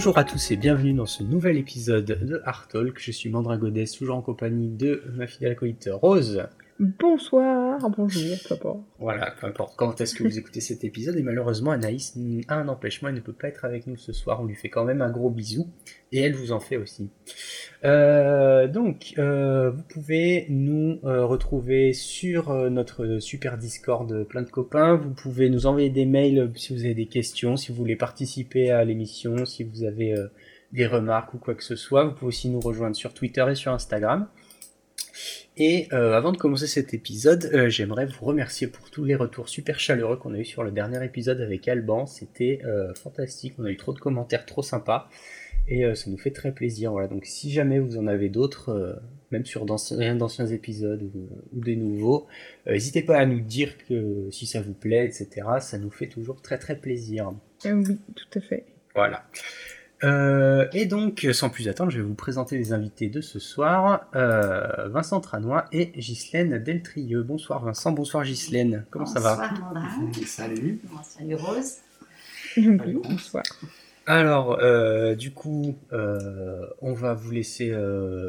Bonjour à tous et bienvenue dans ce nouvel épisode de Art Talk. Je suis Mandragodes, toujours en compagnie de ma fidèle acolyte Rose. Bonsoir, bonjour, papa. Voilà, peu importe quand est-ce que vous écoutez cet épisode. Et malheureusement, Anaïs a un empêchement, elle ne peut pas être avec nous ce soir. On lui fait quand même un gros bisou. Et elle vous en fait aussi. Euh, donc, euh, vous pouvez nous euh, retrouver sur notre super Discord plein de copains. Vous pouvez nous envoyer des mails si vous avez des questions, si vous voulez participer à l'émission, si vous avez des remarques ou quoi que ce soit. Vous pouvez aussi nous rejoindre sur Twitter et sur Instagram. Et euh, avant de commencer cet épisode, euh, j'aimerais vous remercier pour tous les retours super chaleureux qu'on a eu sur le dernier épisode avec Alban. C'était euh, fantastique, on a eu trop de commentaires trop sympas et ça nous fait très plaisir. Voilà, donc si jamais vous en avez d'autres, même sur d'anciens épisodes ou, ou, des nouveaux, n'hésitez pas à nous dire que si ça vous plaît, etc. Ça nous fait toujours très très plaisir. oui, tout à fait. Voilà. Euh, et donc, sans plus attendre, je vais vous présenter les invités de ce soir. Euh, Vincent Tranois et Ghislaine Deltrieux. Bonsoir Vincent, bonsoir Ghislaine. Comment ça va Bonsoir Salut. Salut Rose. bonsoir. Alors, euh, du coup, on va vous laisser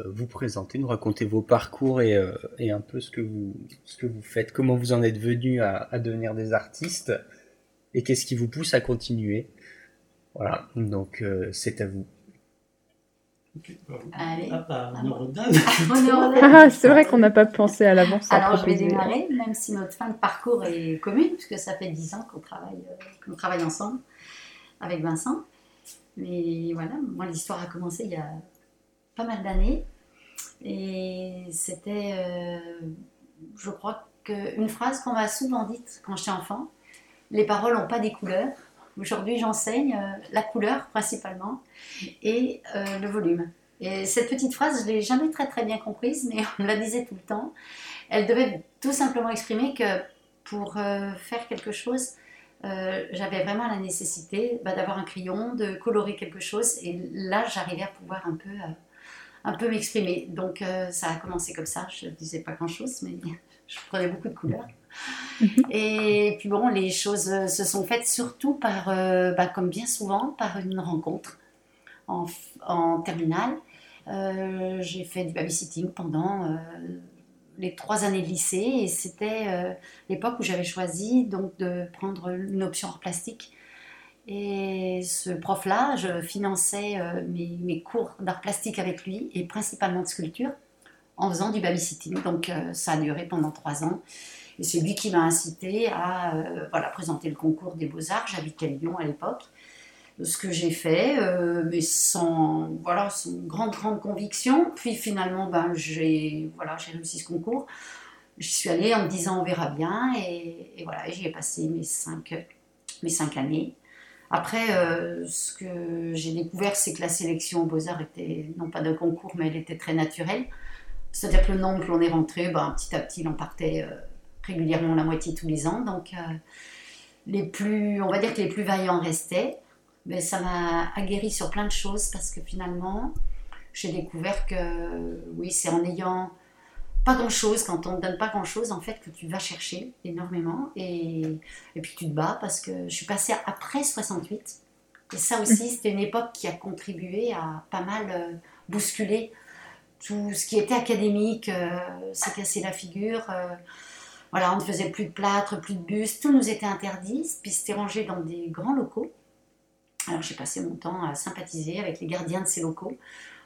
vous présenter, nous raconter vos parcours et, un peu ce que, vous, ce que vous faites, comment vous en êtes venu à, à devenir des artistes et qu'est-ce qui vous pousse à continuer. Voilà, donc euh, c'est à vous. Allez. Ah, bah, ah, c'est vrai qu'on n'a pas pensé à l'avance. Alors je vais démarrer, même si notre fin de parcours est commune, puisque ça fait 10 ans qu'on travaille, euh, travaille ensemble avec Vincent. Mais voilà, moi l'histoire a commencé il y a pas mal d'années. Et c'était, euh, je crois, qu'une phrase qu'on m'a souvent dite quand j'étais enfant les paroles n'ont pas des couleurs. Aujourd'hui, j'enseigne euh, la couleur principalement et euh, le volume. Et cette petite phrase, je ne l'ai jamais très très bien comprise, mais on me la disait tout le temps. Elle devait tout simplement exprimer que pour euh, faire quelque chose, j'avais vraiment la nécessité bah, d'avoir un crayon, de colorer quelque chose. Et là, j'arrivais à pouvoir un peu, un peu m'exprimer. Donc ça a commencé comme ça. Je ne disais pas grand-chose, mais je prenais beaucoup de couleurs. Mhm. Et puis bon, les choses euh, se sont faites surtout par, euh, bah, comme bien souvent, par une rencontre en, en terminale. Euh, j'ai fait du babysitting pendant les trois années de lycée et c'était l'époque où j'avais choisi donc de prendre une option en plastique. Et ce prof-là, je finançais mes, cours d'art plastique avec lui et principalement de sculpture en faisant du babysitting. Donc ça a duré pendant trois ans. Et c'est lui qui m'a incité à euh, voilà, présenter le concours des beaux-arts. J'habitais Lyon à l'époque. Ce que j'ai fait, euh, mais sans, voilà, sans grande, grande conviction. Puis finalement, ben, j'ai voilà, réussi ce concours. J'y suis allée en me disant on verra bien. Et, voilà, j'y ai passé mes cinq, mes cinq années. Après, euh, ce que j'ai découvert, c'est que la sélection aux Beaux-Arts était non pas de concours, mais elle était très naturelle. C'est-à-dire que le nombre que l'on est rentré, ben, petit à petit, l'on partait régulièrement la moitié tous les ans. Donc, euh, les plus, on va dire que les plus vaillants restaient. Mais ça m'a aguerri sur plein de choses parce que finalement, j'ai découvert que oui, c'est en ayant pas grand chose, quand on ne donne pas grand chose, en fait, que tu vas chercher énormément. Et, et puis tu te bats parce que je suis passée après 68. Et ça aussi, c'était une époque qui a contribué à pas mal euh, bousculer tout ce qui était académique, euh, s'est cassé la figure. Voilà, on ne faisait plus de plâtre, plus de bustes, tout nous était interdit, puis c'était rangé dans des grands locaux. Alors j'ai passé mon temps à sympathiser avec les gardiens de ces locaux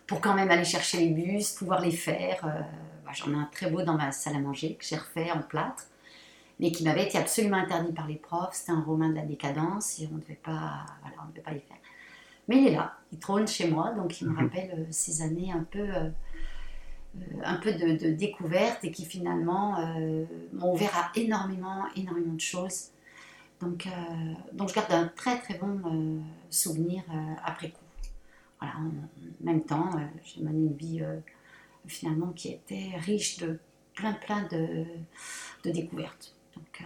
pour quand même aller chercher les bustes, pouvoir les faire. Euh, bah, j'en ai un très beau dans ma salle à manger que j'ai refait en plâtre, mais qui m'avait été absolument interdit par les profs. C'était un romain de la décadence et on ne devait pas, voilà, on devait pas les faire. Mais il est là, il trône chez moi, donc il me mhm. rappelle euh, ces années un peu euh, un peu de, découverte et qui finalement euh, m'ont ouvert à énormément, énormément de choses. Donc, euh, donc je garde un très très bon souvenir après coup. Voilà, en, même temps, j'ai mené une vie finalement qui était riche de plein plein de, de découvertes. Donc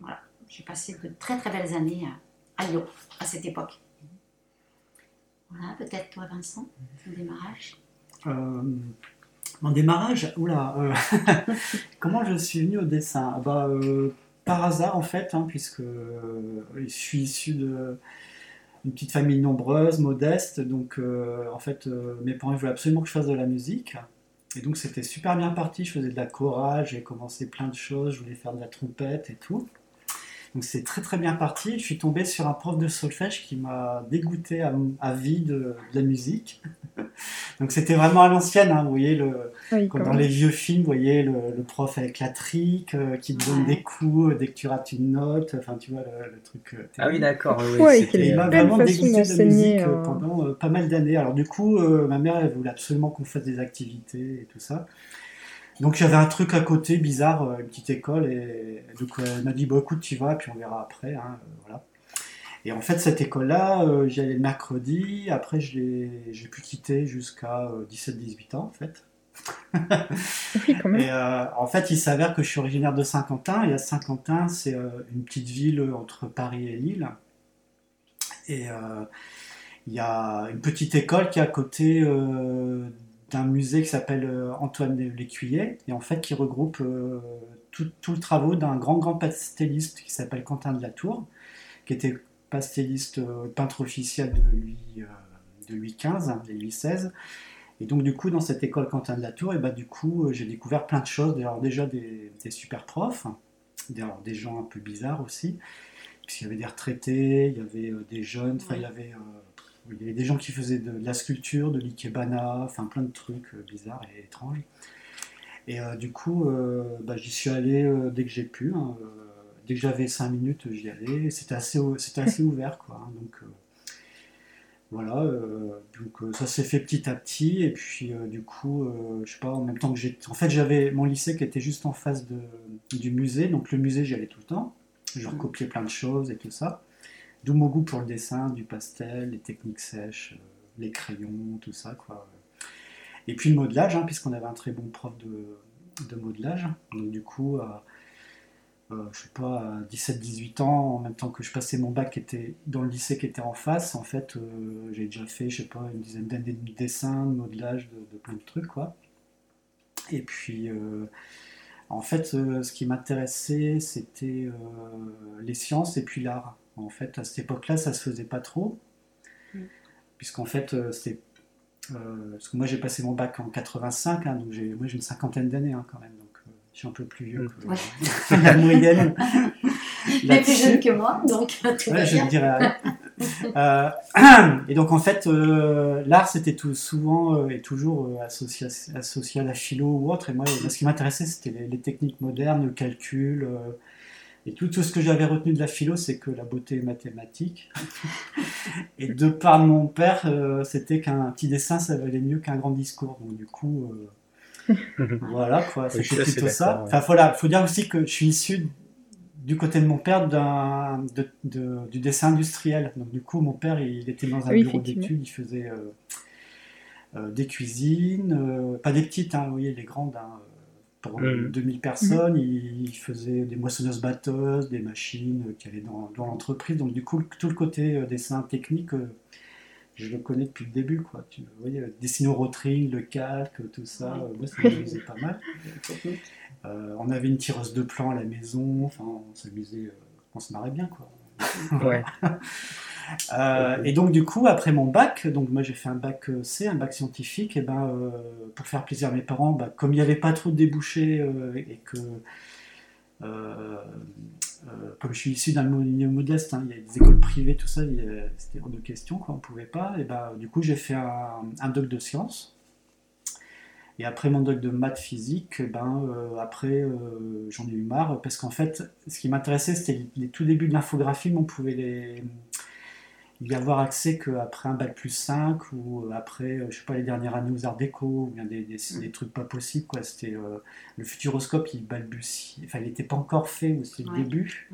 voilà, j'ai passé de très très belles années à, Lyon à cette époque. Voilà, peut-être toi Vincent, ton démarrage. Mon démarrage, oula, euh, comment je suis venu au dessin? Bah, euh, Par hasard en fait, hein, puisque euh, je suis issu de, une petite famille nombreuse, modeste. Donc, en fait, mes parents voulaient absolument que je fasse de la musique. Et donc, c'était super bien parti. Je faisais de la chorale, j'ai commencé plein de choses. Je voulais faire de la trompette et tout. Donc c'est très très bien parti. Je suis tombé sur un prof de solfège qui m'a dégoûté à, vie de, la musique. Donc c'était vraiment à l'ancienne, hein, vous voyez, le, comme dans les vieux films, vous voyez le, prof avec la trique euh, qui te donne des coups dès que tu rates une note, enfin tu vois le, truc. Euh, ah oui d'accord. il m'a vraiment dégoûté de musique euh, pendant pas mal d'années. Alors du coup, ma mère elle voulait absolument qu'on fasse des activités et tout ça. Donc j'avais un truc à côté bizarre, euh, une petite école, et, donc elle m'a dit bon écoute tu vas, puis on verra après, hein, euh, voilà. Et en fait cette école-là, euh, j'y allais le mercredi, après j'ai pu quitter jusqu'à 17-18 ans en fait. oui, quand même. Et en fait, il s'avère que je suis originaire de Saint-Quentin, et à Saint-Quentin, c'est une petite ville entre Paris et Lille. Et il y a une petite école qui est à côté d'un musée qui s'appelle euh, Antoine Lécuyer, et en fait qui regroupe euh, tout, le travaux d'un grand grand pastelliste qui s'appelle Quentin de la Tour, qui était pastelliste euh, peintre officiel de Louis, de Louis XV, de Louis XVI. Et donc du coup dans cette école Quentin de la Tour, et bah, du coup j'ai découvert plein de choses, d'ailleurs déjà des, super profs, des gens un peu bizarres aussi, puisqu'il y avait des retraités, il y avait des jeunes, enfin il y avait il y avait des gens qui faisaient de, la sculpture, de l'ikebana, enfin plein de trucs euh, bizarres et étranges. Et euh, du coup, euh, bah, j'y suis allé dès que j'ai pu. Hein, dès que j'avais 5 minutes, j'y allais. C'était assez, c'était assez ouvert, quoi. Hein, donc voilà, donc ça s'est fait petit à petit. Et puis du coup, je sais pas, en même temps que j'ai. En fait, j'avais mon lycée qui était juste en face de, du musée. Donc le musée, j'y allais tout le temps. Je recopiais plein de choses et tout ça. D'où mon goût pour le dessin, du pastel, les techniques sèches, euh, les crayons, tout ça. Quoi. Et puis le modelage, hein, puisqu'on avait un très bon prof de, modelage. Donc du coup, je euh, je sais pas, à 17-18 ans, en même temps que je passais mon bac qui était dans le lycée qui était en face, en fait, euh, j'ai déjà fait, je sais pas, une dizaine d'années de dessin, de modelage, de, plein de trucs, quoi. Et puis, en fait, ce qui m'intéressait, c'était les sciences et puis l'art. En fait, à cette époque-là, ça se faisait pas trop, mm. puisqu'en fait, euh, c'est euh, parce que moi j'ai passé mon bac en 85, hein, donc j'ai, moi j'ai une cinquantaine d'années hein, quand même, donc euh, je suis un peu plus vieux mm. que la moyenne. Mais plus jeune que moi, donc tout ouais, je dirais. et donc en fait, l'art c'était tout souvent et toujours associé, associé, à la philo ou autre. Et moi, ce qui m'intéressait, c'était les, les, techniques modernes, le calcul, et tout, tout ce que j'avais retenu de la philo, c'est que la beauté est mathématique. et de par mon père, euh, c'était qu'un petit dessin, ça valait mieux qu'un grand discours. Donc du coup, euh, voilà quoi, c'était plutôt ça. Enfin voilà, faut dire aussi que je suis issu du côté de mon père du dessin industriel. Donc du coup, mon père, il était dans un bureau d'études, il faisait euh, des cuisines, pas des petites, hein, vous voyez, les grandes. Hein, pour 2000 personnes, il, faisait des moissonneuses batteuses, des machines qui allaient dans, l'entreprise. Donc du coup, tout le côté euh, dessin technique, euh, je le connais depuis le début. Quoi. Tu voyez, dessiner au rotring, le calque, tout ça, euh, moi ça m'amusait pas mal. on avait une tireuse de plans à la maison, enfin on s'amusait, on se marrait bien. quoi. Ouais. Euh, et donc du coup, après mon bac, donc moi j'ai fait un bac euh, C, un bac scientifique, et ben euh, pour faire plaisir à mes parents, bah, comme il n'y avait pas trop de débouchés et que comme je suis issu d'un milieu modeste, hein, il y a des écoles privées, tout ça, c'était hors de question, quoi, on ne pouvait pas. Et ben, du coup, j'ai fait un, doc de sciences. Et après mon doc de maths physique, ben, après j'en ai eu marre, parce qu'en fait, ce qui m'intéressait, c'était les, tout débuts de l'infographie, mais on pouvait les, y avoir accès qu'après un bac plus 5 ou après, euh, je sais pas, les dernières années aux Arts Déco, ou bien des, des, trucs pas possibles. Quoi. C'était, euh, le futuroscope, il balbutie, enfin, il n'était pas encore fait, c'était le début.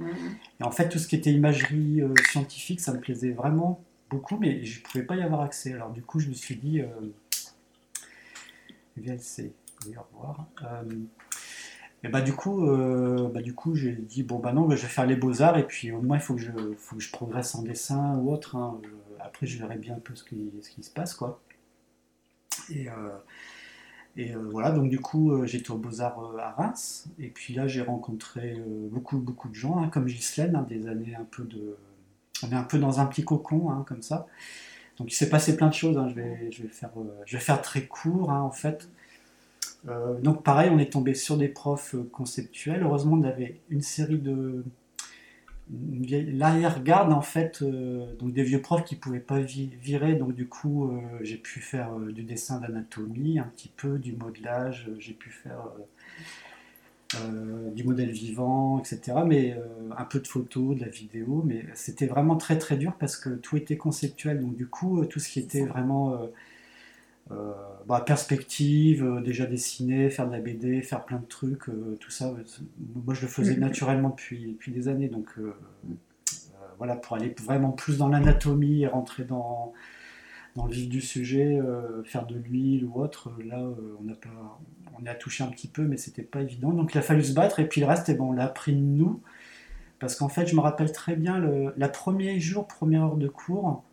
Et en fait, tout ce qui était imagerie euh, scientifique, ça me plaisait vraiment beaucoup, mais je ne pouvais pas y avoir accès. Alors, du coup, je me suis dit, Revoir. Et bah du coup, euh, bah, du coup, j'ai dit bon bah non, bah, je vais faire les beaux arts et puis au moins il faut que je, faut que je progresse en dessin ou autre. Hein. après, je verrai bien un peu ce qui, ce qui se passe quoi. Et, euh, et euh, voilà, donc du coup, j'étais aux beaux arts à Reims et puis là, j'ai rencontré beaucoup beaucoup de gens, hein, comme Ghislaine, hein, des années un peu de on est un peu dans un petit cocon, comme ça. Donc il s'est passé plein de choses, hein. je, vais, je, vais faire, je vais faire très court en fait. donc pareil, on est tombé sur des profs conceptuels. Heureusement, on avait une série de, l'arrière-garde en fait, euh, donc des vieux profs qui pouvaient pas virer, donc du coup euh, j'ai pu faire euh, du dessin d'anatomie un petit peu, du modelage, j'ai pu faire du modèle vivant, etc. Mais un peu de photos, de la vidéo, mais c'était vraiment très très dur parce que tout était conceptuel, donc du coup tout ce qui était vraiment euh, bah, perspective, euh, déjà dessiner, faire de la BD, faire plein de trucs, euh, tout ça. moi, je le faisais mm. naturellement depuis, depuis des années. Donc, voilà, pour aller vraiment plus dans l'anatomie et rentrer dans, dans le vif du sujet, faire de l'huile ou autre, là, on a, pas, on a touché un petit peu, mais c'était pas évident. Donc, il a fallu se battre. Et puis, le reste, eh ben, on l'a appris de nous. Parce qu'en fait, je me rappelle très bien, le, premier jour, première heure de cours,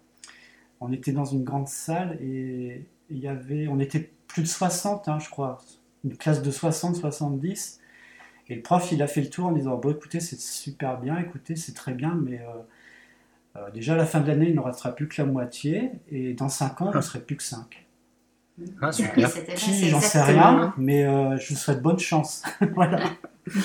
on était dans une grande salle et il y avait, on était plus de 60, hein, je crois, une classe de 60, 70. Et le prof, il a fait le tour en disant Bon, écoutez, c'est super bien, écoutez, c'est très bien, mais euh, euh, déjà à la fin de l'année, il restera plus que la moitié, et dans 5 ans, il ne serait plus que 5. Ah, super. Qui, j'en sais rien, mais euh, je vous souhaite bonne chance. voilà.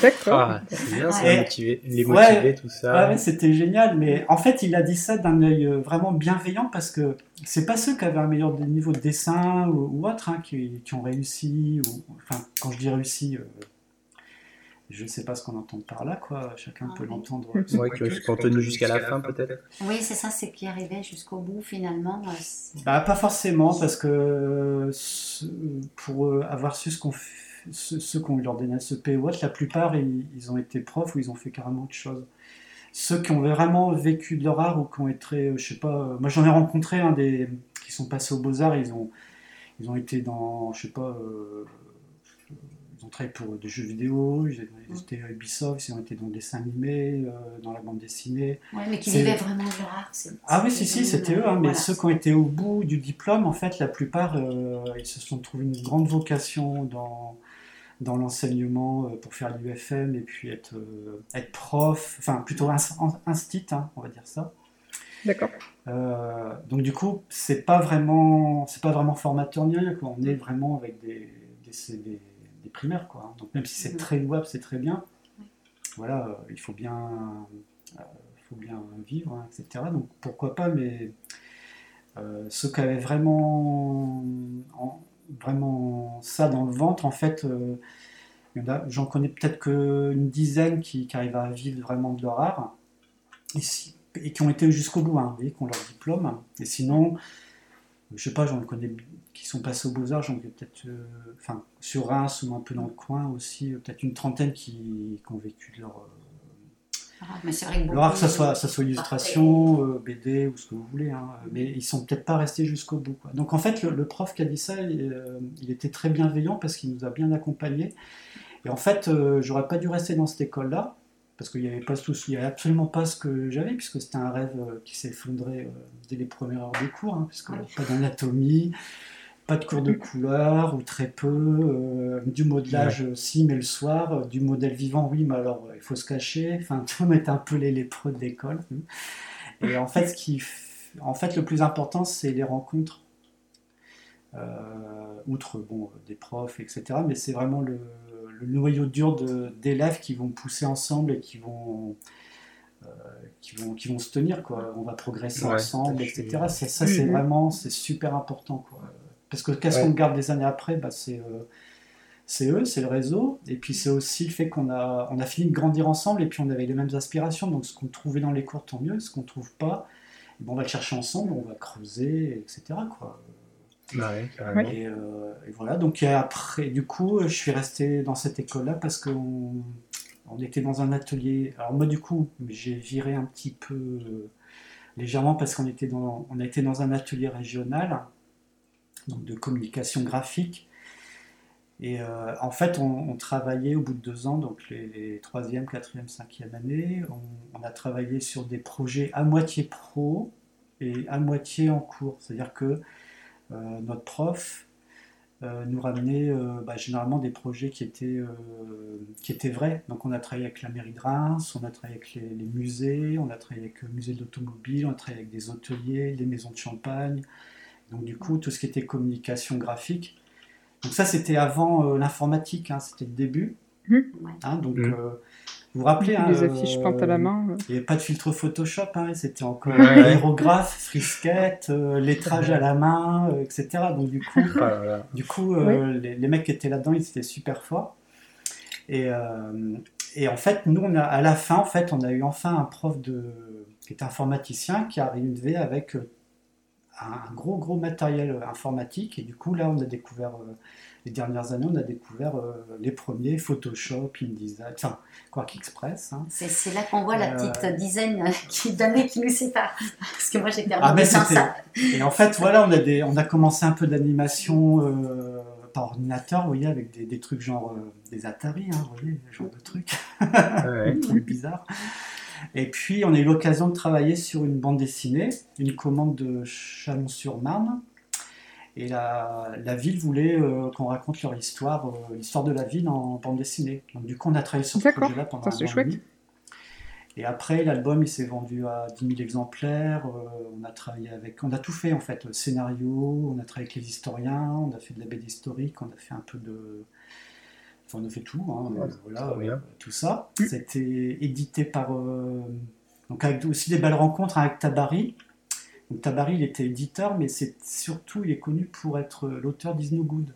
D'accord. Ah, c'est bien, ça, motiver, les motiver, tout ça. Ouais, c'était génial, mais en fait, il a dit ça d'un œil euh, vraiment bienveillant parce que c'est pas ceux qui avaient un meilleur niveau de dessin ou, autre hein, qui, qui, ont réussi, ou, enfin, quand je dis réussi, euh, je ne sais pas ce qu'on entend par là, quoi. Chacun peut ah, l'entendre. Ouais, qui ont tenu jusqu'à la fin, peut-être. Oui, c'est ça, c'est qui arrivait jusqu'au bout, finalement. Euh, bah, pas forcément, parce que pour avoir su ce qu'on fait ceux, qui ont eu leur DNSEP ou autre, la plupart, ils, ont été profs ou ils ont fait carrément autre chose. Ceux qui ont vraiment vécu de leur art ou qui ont été, je sais pas, moi j'en ai rencontré un des qui sont passés aux Beaux-Arts, ils ont, ils ont été dans, je sais pas, euh, ils ont travaillé pour des jeux vidéo, ils étaient à Ubisoft, ils ont été dans le dessin animé, euh, dans la bande dessinée. Oui, mais qui vivaient vraiment de leur art. Ah oui, si, si, c'était eux, hein, mais ceux qui ont été au bout du diplôme, en fait, la plupart, euh, ils se sont trouvés une grande vocation dans dans l'enseignement euh, pour faire l'UFM et puis être, euh, être prof, enfin plutôt instit, hein, on va dire ça. D'accord. Euh, donc du coup, c'est pas vraiment, c'est pas vraiment formateur ni rien. On est vraiment avec des, des, des, primaires, quoi. Donc même si c'est très louable, c'est très bien. Voilà, il faut bien, faut bien vivre, hein, etc. Donc pourquoi pas, mais ceux qui avaient vraiment vraiment ça dans le ventre, en fait, euh, j'en connais peut-être qu'une dizaine qui, arrivent à vivre vraiment de leur art et, qui ont été jusqu'au bout, hein, qui ont leur diplôme. Et sinon, je sais pas, j'en connais qui sont passés aux Beaux-Arts, peut-être, euh, enfin, sur Reims ou un peu dans le coin aussi, peut-être une trentaine qui, qui ont vécu de leur ah, mais c'est vrai que, que ça soit, ça soit illustration, euh, BD ou ce que vous voulez, hein, mais ils sont peut-être pas restés jusqu'au bout. Donc en fait, le, prof qui a dit ça, euh, il, était très bienveillant parce qu'il nous a bien accompagnés. Et en fait, euh, j'aurais pas dû rester dans cette école-là parce qu'il n'y avait pas tout, il y avait absolument pas ce que j'avais puisque c'était un rêve qui s'est effondré dès les premières heures des cours, hein, puisque pas d'anatomie, pas de cours de couleur ou très peu, euh, du modelage aussi, mais le soir, euh, du modèle vivant, oui, mais alors euh, il faut se cacher. Enfin, tout est un peu les lépreux de l'école. Et en fait, ce qui, en fait, le plus important, c'est les rencontres. outre bon, des profs, etc. Mais c'est vraiment le, noyau dur d'élèves qui vont pousser ensemble et qui vont, qui vont, qui vont se tenir. Quoi. On va progresser ensemble, etc. Ça, ça c'est vraiment c'est super important. Quoi. Parce que qu'est-ce qu'on garde des années après? Bah, euh, c'est, eux, c'est le réseau. Et puis c'est aussi le fait qu'on a, on a fini de grandir ensemble et puis on avait les mêmes aspirations. Donc ce qu'on trouvait dans les cours, tant mieux. Ce qu'on ne trouve pas, eh ben, on va le chercher ensemble, on va creuser, etc. Quoi. Bah euh, et, voilà, donc après, du coup, je suis resté dans cette école-là parce qu'on on était dans un atelier. Alors moi, du coup, j'ai viré un petit peu euh, légèrement parce qu'on était dans, on a été dans un atelier régional donc de communication graphique. Et euh, en fait, on, travaillait au bout de deux ans, donc les, troisième, quatrième, cinquième année, on, a travaillé sur des projets à moitié pro et à moitié en cours. C'est-à-dire que euh, notre prof euh, nous ramenait bah, généralement des projets qui étaient, qui étaient vrais. Donc on a travaillé avec la mairie de Reims, on a travaillé avec les, musées, on a travaillé avec le musée d'automobile, on a travaillé avec des hôteliers, des maisons de champagne. Donc du coup, tout ce qui était communication graphique. Donc ça, c'était avant l'informatique, hein, c'était le début. Mmh. Hein, donc mmh. Vous vous rappelez hein, Les affiches peintes à la main. Il n'y avait pas de filtre Photoshop, hein, c'était encore aérographe, frisquette, euh, lettrage à la main, euh, etc. Donc du coup, du coup euh, les, mecs qui étaient là-dedans, ils étaient super forts. Et, et en fait, nous, on a, à la fin, en fait, on a eu enfin un prof de, qui était informaticien qui a arrivé avec un gros, gros matériel informatique. Et du coup, là, on a découvert les dernières années, on a découvert euh, les premiers Photoshop, InDesign, enfin, Quark Express. Hein. C'est là qu'on voit la euh, petite dizaine d'années qui nous séparent. Parce que moi, j'ai perdu ah, ça. Et en fait, voilà, on a, des, on a commencé un peu d'animation euh, par ordinateur, vous voyez, avec des, des trucs genre des Atari, hein, vous voyez, ce genre de trucs. Ouais. bizarre. Et puis, on a eu l'occasion de travailler sur une bande dessinée, une commande de Chalon-sur-Marne, et la, la ville voulait euh, qu'on raconte leur histoire, euh, l'histoire de la ville en bande dessinée. Donc du coup, on a travaillé sur ce projet-là pendant un an chouette. Et après, l'album, il s'est vendu à 10 000 exemplaires. Euh, on a travaillé avec, on a tout fait en fait, scénario, on a travaillé avec les historiens, on a fait de la BD historique, on a fait un peu de, enfin, on a fait tout, hein, voilà, tout ça. C'était édité par, donc avec aussi des belles rencontres avec Tabari. Donc Tabari, il était éditeur, mais c'est surtout, il est connu pour être l'auteur d'Isno Good.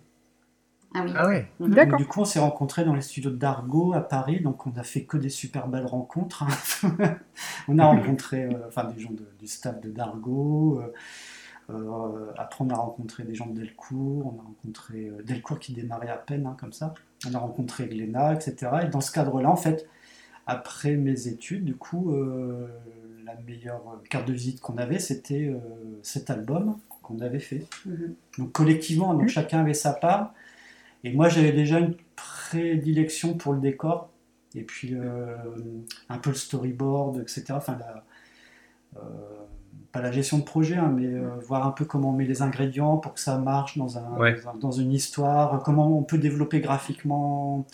Ah oui. Ah ouais. Mhm. D'accord. Du coup, on s'est rencontrés dans les studios d'Argo à Paris, donc on a fait que des super belles rencontres. Hein. on a rencontré euh, enfin, des gens du staff de Dargo. Euh, euh, après, on a rencontré des gens de Delcourt, on a rencontré Delcourt qui démarrait à peine, hein, comme ça. On a rencontré Glénat, etc. Et dans ce cadre-là, en fait, après mes études, du coup, la meilleure carte de visite qu'on avait, c'était euh, cet album qu'on avait fait. Mhm. Donc collectivement, donc mhm. chacun avait sa part. Et moi, j'avais déjà une prédilection pour le décor, et puis euh, un peu le storyboard, etc. Enfin, euh, pas la gestion de projet, hein, mais voir un peu comment on met les ingrédients pour que ça marche dans, un, dans, une histoire, comment on peut développer graphiquement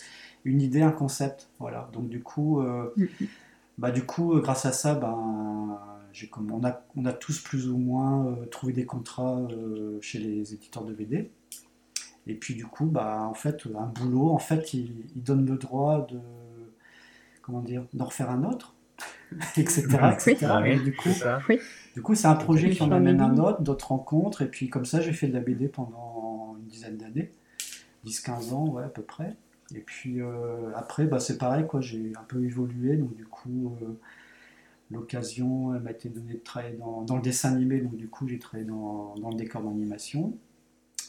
une idée, un concept. Voilà. Donc du coup, mhm. Bah, du coup, euh, grâce à ça, ben, comme, on, a, on a tous plus ou moins euh, trouvé des contrats euh, chez les éditeurs de BD. Et puis du coup, bah, en fait, un boulot, en fait, il, donne le droit de, comment dire, d'en refaire un autre, etc. du coup, du coup, c'est un projet qui en amène un autre, d'autres rencontres, et puis comme ça, j'ai fait de la BD pendant une dizaine d'années, 10-15 ans, ouais, à peu près. Et puis euh, après, bah, c'est pareil, quoi, j'ai un peu évolué, donc du coup, euh, l'occasion m'a été donnée de travailler dans, le dessin animé, donc du coup, j'ai travaillé dans, le décor d'animation.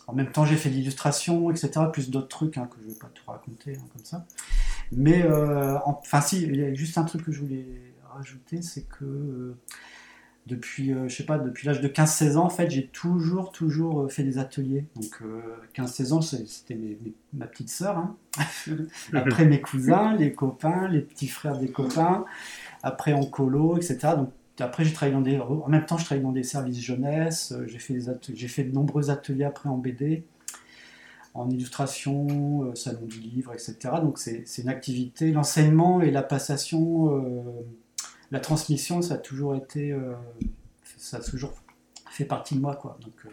En même temps, j'ai fait de l'illustration, etc., plus d'autres trucs hein, que je ne vais pas tout raconter hein, comme ça. Mais, euh, enfin, si, il y a juste un truc que je voulais rajouter, c'est que depuis, euh, je sais pas, depuis l'âge de 15-16 ans, en fait, j'ai toujours, toujours euh, fait des ateliers. Donc, 15-16 euh, ans, c'était ma petite sœur. Hein. Après, mes cousins, les copains, les petits frères des copains. Après, en colo, etc. Donc, après, j'ai travaillé dans des. En même temps, je travaillais dans des services jeunesse. J'ai fait, j'ai fait de nombreux ateliers après en BD, en illustration, salon du livre, etc. Donc, c'est une activité. L'enseignement et la passation la transmission, ça a toujours été, euh, ça a toujours fait partie de moi, quoi. Donc,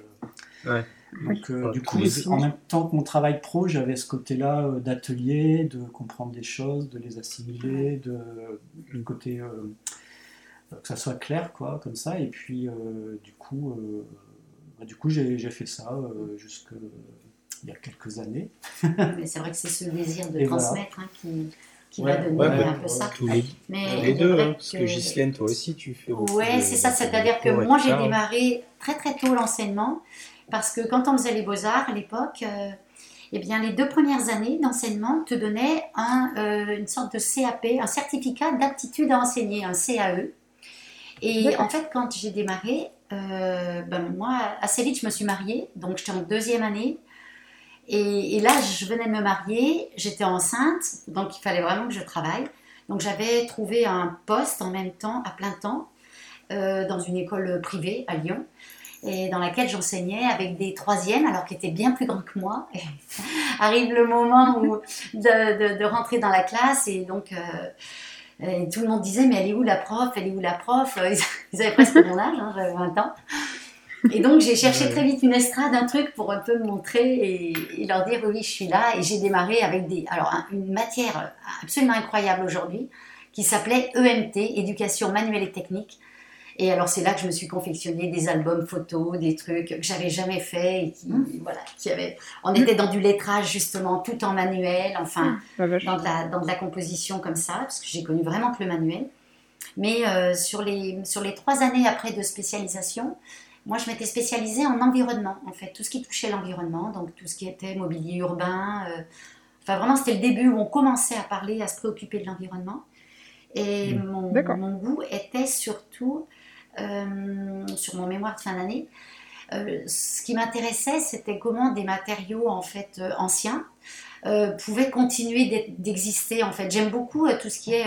euh, donc euh, du coup, en même temps que mon travail pro, j'avais ce côté-là d'atelier, de comprendre des choses, de les assimiler, de côté que ça soit clair, quoi, comme ça. Et puis, du coup, bah, du coup, j'ai fait ça jusque il y a quelques années. c'est vrai que c'est ce désir de transmettre hein, qui, qui va donner un peu ça. les, Mais les deux, hein, parce que, Ghislaine, toi aussi, tu fais beaucoup. Ouais, c'est ça, c'est-à-dire que moi, j'ai démarré très très tôt l'enseignement, parce que quand on faisait les beaux-arts à l'époque, euh, eh bien, les deux premières années d'enseignement te donnaient un, euh, une sorte de CAP, un certificat d'aptitude à enseigner, un CAE. Et en fait, quand j'ai démarré, euh, ben moi, assez vite, je me suis mariée, donc j'étais en deuxième année. Et, là, je venais de me marier, j'étais enceinte, donc il fallait vraiment que je travaille. Donc j'avais trouvé un poste en même temps, à plein temps, euh, dans une école privée à Lyon. et dans laquelle j'enseignais avec des troisièmes, alors qu'ils étaient bien plus grands que moi. Arrive le moment de, rentrer dans la classe et donc euh, tout le monde disait mais elle est où la prof, elle est où la prof? Ils avaient presque mon âge, hein, j'avais 20 ans. Et donc j'ai cherché très vite une estrade, un truc pour un peu me montrer et, leur dire oui, je suis là. Et j'ai démarré avec des, alors une matière absolument incroyable aujourd'hui qui s'appelait EMT, éducation manuelle et technique. Et alors c'est là que je me suis confectionné des albums photos, des trucs que j'avais jamais fait et qui, mmh. voilà, qui avait. On était dans du lettrage justement, tout en manuel, enfin mmh, dans, de la, dans de la composition comme ça, parce que j'ai connu vraiment que le manuel. Mais euh, sur, les, sur les trois années après de spécialisation, moi, je m'étais spécialisée en environnement, en fait, tout ce qui touchait l'environnement, donc tout ce qui était mobilier urbain. Euh, enfin, vraiment, c'était le début où on commençait à parler, à se préoccuper de l'environnement. Et mmh. mon, mon, goût était surtout euh, sur mon mémoire de fin d'année. Euh, ce qui m'intéressait, c'était comment des matériaux en fait anciens pouvaient continuer d'exister. En fait, j'aime beaucoup tout ce qui est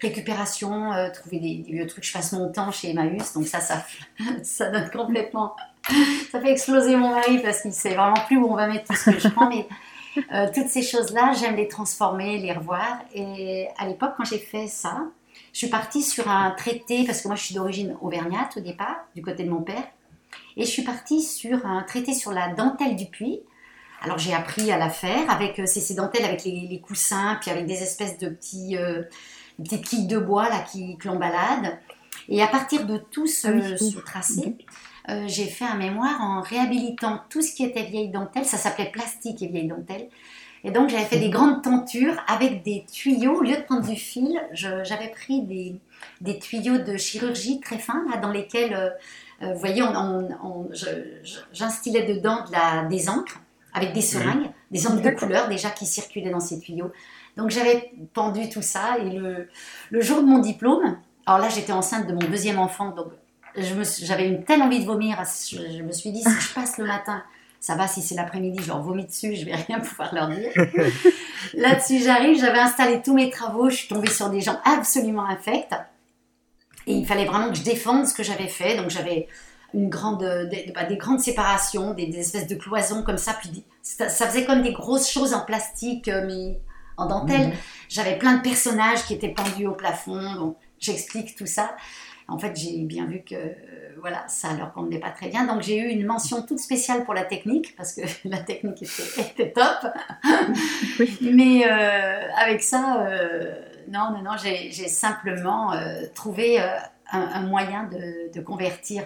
récupération, euh, trouver des, vieux trucs. Je passe mon temps chez Emmaüs, donc ça, ça, ça donne complètement. Ça fait exploser mon mari parce qu'il sait vraiment plus où on va mettre tout ce que je prends. Mais euh, toutes ces choses-là, j'aime les transformer, les revoir. Et à l'époque, quand j'ai fait ça, je suis partie sur un traité, parce que moi je suis d'origine auvergnate au départ, du côté de mon père. Et je suis partie sur un traité sur la dentelle du puits. Alors j'ai appris à la faire avec euh, ces, dentelles avec les, coussins, puis avec des espèces de petits, une petite quille de bois là qui, que l'on balade. Et à partir de tout ce, ah tracé, euh, j'ai fait un mémoire en réhabilitant tout ce qui était vieille dentelle. Ça s'appelait plastique et vieille dentelle. Et donc j'avais fait des grandes tentures avec des tuyaux. Au lieu de prendre du fil, j'avais pris des, des, tuyaux de chirurgie très fins là, dans lesquels, euh, euh, vous voyez, j'instillais dedans de la, des encres avec des seringues, des encres de couleur déjà qui circulaient dans ces tuyaux. Donc j'avais pendu tout ça et le, le, jour de mon diplôme, alors là j'étais enceinte de mon deuxième enfant, donc j'avais une telle envie de vomir, je, me suis dit si je passe le matin, ça va, si c'est l'après-midi, je leur vomis dessus, je vais rien pouvoir leur dire. Là-dessus j'arrive, j'avais installé tous mes travaux, je suis tombée sur des gens absolument infects et il fallait vraiment que je défende ce que j'avais fait, donc j'avais une grande, des, bah, des grandes séparations, des, espèces de cloisons comme ça, puis ça, ça, faisait comme des grosses choses en plastique, euh, mais en dentelle. Mhm. J'avais plein de personnages qui étaient pendus au plafond. Donc, j'explique tout ça. En fait, j'ai bien vu que voilà, ça leur convenait pas très bien. Donc, j'ai eu une mention toute spéciale pour la technique parce que la technique était, top. Mais euh, avec ça, euh, non, non, non, j'ai simplement euh, trouvé un, moyen de, convertir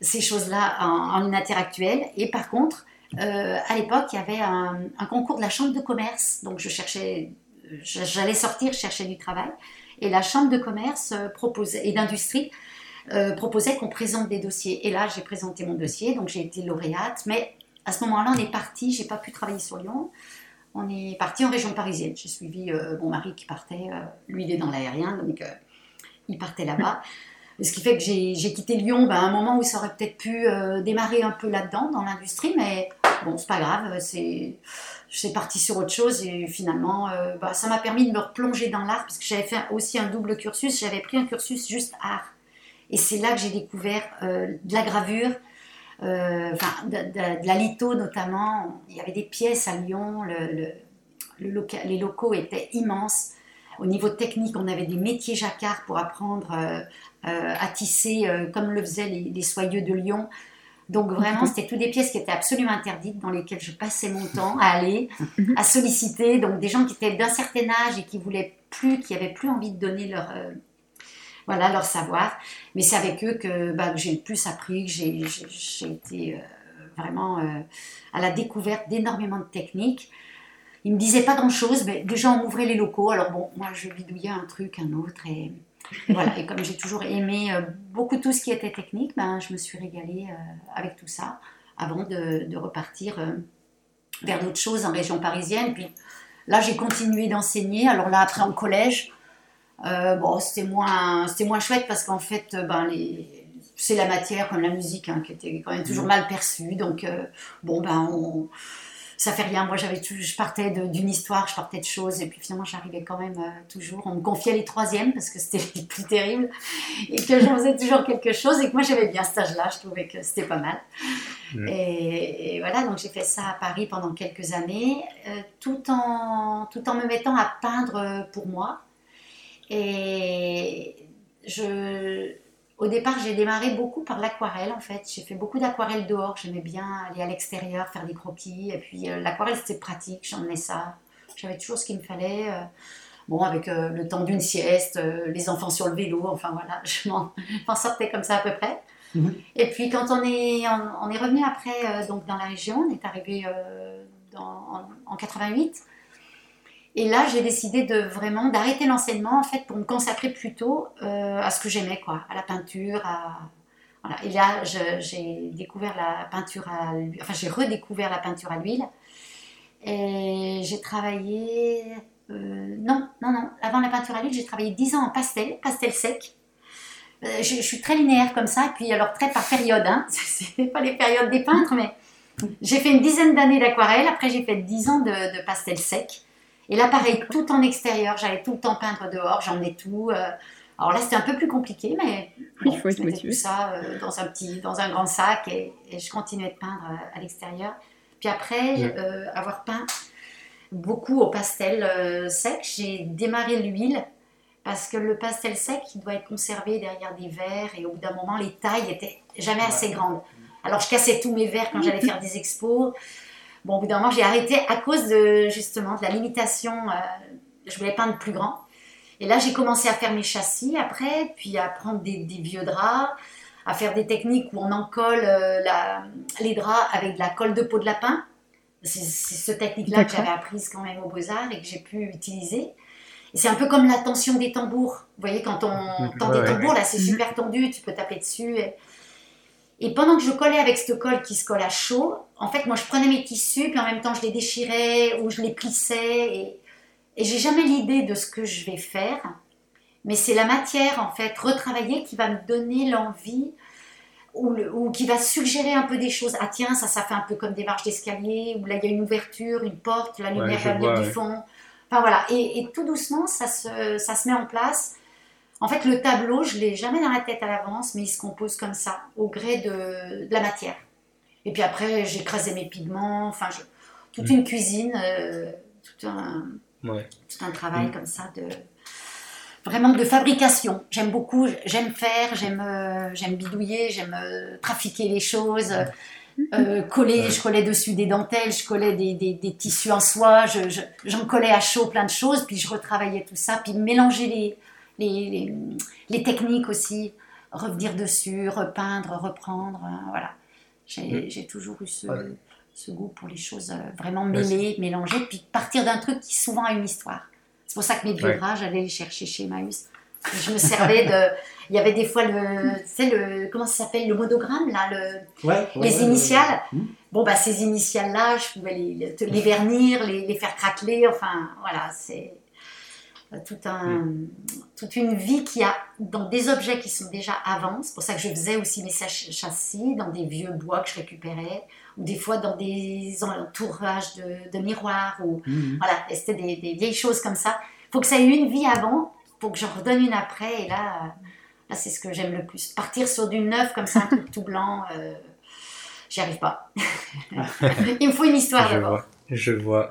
ces choses-là en, en, une. Et par contre, euh, à l'époque, il y avait un, concours de la chambre de commerce. Donc, je cherchais, j'allais sortir, chercher du travail. Et la chambre de commerce euh, proposait, et d'industrie euh, proposait qu'on présente des dossiers. Et là, j'ai présenté mon dossier, donc j'ai été lauréate. Mais à ce moment-là, on est parti, j'ai pas pu travailler sur Lyon. On est parti en région parisienne. J'ai suivi mon mari qui partait, lui il est dans l'aérien, donc il partait là-bas. Ce qui fait que j'ai quitté Lyon ben, à un moment où ça aurait peut-être pu démarrer un peu là-dedans, dans l'industrie, mais bon, c'est pas grave, c'est, je parti sur autre chose et finalement, euh, bah, ça m'a permis de me replonger dans l'art parce que j'avais fait aussi un double cursus. J'avais pris un cursus juste art et c'est là que j'ai découvert euh, de la gravure, euh, de, la litho notamment. Il y avait des pièces à Lyon, le, les locaux étaient immenses. Au niveau technique, on avait des métiers jacquards pour apprendre à tisser comme le faisaient les, les soyeux de Lyon. Donc vraiment, c'était toutes des pièces qui étaient absolument interdites, dans lesquelles je passais mon temps à aller, à solliciter. Donc des gens qui étaient d'un certain âge et qui voulaient plus, qui avaient plus envie de donner leur, euh, voilà, leur savoir. Mais c'est avec eux que, bah, j'ai le plus appris, que j'ai, été euh, vraiment euh, à la découverte d'énormément de techniques. Ils me disaient pas grand-chose, mais déjà on m'ouvrait les locaux. Alors bon, moi je bidouillais un truc, un autre et voilà, et comme j'ai toujours aimé euh, beaucoup tout ce qui était technique, ben, je me suis régalée euh, avec tout ça avant de, repartir euh, vers d'autres choses en région parisienne. Puis là, j'ai continué d'enseigner. Alors là, après en collège, bon, c'était moins, moins chouette parce qu'en fait, ben, les, c'est la matière comme la musique hein, qui était quand même toujours mmh. mal perçue. Donc, bon, ben, ça fait rien. Moi, j'avais je partais d'une histoire, je partais de choses, et puis finalement, j'arrivais quand même euh, toujours. On me confiait les troisièmes parce que c'était les plus terribles, et que j'en faisais toujours quelque chose, et que moi, j'aimais bien cet âge-là. Je trouvais que c'était pas mal. Mm. Et, et voilà, donc j'ai fait ça à Paris pendant quelques années, euh, tout en tout en me mettant à peindre euh, pour moi. Et je, au départ, j'ai démarré beaucoup par l'aquarelle en fait. J'ai fait beaucoup d'aquarelle dehors. J'aimais bien aller à l'extérieur, faire des croquis. Et puis euh, l'aquarelle, c'était pratique. J'emmenais ça. J'avais toujours ce qu'il me fallait. euh, bon, avec euh, le temps d'une sieste, les enfants sur le vélo. Enfin voilà, je m'en sortais comme ça à peu près. Mhm. Et puis quand on est, on, on est revenu après donc dans la région, on est arrivé dans- en, en 88. Et là, j'ai décidé de vraiment d'arrêter l'enseignement en fait pour me consacrer plutôt euh, à ce que j'aimais quoi, à la peinture, voilà. Et là, j'ai découvert la peinture à enfin j'ai redécouvert la peinture à l'huile. Et j'ai travaillé, euh, non, non, non, avant la peinture à l'huile, j'ai travaillé 10 ans en pastel, pastel sec. Euh, je, suis très linéaire comme ça, puis alors très par période, hein. c'est pas les périodes des peintres, mais j'ai fait une dizaine d'années d'aquarelle, après j'ai fait 10 ans de, de pastel sec. Et là, pareil, tout en extérieur, j'allais tout le temps peindre dehors, j'emmenais tout. euh, alors là, c'était un peu plus compliqué, mais bon, il faut je mettais tout ça euh, dans un petit, dans un grand sac et, et je continuais de peindre euh, à l'extérieur. Puis après, Mm. euh, avoir peint beaucoup au pastel euh, sec, j'ai démarré l'huile parce que le pastel sec, il doit être conservé derrière des verres et au bout d'un moment, les tailles étaient jamais assez grandes. Alors je cassais tous mes verres quand j'allais faire des expos. Bon, au bout d'un moment, j'ai arrêté à cause de justement de la limitation. euh, je voulais peindre plus grand. Et là, j'ai commencé à faire mes châssis après, puis à prendre des, des vieux draps, à faire des techniques où on encolle euh, la- les draps avec de la colle de peau de lapin. C'est c'est cette technique-là que j'avais apprise quand même aux Beaux-Arts et que j'ai pu utiliser. Et c'est un peu comme la tension des tambours. Vous voyez, quand on tend Ouais, des ouais. tambours, là, c'est Mhm. super tendu, tu peux taper dessus. Et, et pendant que je collais avec cette colle qui se colle à chaud, en fait, moi, je prenais mes tissus, puis en même temps, je les déchirais ou je les plissais. Et, et j'ai jamais l'idée de ce que je vais faire. Mais c'est la matière, en fait, retravaillée qui va me donner l'envie ou, le- ou qui va suggérer un peu des choses. Ah tiens, ça, ça fait un peu comme des marches d'escalier, ou là, il y a une ouverture, une porte, la lumière je va venir du ouais. fond. Enfin voilà, et, et tout doucement, ça se, ça se met en place. En fait, le tableau, je l'ai jamais dans la tête à l'avance, mais il se compose comme ça, au gré de, de la matière. Et puis après, écrasé mes pigments, enfin, je- toute Mm. une cuisine, euh, tout, un, Ouais. tout un travail Mm. comme ça de vraiment de fabrication. J'aime beaucoup, j'aime faire, j'aime euh, j'aime bidouiller, j'aime euh, trafiquer les choses. euh, coller, Ouais. je collais dessus des dentelles, je collais des, des- des tissus en soie, je- je- j'en collais à chaud plein de choses, puis je retravaillais tout ça, puis mélanger les, les, les, les techniques aussi, revenir dessus, repeindre, reprendre, hein, voilà. J'ai Mm. j'ai toujours eu ce, Ouais. ce goût pour les choses euh, vraiment mêlées, mélangées, puis partir d'un truc qui souvent a une histoire. C'est pour ça que mes Ouais. draps, j'allais les chercher chez Emmaüs. Je me servais de... Il y avait des fois le... Tu sais, le... Comment ça s'appelle Le monogramme, là, le Ouais, ouais, les initiales. Hmm. Bon, bah, ces initiales-là, je pouvais les, les- vernir, les, les faire craqueler. Enfin, voilà, c'est euh, tout un, toute une vie qui a dans des objets qui sont déjà avant. C'est pour ça que je faisais aussi mes châssis dans des vieux bois que je récupérais, ou des fois dans des entourages de, de miroirs. Ou, Mhm. voilà, c'était des, des vieilles choses comme ça. Il faut que ça ait eu une vie avant pour que j'en redonne une après. Et là, euh, là c'est ce que j'aime le plus. Partir sur du neuf comme ça, un truc tout blanc, euh, j'y arrive pas. Il me faut une histoire d'abord. Je vois.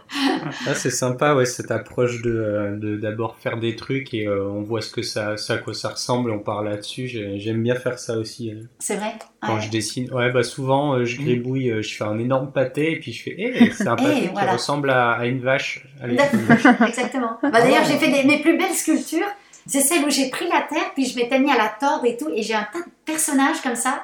Ah, c'est sympa, ouais, cette approche de euh, de- d'abord faire des trucs et euh, on voit ce que ça, ça à quoi ça ressemble, on parle là-dessus. J'ai- J'aime bien faire ça aussi euh, C'est vrai? quand Ouais. je dessine. Ouais, bah souvent euh, je gribouille, euh, je fais un énorme pâté et puis je fais, eh, c'est un Eh, pâté qui voilà. ressemble à, à une vache. Allez, exactement. Bah, D'ailleurs, ouais. j'ai fait des- mes plus belles sculptures. C'est celle où j'ai pris la terre, puis je m'étais mis à la tordre et tout, et j'ai un tas de personnages comme ça.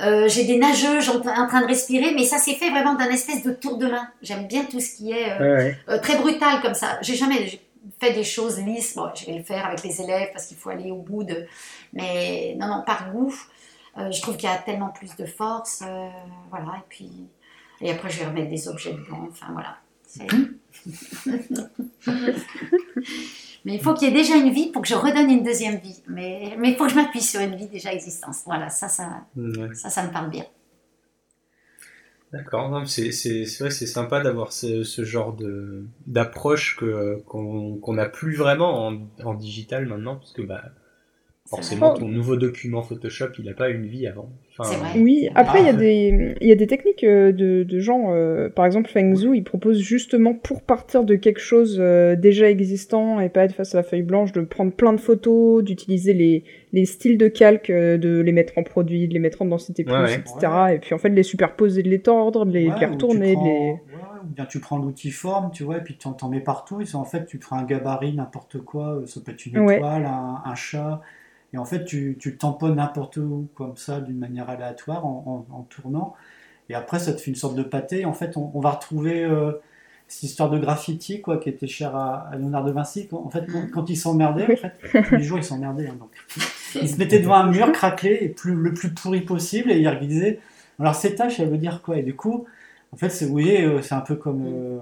Euh, j'ai des nageuses en, en train de respirer, mais ça s'est fait vraiment d'un espèce de tour de main. J'aime bien tout ce qui est euh, Ouais, ouais. euh, très brutal comme ça. J'ai jamais fait des choses lisses. Bon, je vais le faire avec les élèves parce qu'il faut aller au bout de. Mais non, non, par goût, euh, je trouve qu'il y a tellement plus de force. euh, voilà, et puis. Et après, je vais remettre des objets dedans. Enfin, voilà. Mais il faut qu'il y ait déjà une vie pour que je redonne une deuxième vie. Mais mais il faut que je m'appuie sur une vie déjà existante. Voilà, ça, ça, Ouais. ça, ça me parle bien. D'accord, c'est vrai c'est sympa d'avoir ce, ce, genre de d'approche que qu'on n'a plus vraiment en, en, digital maintenant, parce que bah forcément ton nouveau document Photoshop il n'a pas une vie avant. Oui, après, il y, a des, y a des techniques euh, de, de gens, euh, par exemple Feng Zhu, il propose justement pour partir de quelque chose euh, déjà existant et pas être face à la feuille blanche, de prendre plein de photos, d'utiliser les, les styles de calque, de les mettre en produit, de les mettre en densité plus, etc. Et puis en fait, de les superposer, de les tordre, de les, les retourner. les... ou bien tu prends l'outil forme, tu vois, et puis tu en mets partout. Et en fait, tu prends un gabarit, n'importe quoi, ça peut être une étoile, un, un chat et en fait, tu, tu tamponnes n'importe où, comme ça, d'une manière aléatoire, en, tournant. Et après, ça te fait une sorte de pâté. En fait, on, va retrouver euh, cette histoire de graffiti, quoi, qui était chère à, Léonard de Vinci. En fait, quand, il s'emmerdait, en fait, tous les jours, il s'emmerdait. Hein, donc. Il se mettait devant un mur craquelé, et plus, le plus pourri possible, et il disait Alors, ces tâches, elles veut dire quoi? Et du coup, en fait, vous voyez, euh, c'est un peu comme. Euh,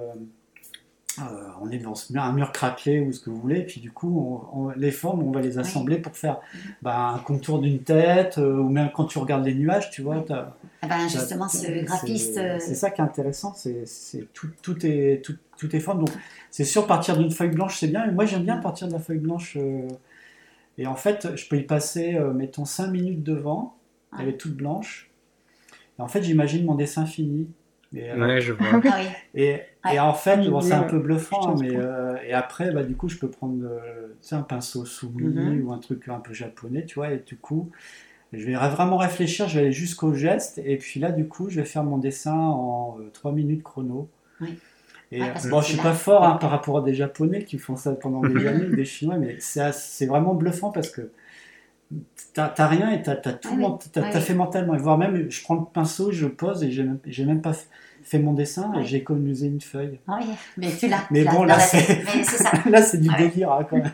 euh, on est dans un mur craquelé ou ce que vous voulez, et puis du coup, les formes, on va les assembler pour faire bah, un contour d'une tête, euh, ou même quand tu regardes les nuages, tu vois. Ah ben, justement, ce graphiste. Euh, c'est ça qui est intéressant, c'est tout, tout, est, tout, tout est forme. Donc, c'est sûr, partir d'une feuille blanche, c'est bien, mais moi j'aime bien partir de la feuille blanche. et en fait, je peux y passer, mettons, 5 minutes devant, elle est toute blanche. Et en fait, j'imagine mon dessin fini. Et, ouais, je vois. Ah et, et en fait, bon, c'est un peu bluffant, mais euh, et après, bah, du coup, je peux prendre euh, un pinceau soumis mhm. ou un truc un peu japonais, tu vois, et du coup, je vais vraiment réfléchir, je vais aller jusqu'au geste, et puis là, du coup, je vais faire mon dessin en 3 euh, minutes chrono. Oui. Et bon, je suis pas fort hein, par rapport à des japonais qui font ça pendant des années, des chinois, mais c'est vraiment bluffant parce que t'as rien et t'as as tout ah as, fait mentalement. Et voire même, je prends le pinceau, je pose et j'ai même, même pas fait mon dessin et j'ai économisé une feuille. Ah oui, mais tu l'as. Mais bon, là, c'est là, c'est du délire hein, quand même.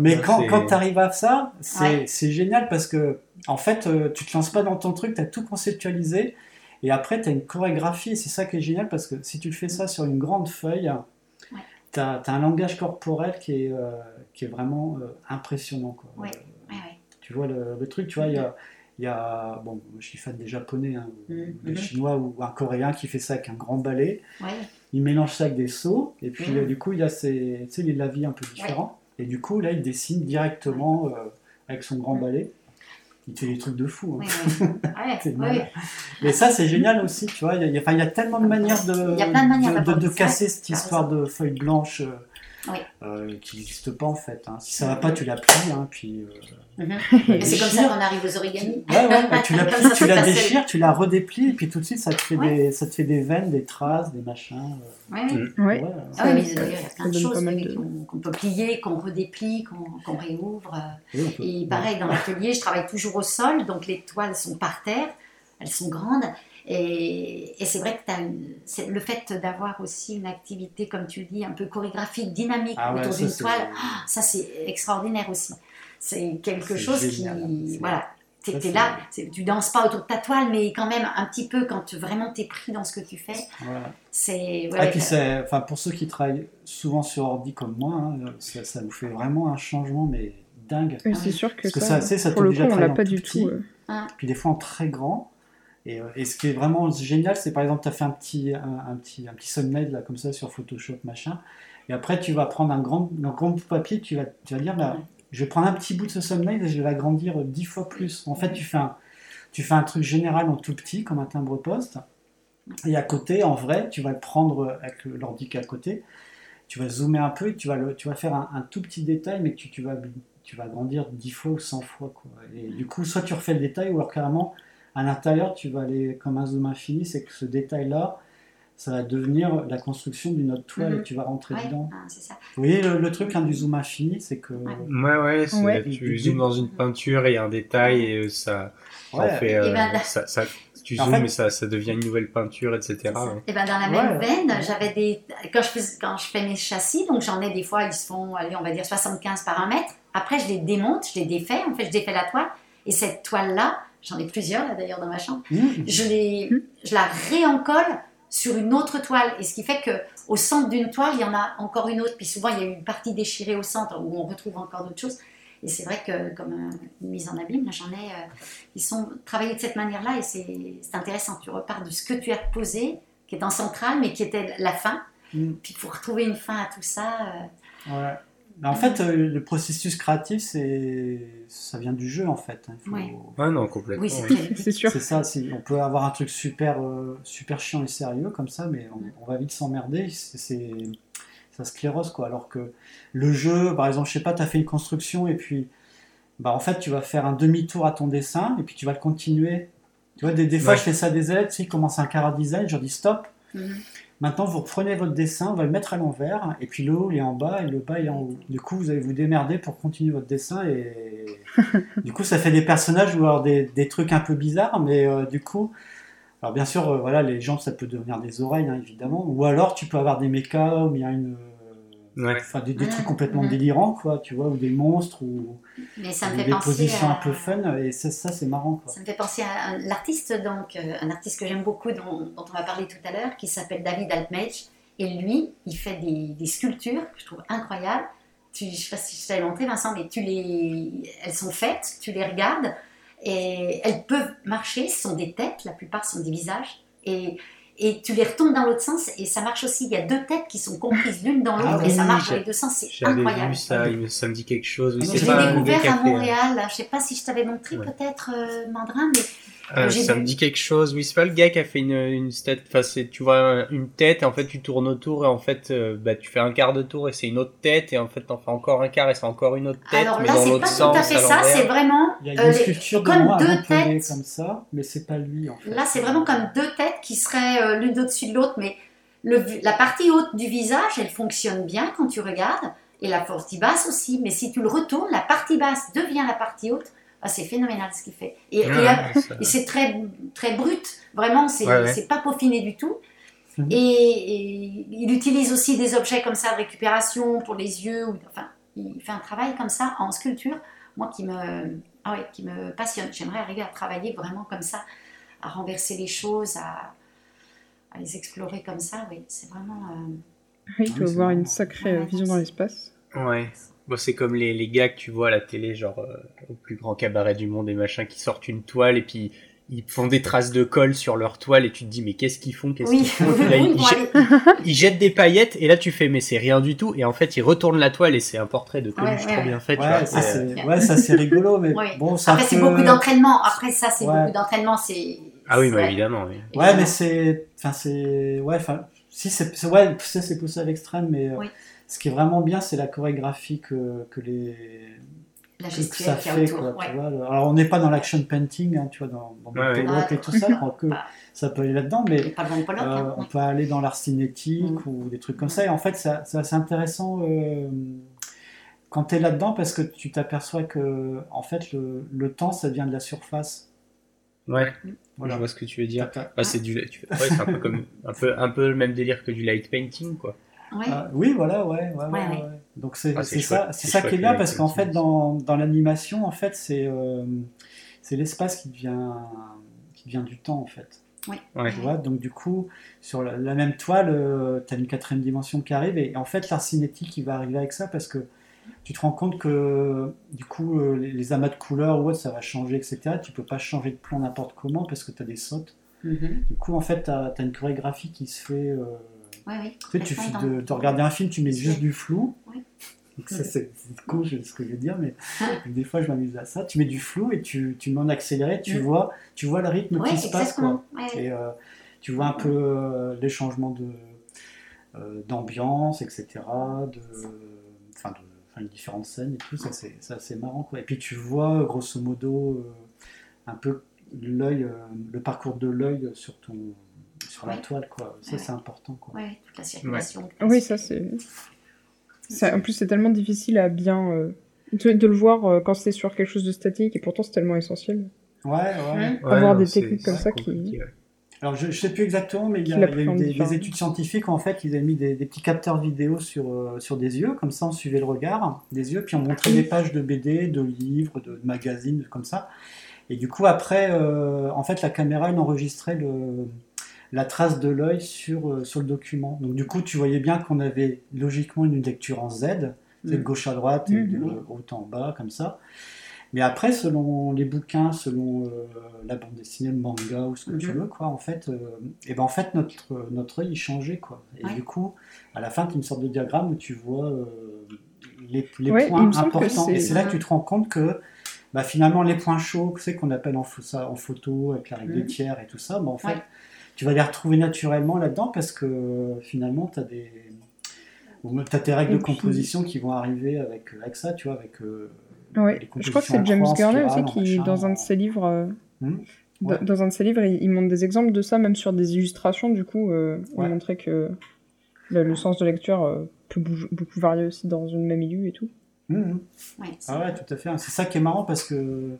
mais quand, quand tu arrives à ça, c'est génial parce que, en fait, euh, tu te lances pas dans ton truc, tu as tout conceptualisé et après, tu as une chorégraphie et c'est ça qui est génial parce que si tu fais ça sur une grande feuille, tu as, un langage corporel qui est, euh, qui est vraiment euh, impressionnant. Quoi. Tu vois le, le truc, tu vois, il y a il y a, bon, je suis fan des Japonais, hein, mmh, des mmh. Chinois ou un Coréen qui fait ça avec un grand balai. Il mélange ça avec des seaux, et puis euh, du coup, il a ses, tu sais, la vie un peu différent. Et du coup, là, il dessine directement euh, avec son grand balai. Il fait des trucs de fou. Hein. Mais ça, c'est génial aussi, tu vois. Il y, a, il y a tellement de manières de, de, de, casser cette histoire de feuilles blanches. Euh, euh, qui n'existe pas en fait. Hein. Si ça va pas, tu la plies, hein, puis. Euh, mhm. c'est comme ça qu'on arrive aux origamis. Ouais, ouais, tu la plies, tu la déchires, tu la redéplies, et puis tout de suite ça te fait des, ça te fait des veines, des traces, des machins. Euh. Ouais, ouais. ouais. Ah oui, mais il y a plein de choses qu'on peut plier, qu'on redéplie, qu'on réouvre. et pareil, dans l'atelier, je travaille toujours au sol, donc les toiles sont par terre, elles sont grandes. Et, c'est vrai que as le fait d'avoir aussi une activité, comme tu dis, un peu chorégraphique, dynamique ah autour d'une toile, ah, ça c'est extraordinaire aussi. C'est quelque chose qui. Voilà. Tu es, là, tu danses pas autour de ta toile, mais quand même un petit peu quand vraiment tu es pris dans ce que tu fais. C'est. Ah, enfin, pour ceux qui travaillent souvent sur ordi comme moi, hein, ça, ça, vous fait vraiment un changement, mais dingue. c'est sûr que, ça, ça, ça, pour le coup, on l'a pas du tout. Puis des fois en très grand. Euh, et, ce qui est vraiment génial, c'est par exemple, tu as fait un petit, un, petit, un petit là, comme ça sur Photoshop, machin. Et après, tu vas prendre un grand, un grand bout de papier, tu vas, tu vas dire, bah, je vais prendre un petit bout de ce thumbnail et je vais l'agrandir dix fois plus. En fait, tu fais, un, tu fais un truc général en tout petit, comme un timbre-poste. Et à côté, en vrai, tu vas le prendre avec l'ordi qui est à côté, tu vas zoomer un peu et tu vas, tu vas faire un, tout petit détail, mais tu, tu, vas, tu vas agrandir dix fois ou cent fois. Quoi. Et du coup, soit tu refais le détail, ou alors carrément, à l'intérieur, tu vas aller comme un zoom infini, c'est que ce détail-là, ça va devenir la construction d'une autre toile et mhm. tu vas rentrer dedans. Ah, ça. Vous voyez le, truc hein, du zoom infini, c'est que. Ouais, ouais, tu zoomes dans une peinture et un détail et ça, fait. Euh, ben, ça, tu zoomes et ça, ça devient une nouvelle peinture, etc. Et ben dans la même veine, j'avais des. Quand je, fais, quand je fais mes châssis, donc j'en ai des fois, ils se font, allez, on va dire 75 par un mètre. Après, je les démonte, je les défais, en fait, je défais la toile. Et cette toile-là, j'en ai plusieurs là d'ailleurs dans ma chambre, mmh. je, les, je la réencole sur une autre toile. Et ce qui fait que au centre d'une toile, il y en a encore une autre. Puis souvent, il y a une partie déchirée au centre où on retrouve encore d'autres choses. Et c'est vrai que comme euh, une mise en abîme, j'en ai, euh, ils sont travaillés de cette manière-là et c'est intéressant. Tu repars de ce que tu as posé, qui est en centrale, mais qui était la fin. Mm. Puis faut retrouver une fin à tout ça. euh, Ouais. Mais en fait, euh, le processus créatif, c'est ça vient du jeu en fait. Il faut- Ouais. Ah non, complètement. Oui, c'est sûr. C'est ça, on peut avoir un truc super, euh, super chiant et sérieux comme ça, mais on, on va vite s'emmerder, c'est, ça sclérose quoi. Alors que le jeu, par exemple, je sais pas, tu as fait une construction et puis, bah en fait, tu vas faire un demi-tour à ton dessin et puis tu vas le continuer. Tu vois, des, des fois, Ouais. je fais ça des élèves, tu sais, ils commencent un cara design, je leur dis stop. Mhm. Maintenant, vous reprenez votre dessin, on va le mettre à l'envers, et puis le haut il est en bas et le bas il est en haut. Du coup, vous allez vous démerder pour continuer votre dessin, et du coup, ça fait des personnages ou alors des, des trucs un peu bizarres, mais euh, du coup, alors bien sûr, euh, voilà, les gens, ça peut devenir des oreilles, hein, évidemment, ou alors tu peux avoir des mechas y a une. Ouais. Enfin, des, des trucs complètement délirants, quoi, tu vois, ou des monstres, ou, Mais ça me fait des positions à... un peu fun, et ça, ça c'est marrant, quoi. Ça me fait penser à un- l'artiste, donc, euh, un artiste que j'aime beaucoup, dont, dont on va parler tout à l'heure, qui s'appelle David Altmage. Et lui, il fait des, des sculptures que je trouve incroyables. Tu, je ne sais pas si je t'avais montré, Vincent, mais tu les, elles sont faites, tu les regardes, et elles peuvent marcher. Ce sont des têtes, la plupart sont des visages. Et, et tu les retournes dans l'autre sens, et ça marche aussi. Il y a deux têtes qui sont comprises l'une dans l'autre, Ah et ça marche dans les deux sens. C'est incroyable. vu ça, il me, ça me dit quelque chose. Je l'ai découvert à euh, Montréal. Je ne sais pas si je t'avais montré Ouais. peut-être, euh, Mandrin, mais euh, ça me dit quelque chose. Oui, c'est pas le gars qui a fait une, une tête. Enfin, c'est, tu vois une tête et en fait tu tournes autour et en fait euh, bah, tu fais un quart de tour et c'est une autre tête et en fait t'en fais encore un quart et c'est encore une autre tête Alors mais là, dans c'est l'autre pas tout sens à fait ça, c'est vraiment Il y a euh, une les- sculpture de comme deux têtes. comme ça, mais c'est pas lui, en fait. Là, c'est vraiment comme deux têtes qui seraient euh, l'une au-dessus de l'autre, mais le, la partie haute du visage, elle fonctionne bien quand tu regardes, et la partie basse aussi. Mais si tu le retournes, la partie basse devient la partie haute. Ah, c'est phénoménal ce qu'il fait. Et, et, Ah, ça- et c'est très, très brut, vraiment, c'est Ouais, pas peaufiné du tout. Mhm. Et, et il utilise aussi des objets comme ça de récupération pour les yeux. Ou, enfin, il fait un travail comme ça en sculpture, moi qui me, ah ouais, qui me passionne. J'aimerais arriver à travailler vraiment comme ça, à renverser les choses, à, à les explorer comme ça. Oui, c'est vraiment. euh, Il Ah oui, c'est avoir une sacrée Ouais, vision dans l'espace. Ouais. Bon, c'est comme les, les gars que tu vois à la télé, genre euh, au plus grand cabaret du monde et machin, qui sortent une toile et puis ils font des traces de colle sur leur toile et tu te dis mais qu'est-ce qu'ils font Qu'est-ce Oui, qu'ils font? Oui, Puis là, oui, ils, jettent, allez. ils jettent des paillettes et là tu fais mais c'est rien du tout et en fait ils retournent la toile et c'est un portrait de Coluche Ouais, trop ouais, bien fait. tu Ouais, vois, ça c'est- euh, c'est ouais, ça, c'est rigolo, mais Ouais. bon, ça Après, c'est beaucoup d'entraînement. Après, ça, c'est Ouais. beaucoup d'entraînement. C'est. Ah oui, bah, ouais. évidemment. Oui. Ouais, mais c'est, enfin c'est, ouais, enfin, si c'est, c'est- ouais, ça c'est poussé à l'extrême, mais euh, Oui. Ce qui est vraiment bien, c'est la chorégraphie que, que les, la que ça fait, autour. quoi, ouais. tu vois. le- Alors, on n'est pas dans l'action painting, hein, tu vois, dans, dans Ouais, le ouais. Et tout ça, je crois que ça peut aller là-dedans, mais pas Pollock, euh, hein. on peut aller dans l'art cinétique Mm. ou des trucs comme ça. Et en fait, ça- c'est assez intéressant euh, quand tu es là-dedans parce que tu t'aperçois que, en fait, le, le temps, ça vient de la surface. Ouais, Voilà. je vois ce que tu veux dire. Bah, c'est du, tu fais- ouais, c'est un peu comme un peu un peu le même délire que du light painting quoi. Ouais. Ah, oui, voilà, ouais, ouais, ouais, Ouais, ouais. ouais. Donc c'est Ah, c'est c'est ça, c'est ça qui est bien parce qu'en fait dans, dans l'animation en fait c'est euh, c'est l'espace qui devient qui devient du temps en fait. Tu vois, donc du coup sur la, la même toile, tu as une quatrième dimension qui arrive et, en fait l'art cinétique il va arriver avec ça parce que tu te rends compte que du coup euh, les, les amas de couleurs ouais, ça va changer etc. Tu peux pas changer de plan n'importe comment parce que tu as des sautes. Mhm. Du coup en fait tu as, une chorégraphie qui se fait euh, Ouais, oui. tu sais, tu de, dans- de regarder un film, tu mets juste du flou. Oui. Ça, c'est con je- ce que je veux dire, mais des fois je m'amuse à ça. Tu mets du flou et tu, tu mets en accéléré, tu, vois, tu vois le rythme Ouais, qui se passe. Quoi. Ouais. Et euh, tu vois un peu euh, les changements de, euh, d'ambiance, etc. De, enfin, de, enfin, les différentes scènes et tout, ça c'est, ça, c'est marrant. Quoi. Et puis tu vois grosso modo un peu l'œil, le parcours de l'œil sur, ton, sur la toile. Quoi. Ça Ouais. c'est important. Quoi. Ouais, toute la circulation. Oui, ça c'est. ça- En plus, c'est tellement difficile à bien. euh, De, de le voir euh, quand c'est sur quelque chose de statique et pourtant c'est tellement essentiel. Ouais, ouais. Avoir non, des techniques comme ça qui-. Alors je, je sais plus exactement, mais il y a, Qui il y a eu des, études scientifiques où en fait ils avaient mis des, des petits capteurs vidéo sur, euh, sur des yeux, comme ça on suivait le regard des yeux, puis on montrait des pages de BD, de livres, de, de magazines, comme ça. Et du coup après, euh, en fait la caméra elle enregistrait le, la trace de l'œil sur, euh, sur le document. Donc du coup tu voyais bien qu'on avait logiquement une lecture en Z, C'est de gauche à droite et de haut en bas, comme ça. Mais après, selon les bouquins, selon euh, la bande dessinée, le manga ou ce que tu Mhm. veux, quoi, en fait, euh, et ben en fait notre notre œil il changeait, quoi. Et Ouais. du coup, à la fin, tu as une sorte de diagramme où tu vois euh, les, les Ouais, points importants. Et c'est- c'est là que tu te rends compte que bah, finalement les points chauds, sais qu'on appelle en, pho- ça en photo avec la règle des Mhm. tiers et tout ça, bah, en fait, Ouais. Tu vas les retrouver naturellement là-dedans parce que finalement, tu as des T'as tes règles de composition qui vont arriver avec, avec ça, tu vois, avec euh, Ouais, les je crois que c'est James Gurney aussi qui, machin, dans un de ses livres, euh, Hmm, dans- ouais. dans un de ses livres, il, il montre des exemples de ça, même sur des illustrations. Du coup, euh, Ouais. il montrait que le, le sens de lecture euh, peut bouge- beaucoup varier aussi dans une même milieu et tout. Ouais, c'est- Ah ouais, tout à fait. C'est ça qui est marrant parce que,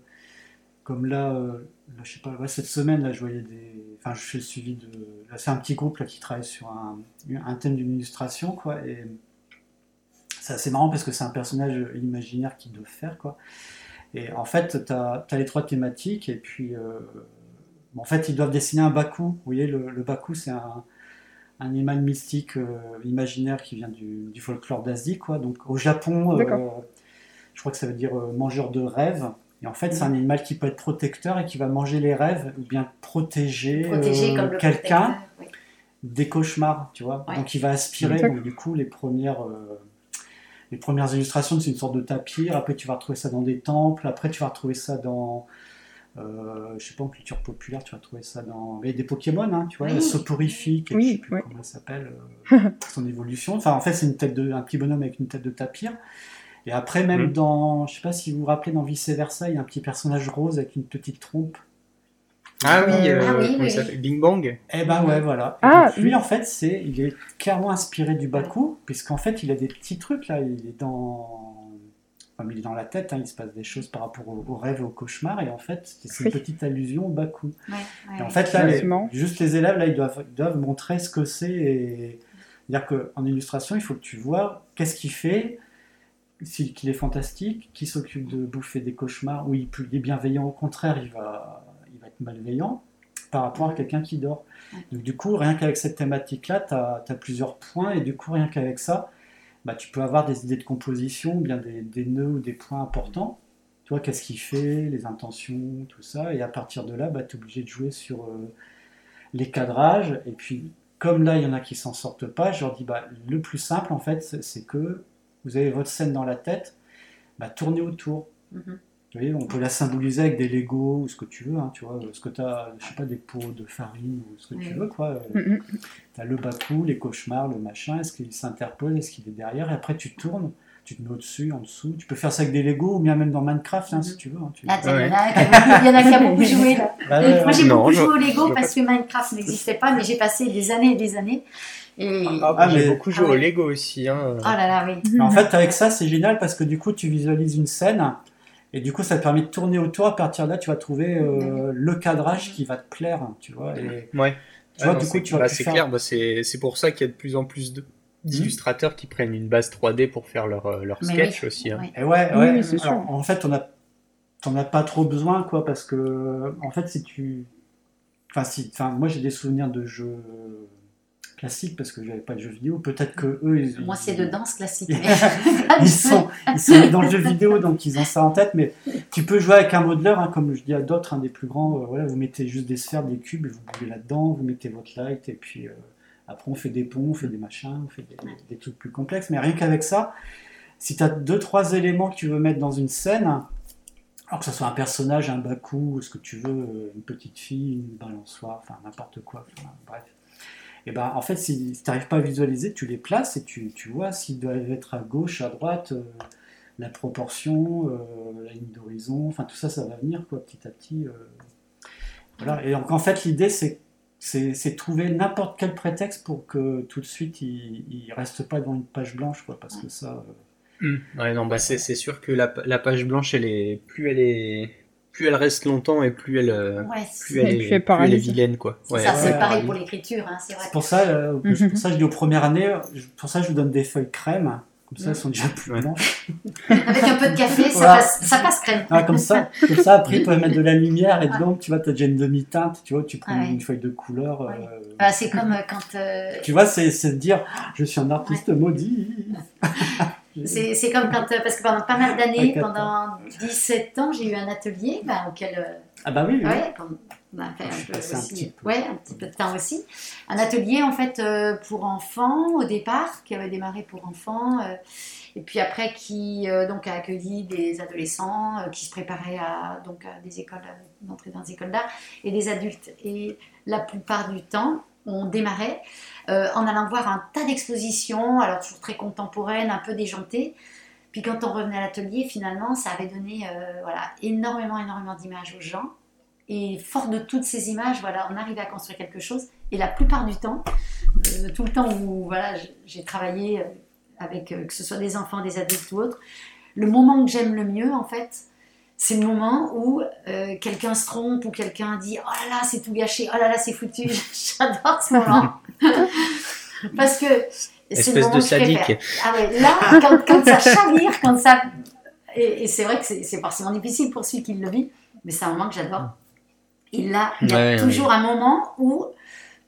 comme là, euh, là, je sais pas, ouais, cette semaine, là, je voyais des. Enfin, je fais le suivi de. Là, c'est un petit groupe là, qui travaille sur un, un thème d'une illustration, quoi. Et c'est assez marrant parce que c'est un personnage imaginaire qu'ils doivent faire, quoi. Et en fait, tu as, les trois thématiques, et puis. euh, bon, en fait, ils doivent dessiner un baku. Vous voyez, le, le baku, c'est un, un animal mystique euh, imaginaire qui vient du, du folklore d'Asie, quoi. Donc, au Japon. euh, je crois que ça veut dire euh, mangeur de rêves. Et en fait, c'est un animal qui peut être protecteur et qui va manger les rêves ou bien protéger, euh, quelqu'un des cauchemars, tu vois. Ouais. Donc il va aspirer. Donc du coup, les premières, euh, les premières illustrations, c'est une sorte de tapir. Après, tu vas retrouver ça dans des temples. Après, tu vas retrouver ça dans, euh, je sais pas, en culture populaire, tu vas trouver ça dans mais des Pokémon, hein, tu vois, Oui. soporifique, et Oui, je sais plus comment ça s'appelle, euh, son évolution. Enfin, en fait, c'est une tête de, un petit bonhomme avec une tête de tapir. Et après, même Mhm. dans, je sais pas si vous vous rappelez, dans Vice Versa, il y a un petit personnage rose avec une petite trompe. Ah oui, euh, Ah oui, oui, il s'appelle? Oui. Bing Bang? Eh ben ouais, voilà. Et Ah, donc, lui, oui. en fait, c'est, il est clairement inspiré du Baku, puisqu'en fait, il a des petits trucs là. Il est dans, comme il est dans la tête, hein, il se passe des choses par rapport au, au rêve et au cauchemar, et en fait, c'est une Oui. petite allusion au Baku. Ouais, Et en fait, là, les- juste les élèves, là, ils doivent, ils doivent montrer ce que c'est. Et... C'est-à-dire qu'en illustration, il faut que tu vois qu'est-ce qu'il fait, qu'il est fantastique, qui s'occupe de bouffer des cauchemars, ou il, peut- il est bienveillant, au contraire, il va, il va être malveillant par rapport à quelqu'un qui dort. Donc, du coup, rien qu'avec cette thématique-là, tu as, plusieurs points, et du coup, rien qu'avec ça, bah, tu peux avoir des idées de composition, ou bien des, des nœuds ou des points importants. Tu vois, qu'est-ce qu'il fait, les intentions, tout ça. Et à partir de là, bah, tu es obligé de jouer sur euh, les cadrages. Et puis, comme là, il y en a qui s'en sortent pas, je leur dis, bah, le plus simple, en fait, c'est que vous avez votre scène dans la tête, bah, tournez autour. Mhm. Vous voyez, on peut la symboliser avec des Legos ou ce que tu veux, hein, tu vois, ce que tu as, je sais pas, des pots de farine ou ce que tu veux, quoi. Mhm. Tu as le Baku, les cauchemars, le machin, est-ce qu'il s'interpose, est-ce qu'il est derrière, et après tu tournes, tu te mets au-dessus, en dessous. Tu peux faire ça avec des Legos ou bien même dans Minecraft, hein, si tu veux. hein, tu- Ah, Ouais. il y en a qui a- il y en a qui a beaucoup joué là. Bah, Moi j'ai Non, beaucoup je- joué au Lego parce que Minecraft n'existait pas, mais j'ai passé des années et des années. Et Ah, Ah, J'ai mais- beaucoup joué Ah au. Lego aussi. Hein. oh là là, oui. En fait, avec ça, c'est génial parce que du coup, tu visualises une scène et du coup, ça te permet de tourner autour. À partir de là, tu vas trouver euh, le cadrage qui va te plaire, tu vois. Et, Ouais. Tu vois, Ah, du non, coup, c'est- tu vas bah, plus c'est faire- clair, bah, c'est c'est pour ça qu'il y a de plus en plus de- d'illustrateurs qui prennent une base 3D pour faire leur, euh, leur sketch oui. aussi. hein. Et ouais, ouais. oui, c'est sûr. Alors, en fait, on a, t'en as pas trop besoin, quoi, parce que, en fait, si tu, enfin, si, enfin, moi, j'ai des souvenirs de jeux classiques parce que j'avais pas de jeux vidéo. Peut-être que eux, ils, Moi c'est de danse classique. Ils sont, ils sont dans le jeu vidéo, donc ils ont ça en tête, mais tu peux jouer avec un modeleur, hein, comme je dis à d'autres, un des plus grands, euh, voilà, vous mettez juste des sphères, des cubes, et vous bougez là-dedans, vous mettez votre light, et puis euh, après on fait des ponts, on fait des machins, on fait des, des trucs plus complexes, mais rien qu'avec ça, si tu as deux, trois éléments que tu veux mettre dans une scène, alors que ce soit un personnage, un baku, ce que tu veux, euh, une petite fille, une balançoire, enfin n'importe quoi, enfin, bref. Et ben, en fait, si tu n'arrives pas à visualiser, tu les places et tu, tu vois s'ils doivent être à gauche, à droite, euh, la proportion, euh, la ligne d'horizon, enfin tout ça, ça va venir quoi, petit à petit. euh. Voilà. Et donc en fait, l'idée, c'est c'est trouver n'importe quel prétexte pour que tout de suite, il ne reste pas devant une page blanche, quoi, parce que ça. euh, Mm. Ouais, non, bah c'est c'est sûr que la, la page blanche, elle est plus elle est plus elle reste longtemps et plus elle euh, Ouais, plus elle, est, puis elle plus elle est paralyse. vilaine quoi. Ouais, ça, ouais, c'est ouais, pareil ouais. pour l'écriture, hein, c'est vrai. Pour ça, euh, Mhm. pour ça que je dis aux premières années, je- pour ça je vous donne des feuilles crème, comme ça Mhm. elles sont déjà plus blanches. Avec un peu de café, ça, Voilà. passe, ça passe crème. Ah, comme ça, comme ça après ils peuvent mettre de la lumière et dedans tu vois t'as déjà une demi-teinte, tu vois, tu prends Ah ouais. une feuille de couleur. euh. Bah, c'est comme euh, quand. euh, Tu vois, c'est c'est de dire je suis un artiste maudit. C'est comme quand, euh, parce que pendant pas mal d'années, pendant 17 ans, j'ai eu un atelier bah, auquel, euh, Ah bah oui, oui. ouais, on a fait un peu, un petit peu. ouais, un petit peu de temps aussi. Un atelier en fait euh, pour enfants au départ, qui avait démarré pour enfants, euh, et puis après qui euh, donc a accueilli des adolescents qui se préparaient à donc à des écoles d'entrer dans des écoles d'art et des adultes. Et la plupart du temps, on démarrait euh, en allant voir un tas d'expositions, alors toujours très contemporaines, un peu déjantées. Puis quand on revenait à l'atelier, finalement, ça avait donné euh, voilà, énormément, énormément d'images aux gens. Et fort de toutes ces images, voilà, on arrivait à construire quelque chose. Et la plupart du temps, euh, tout le temps où voilà, j'ai travaillé avec que ce soit des enfants, des adultes ou autres, le moment que j'aime le mieux, en fait, c'est le moment où euh, quelqu'un se trompe ou quelqu'un dit Oh là là, c'est tout gâché, oh là là, c'est foutu. J'adore ce moment. Parce que c'est le Espèce moment de sadique. Ah ouais, là, quand, quand ça chavire, quand ça. Et, et c'est vrai que c'est forcément difficile pour celui qui le vit, mais c'est un moment que j'adore. Et là, il y a Ouais, toujours un moment où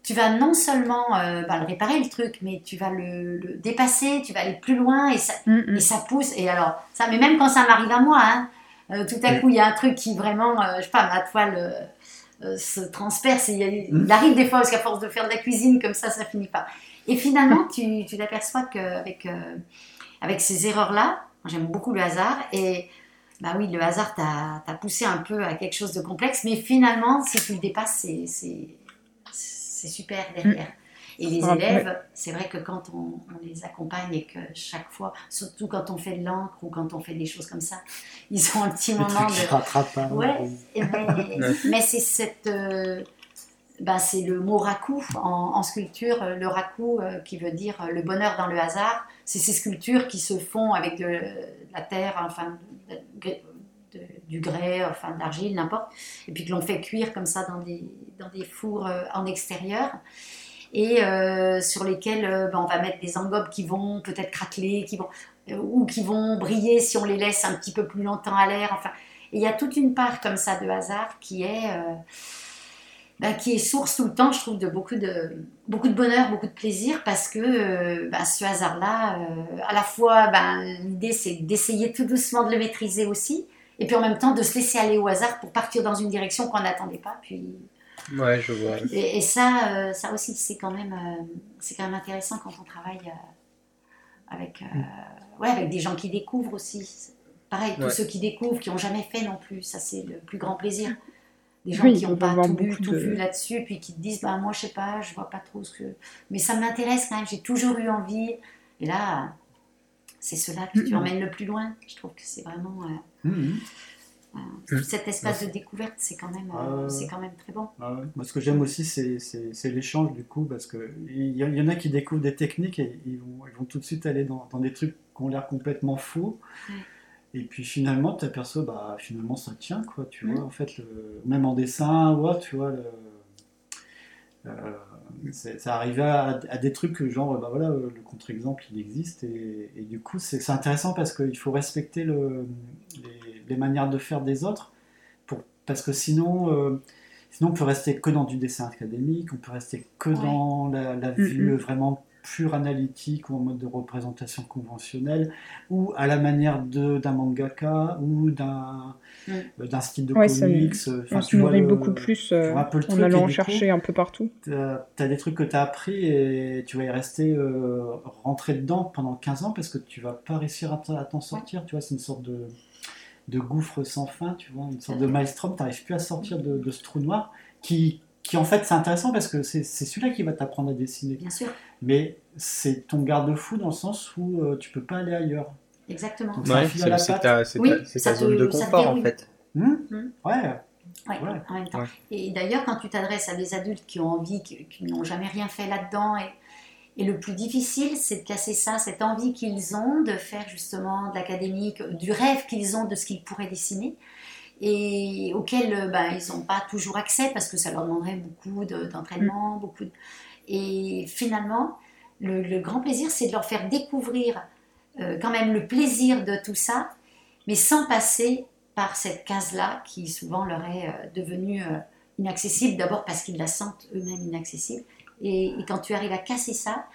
tu vas non seulement euh, bah, le réparer le truc, mais tu vas le, le dépasser, tu vas aller plus loin et ça, Mm, mm. et ça pousse. Et alors, ça, mais même quand ça m'arrive à moi, hein, tout à coup, il y a un truc qui vraiment, euh, je sais pas, ma toile euh, euh, se transperce. Et il, y a- il arrive des fois, parce qu'à force de faire de la cuisine comme ça, ça finit pas. Et finalement, tu tu t'aperçois qu'avec euh, avec ces erreurs-là, j'aime beaucoup le hasard. Et bah oui, le hasard t'a t'a poussé un peu à quelque chose de complexe, mais finalement, si tu le dépasses, c'est- c'est c'est super derrière. Et les élèves, c'est vrai que quand on, on les accompagne et que chaque fois, surtout quand on fait de l'encre ou quand on fait des choses comme ça, ils ont un petit moment de... rattrape. Ouais. Et Mais, Ouais. mais c'est cette... euh, ben, c'est le mot raku en, en sculpture, euh, le raku euh, qui veut dire euh, le bonheur dans le hasard. C'est ces sculptures qui se font avec de, de la terre, enfin de- de- de- du grès, enfin de l'argile, n'importe, et puis que l'on fait cuire comme ça dans des, dans des fours euh, en extérieur, et euh, sur lesquels euh, ben, on va mettre des engobes qui vont peut-être craqueler, qui vont, euh, ou qui vont briller si on les laisse un petit peu plus longtemps à l'air. Enfin, il y a toute une part comme ça de hasard qui est, ben, qui est source tout le temps, je trouve, de beaucoup de, beaucoup de bonheur, beaucoup de plaisir, parce que ben, ce hasard-là, à la fois, l'idée c'est d'essayer tout doucement de le maîtriser aussi, et puis en même temps de se laisser aller au hasard pour partir dans une direction qu'on n'attendait pas. Puis, Ouais, je vois. et, et ça, euh, ça aussi, c'est quand même, euh, c'est quand même intéressant quand on travaille euh, avec, euh, ouais, avec des gens qui découvrent aussi. Pareil, tous Ouais. ceux qui découvrent, qui n'ont jamais fait non plus, ça c'est le plus grand plaisir. Des gens Oui, qui on n'ont pas tout tout de- vu là-dessus, puis qui te disent, bah moi je sais pas, je vois pas trop ce que, mais ça m'intéresse quand même. J'ai toujours eu envie. Et là, c'est cela que tu Mhm. emmènes le plus loin. Je trouve que c'est vraiment euh, Mhm. Mhm. cet espace de découverte, c'est quand même, euh, Euh, c'est quand même très bon. Ah ouais. Moi, ce que j'aime aussi, c'est- c'est c'est l'échange du coup, parce que il y, y en a qui découvrent des techniques et ils vont, ils vont tout de suite aller dans, dans des trucs qui ont l'air complètement faux. Ouais. Et puis finalement, tu aperçois, bah finalement ça tient quoi, tu vois. En fait, le- même en dessin, ouais, tu vois, le, euh, c'est- ça arrivait à, à des trucs que genre, bah voilà, le contre-exemple il existe et, et du coup c'est c'est intéressant parce qu'il faut respecter le, les, les manières de faire des autres, pour, parce que sinon. euh, Sinon, on peut rester que dans du dessin académique, on peut rester que Ouais. dans la, la Mm, vue mm. vraiment pure analytique ou en mode de représentation conventionnelle, ou à la manière de- d'un mangaka ou d'un Mm. euh, d'un style de Ouais, ça- comics. euh, enfin, On tu vois le- beaucoup plus euh, tu un peu le en allant chercher un peu partout. T'as as des trucs que tu as appris et tu vas y rester euh, rentré dedans pendant 15 ans parce que tu vas pas réussir à t'en- à t'en sortir. Tu vois, c'est une sorte de, de gouffre sans fin, tu vois, une sorte de maelstrom. Tu n'arrives plus à sortir de, de ce trou noir qui, qui en fait, c'est intéressant parce que c'est c'est celui-là qui va t'apprendre à dessiner. Bien sûr, Mais c'est ton garde-fou dans le sens où euh, tu peux pas aller ailleurs. exactement. Donc, c'est Ouais, ta, c'est Oui, ta- c'est ça ta te- zone de confort en fait. Hmm Hmm. Ouais. Ouais, Ouais. en même temps. Ouais. Et d'ailleurs, quand tu t'adresses à des adultes qui ont envie, qui, qui n'ont jamais rien fait là-dedans, et, et le plus difficile, c'est de casser ça, cette envie qu'ils ont de faire justement de l'académique, du rêve qu'ils ont de ce qu'ils pourraient dessiner, et auquel ben, ils n'ont pas toujours accès parce que ça leur demanderait beaucoup de- d'entraînement, beaucoup de... Et finalement, le, le grand plaisir, c'est de leur faire découvrir euh, quand même le plaisir de tout ça, mais sans passer par cette case-là qui souvent leur est euh, devenue euh, inaccessible, d'abord parce qu'ils la sentent eux-mêmes inaccessible. Et, et quand tu arrives à casser ça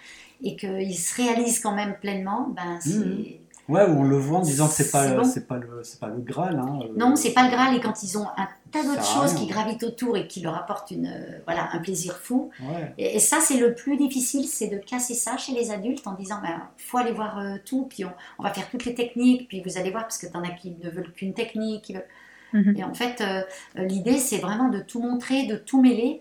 et qu'ils se réalisent quand même pleinement, ben c'est Mhm. Ouais, on le voit en disant que c'est pas, C'est bon. c'est pas le, c'est pas le Graal. Hein, euh, Non, c'est pas le Graal. Et quand ils ont un tas d'autres choses qui gravitent autour et qui leur apportent une, euh, voilà, un plaisir fou. Ouais. Et, et ça, c'est le plus difficile, c'est de casser ça chez les adultes en disant, ben, faut aller voir euh, tout, puis on, on va faire toutes les techniques, puis vous allez voir, parce que t'en as qui ne veulent qu'une technique. qui veulent- Mhm. Et en fait, euh, euh, l'idée, c'est vraiment de tout montrer, de tout mêler.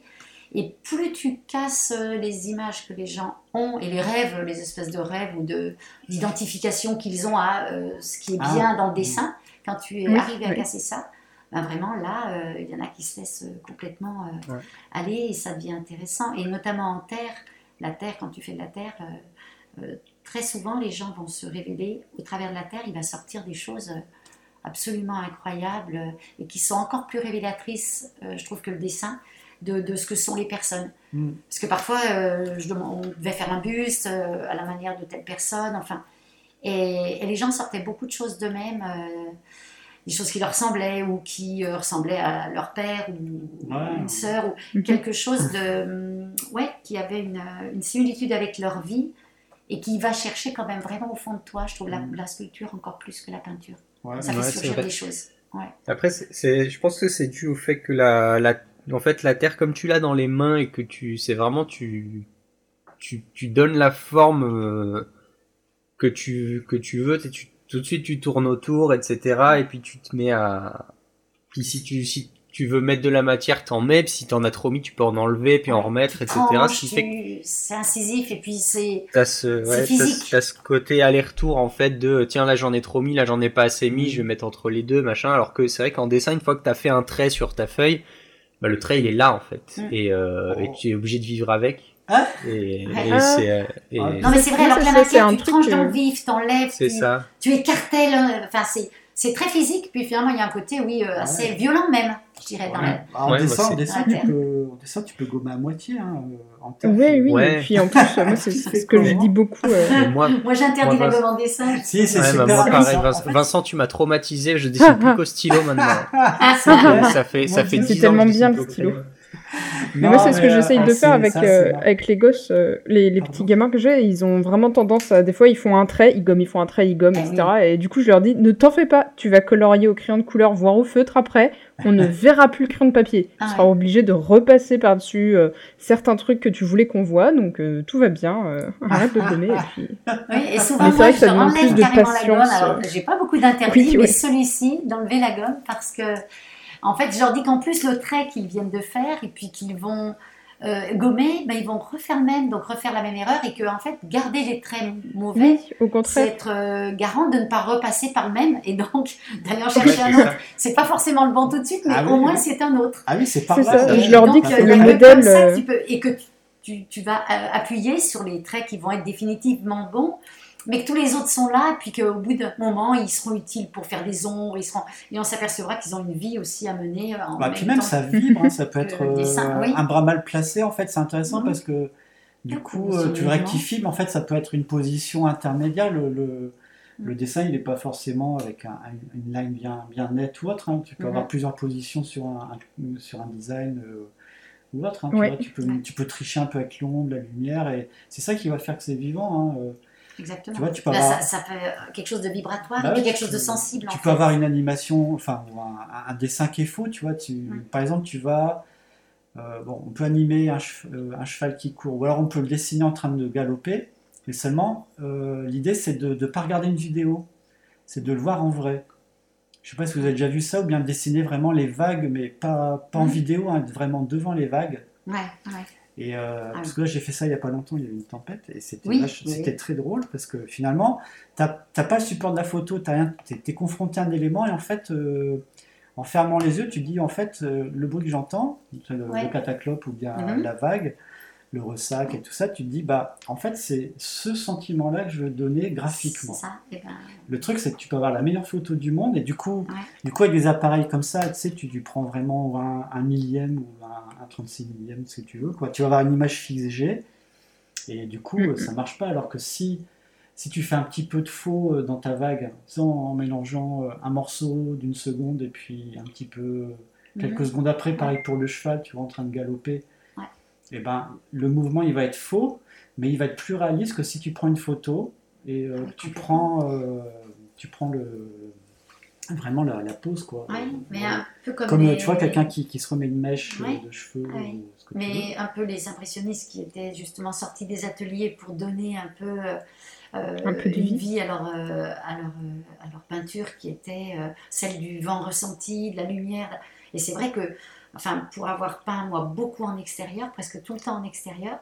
Et plus tu casses euh, les images que les gens ont et les rêves, les espèces de rêves ou de d'identification qu'ils ont à euh, ce qui est Ah. bien dans le dessin, quand tu es Oui, arrivé à casser ça, ben vraiment là, euh, il y en a qui se laissent complètement euh, Ouais. aller et ça devient intéressant. Et notamment en terre, la terre, quand tu fais de la terre, euh, euh, très souvent les gens vont se révéler au travers de la terre, il va sortir des choses absolument incroyables et qui sont encore plus révélatrices, euh, je trouve, que le dessin. De, de ce que sont les personnes. Mm. Parce que parfois, euh, je on devait faire un buste euh, à la manière de telle personne, enfin. Et, et les gens sortaient beaucoup de choses d'eux-mêmes, euh, des choses qui leur ressemblaient ou qui euh, ressemblaient à leur père ou Ouais. une sœur ou quelque chose de ouais qui avait une, une similitude avec leur vie et qui va chercher quand même vraiment au fond de toi. Je trouve la, Mm. la sculpture encore plus que la peinture. Ouais. Ça Ouais, fait c'est surgir des choses. Ouais. Après, c'est, c'est- je pense que c'est dû au fait que la, la, en fait, la terre comme tu l'as dans les mains et que tu, c'est vraiment tu, tu, tu donnes la forme euh, que tu, que tu veux. Tu, tout de suite, tu tournes autour, etc. Et puis tu te mets à, puis si tu, si tu veux mettre de la matière, t'en mets. Puis si t'en as trop mis, tu peux en enlever puis en remettre, etc. Tranche, Ce qui fait c'est incisif et puis c'est T'as ce, C'est ouais, t'as ce côté aller-retour en fait de tiens là j'en ai trop mis, là j'en ai pas assez mis, je vais mettre entre les deux machin. Alors que c'est vrai qu'en dessin, une fois que t'as fait un trait sur ta feuille, bah, le trait il est là en fait Mm. et, euh, Oh. et tu es obligé de vivre avec. Hein et, Ouais. et Ah. c'est et Ah. non mais c'est vrai alors que la un tu tranches dans le vif, t'enlèves, tu, ça. tu écartèles. euh, Enfin c'est c'est très physique puis finalement il y a un côté oui euh, assez Ouais. violent même, je dirais dans Ouais. la. Bah, en, Ouais, dessin, en, c'est- dessin, tu peux, en dessin, tu peux gommer à moitié. Hein, euh, en Oui, oui, Ouais. et puis en plus, euh, moi, c'est c'est ce que je dis beaucoup. euh, moi, Moi j'interdis la gomme en dessin. Si, c'est ouais, bah, super moi pareil. Vincent, En tu m'as traumatisé, je dessine plus qu'au stylo maintenant. Ah, c'est ça fait ça fait c'est 10 ans tellement que je bien, le stylo. Mais moi, c'est ce que j'essaye euh, de c'est- faire avec, ça, euh, avec les gosses. euh, les, les petits gamins que j'ai, ils ont vraiment tendance à. Des fois, ils font un trait, ils gomment, ils font un trait, ils gomment, Ah etc. Et du coup, je leur dis ne t'en fais pas, tu vas colorier au crayon de couleur, voire au feutre après. On ne verra plus le crayon de papier. Ah tu seras ouais. obligé de repasser par-dessus euh, certains trucs que tu voulais qu'on voit. Donc, tout va bien. arrête de gommer. Et puis... Oui, et souvent, Mais c'est moi, vrai que ça demande plus de patience, Alors, j'ai pas beaucoup d'interdits, Oui, mais celui-ci, d'enlever la gomme, parce que, en fait, je leur dis qu'en plus, le trait qu'ils viennent de faire, et puis qu'ils vont euh, gommer, ben, ils vont refaire le même, donc refaire la même erreur, et que, en fait, garder les traits mauvais, Oui, au c'est contraire. être euh, garant de ne pas repasser par le même, et donc d'aller en chercher un autre. C'est pas forcément le bon tout de suite, mais Ah oui, au moins, oui. c'est un autre. Ah oui, c'est ça, Et je leur dis donc, que euh, le modèle, ça que tu peux, et que tu, tu vas euh, appuyer sur les traits qui vont être définitivement bons, mais que tous les autres sont là, et puis qu'au bout d'un moment, ils seront utiles pour faire des ombres, ils seront, et on s'apercevra qu'ils ont une vie aussi à mener. euh, En Bah, même puis même temps. ça vibre, hein, ça peut être dessin, euh, oui. un bras mal placé en fait, c'est intéressant parce que du Ah, coup euh, tu mouvement. rectifies, mais en fait ça peut être une position intermédiaire. Le, le, le dessin il n'est pas forcément avec un- un- une ligne bien, bien nette ou autre. hein. Tu peux avoir plusieurs positions sur un, un- sur un design euh, ou autre. hein, tu, Ouais. vois. tu, peux, tu peux tricher un peu avec l'ombre, la lumière, et c'est ça qui va faire que c'est vivant. hein. Exactement. Tu vois, tu peux Là, avoir- ça, euh, quelque chose de vibratoire, Bah et puis ouais, quelque chose de sensible. Tu en peux fait. avoir une animation, enfin, ou un, un dessin qui est faux, tu vois. Tu, Mm. Par exemple, tu vas. euh, bon, on peut animer un, euh, un cheval qui court, ou alors on peut le dessiner en train de galoper, mais seulement, euh, l'idée, c'est de ne pas regarder une vidéo, c'est de le voir en vrai. Je sais pas si vous avez déjà vu ça, ou bien de dessiner vraiment les vagues, mais pas, pas en Mm. vidéo, hein, vraiment devant les vagues. Ouais, ouais. Et euh, Ah parce que là, j'ai fait ça il y a pas longtemps, il y a eu une tempête, et c'était Oui, oui, très drôle, parce que finalement, t'as t'as pas le support de la photo, t'es t'es confronté à un élément, et en fait, euh, en fermant les yeux, tu dis, en fait, euh, le bruit que j'entends, le, Ouais. le cataclope ou bien Mhm. la vague, le ressac et tout ça, tu te dis, bah, en fait, c'est ce sentiment-là que je veux donner graphiquement. C'est ça. Et ben, Le truc, c'est que tu peux avoir la meilleure photo du monde, et du coup, Ouais. du coup avec des appareils comme ça, tu sais, tu, tu prends vraiment un, un millième ou un, un 36 millième, ce que tu veux. Quoi. Tu vas avoir une image figée, et du coup, Mhm. euh, ça marche pas. Alors que si, si tu fais un petit peu de faux euh, dans ta vague, en, en mélangeant euh, un morceau d'une seconde et puis un petit peu euh, quelques mhm. secondes après, pareil pour le cheval, tu vois, en train de galoper, Et ben, le mouvement il va être faux, mais il va être plus réaliste que si tu prends une photo et euh, tu prends, euh, tu prends le, vraiment la, la pose, quoi. Mais Ouais. un peu comme, Comme euh, les- tu vois quelqu'un qui, qui se remet une mèche Ouais. de cheveux ou ce que. Mais un peu les impressionnistes qui étaient justement sortis des ateliers pour donner un peu, euh, Un peu de une vie. vie à leur, euh, à, leur, euh, à leur peinture qui était euh, celle du vent ressenti, de la lumière. Et c'est vrai que, enfin, pour avoir peint moi beaucoup en extérieur, presque tout le temps en extérieur,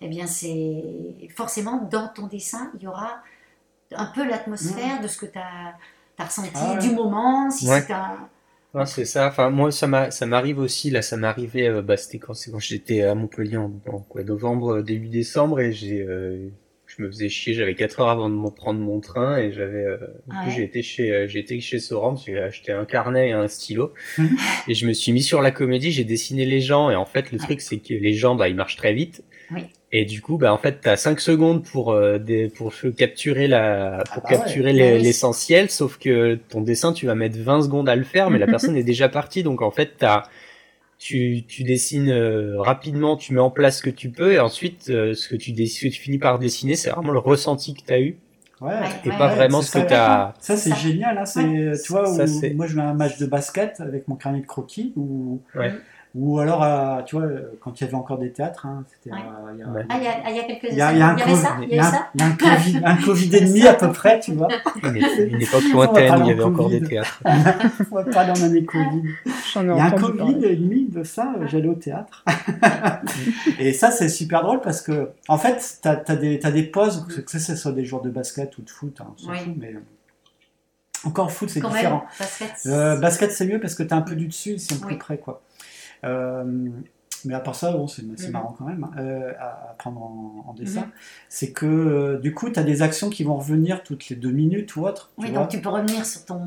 eh bien c'est forcément dans ton dessin, il y aura un peu l'atmosphère de ce que tu as, ressenti Ah ouais. du moment, si Ouais. c'est un... Ouais, c'est ça. Enfin, moi, ça m'a, ça m'arrive aussi. Là, ça m'arrivait. euh, bah, c'était quand, j'étais à Montpellier en, en quoi, novembre, euh, début décembre, et j'ai, euh, je me faisais chier. J'avais 4 heures avant de prendre mon train, et j'avais. euh, ouais. j'ai été chez, euh, j'ai été chez Soran. J'ai acheté un carnet et un stylo, et je me suis mis sur la comédie. J'ai dessiné les gens, et en fait, le truc, c'est que les gens, bah, ils marchent très vite. Oui. Et du coup, bah, en fait, t'as 5 secondes pour, euh, des, pour capturer la, pour Ah bah capturer Bah l'essentiel, sauf que ton dessin, tu vas mettre 20 secondes à le faire, mais la personne est déjà partie, donc en fait, t'as, tu, tu dessines euh, rapidement, tu mets en place ce que tu peux, et ensuite, euh, ce que tu, ce que tu finis par dessiner, c'est vraiment le ressenti que t'as eu, Ouais. et Ouais, pas ouais, vraiment ce que ça. t'as. Ça, c'est génial. Hein, c'est, Ouais. Tu vois, Ça, où- moi, je mets un match de basket avec mon carnet de croquis, Ouais. Ou alors, à- tu vois, quand il y avait encore des théâtres, hein, c'était Ouais. il y a- Ouais. Ah, il y, a, il y a quelques il y a, il y a un il y avait Covid- ça, il y a avait un- ça. il y a un Covid, un Covid et demi à peu près, tu vois. Une, époque lointaine, il y avait en encore des théâtres. On va pas dans l'année Covid. Il y a un Covid et demi de ça, euh, j'allais au théâtre. et ça, c'est super drôle parce que, en fait, t'as as des, pauses, que ce soit des jours de basket ou de foot, hein, Oui. fout, mais euh, encore foot, c'est différent. même, basket. Euh, basket, c'est mieux parce que t'as un peu du dessus, c'est un peu Oui. près, quoi. Euh, mais à part ça, bon, c'est Mhm. marrant quand même hein, euh, à, à prendre en, en dessin. Mhm. C'est que euh, du coup, tu as des actions qui vont revenir toutes les deux minutes ou autre. tu Oui, donc tu peux revenir sur ton.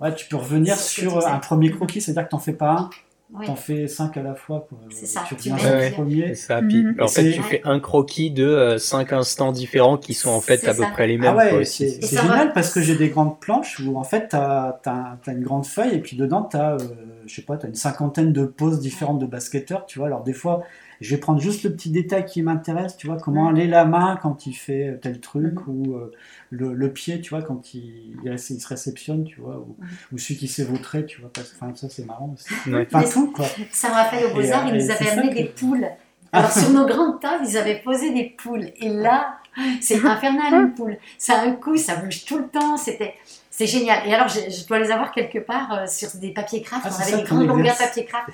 Ouais, tu peux revenir Sur sur tu un premier croquis, c'est-à-dire que t'en fais pas un, Oui. t'en fais cinq à la fois. quoi. C'est ça, Tu tu reviens mets- sur le C'est premier. ça. Puis, Mhm. en fait, tu fais un croquis de euh, cinq instants différents qui sont en fait à peu ça. près les mêmes. Ah ouais, quoi, c'est génial va- parce que j'ai des grandes planches où en fait t'as as, une grande feuille et puis dedans t'as, euh, je sais pas, t'as une cinquantaine de poses différentes de basketteurs, tu vois. Alors des fois, je vais prendre juste le petit détail qui m'intéresse, tu vois, comment aller la main quand il fait tel truc Mhm. ou euh, le, le pied, tu vois, quand il, il, il se réceptionne, tu vois, ou, ou celui qui s'est vautré, tu vois. Parce, que- enfin, ça c'est marrant aussi. Enfin tout quoi. Ça me rappelle au Beaux-Arts, Et, ils euh, nous avaient c'est amené des poules. Alors sur nos grandes tables, ils avaient posé des poules. Et là, c'est infernal une poule. Ça a un coup, ça bouge tout le temps. C'était, c'est génial. Et alors, je, je dois les avoir quelque part euh, sur des papiers craft. Ah, On avait ça des grandes longueurs papier craft.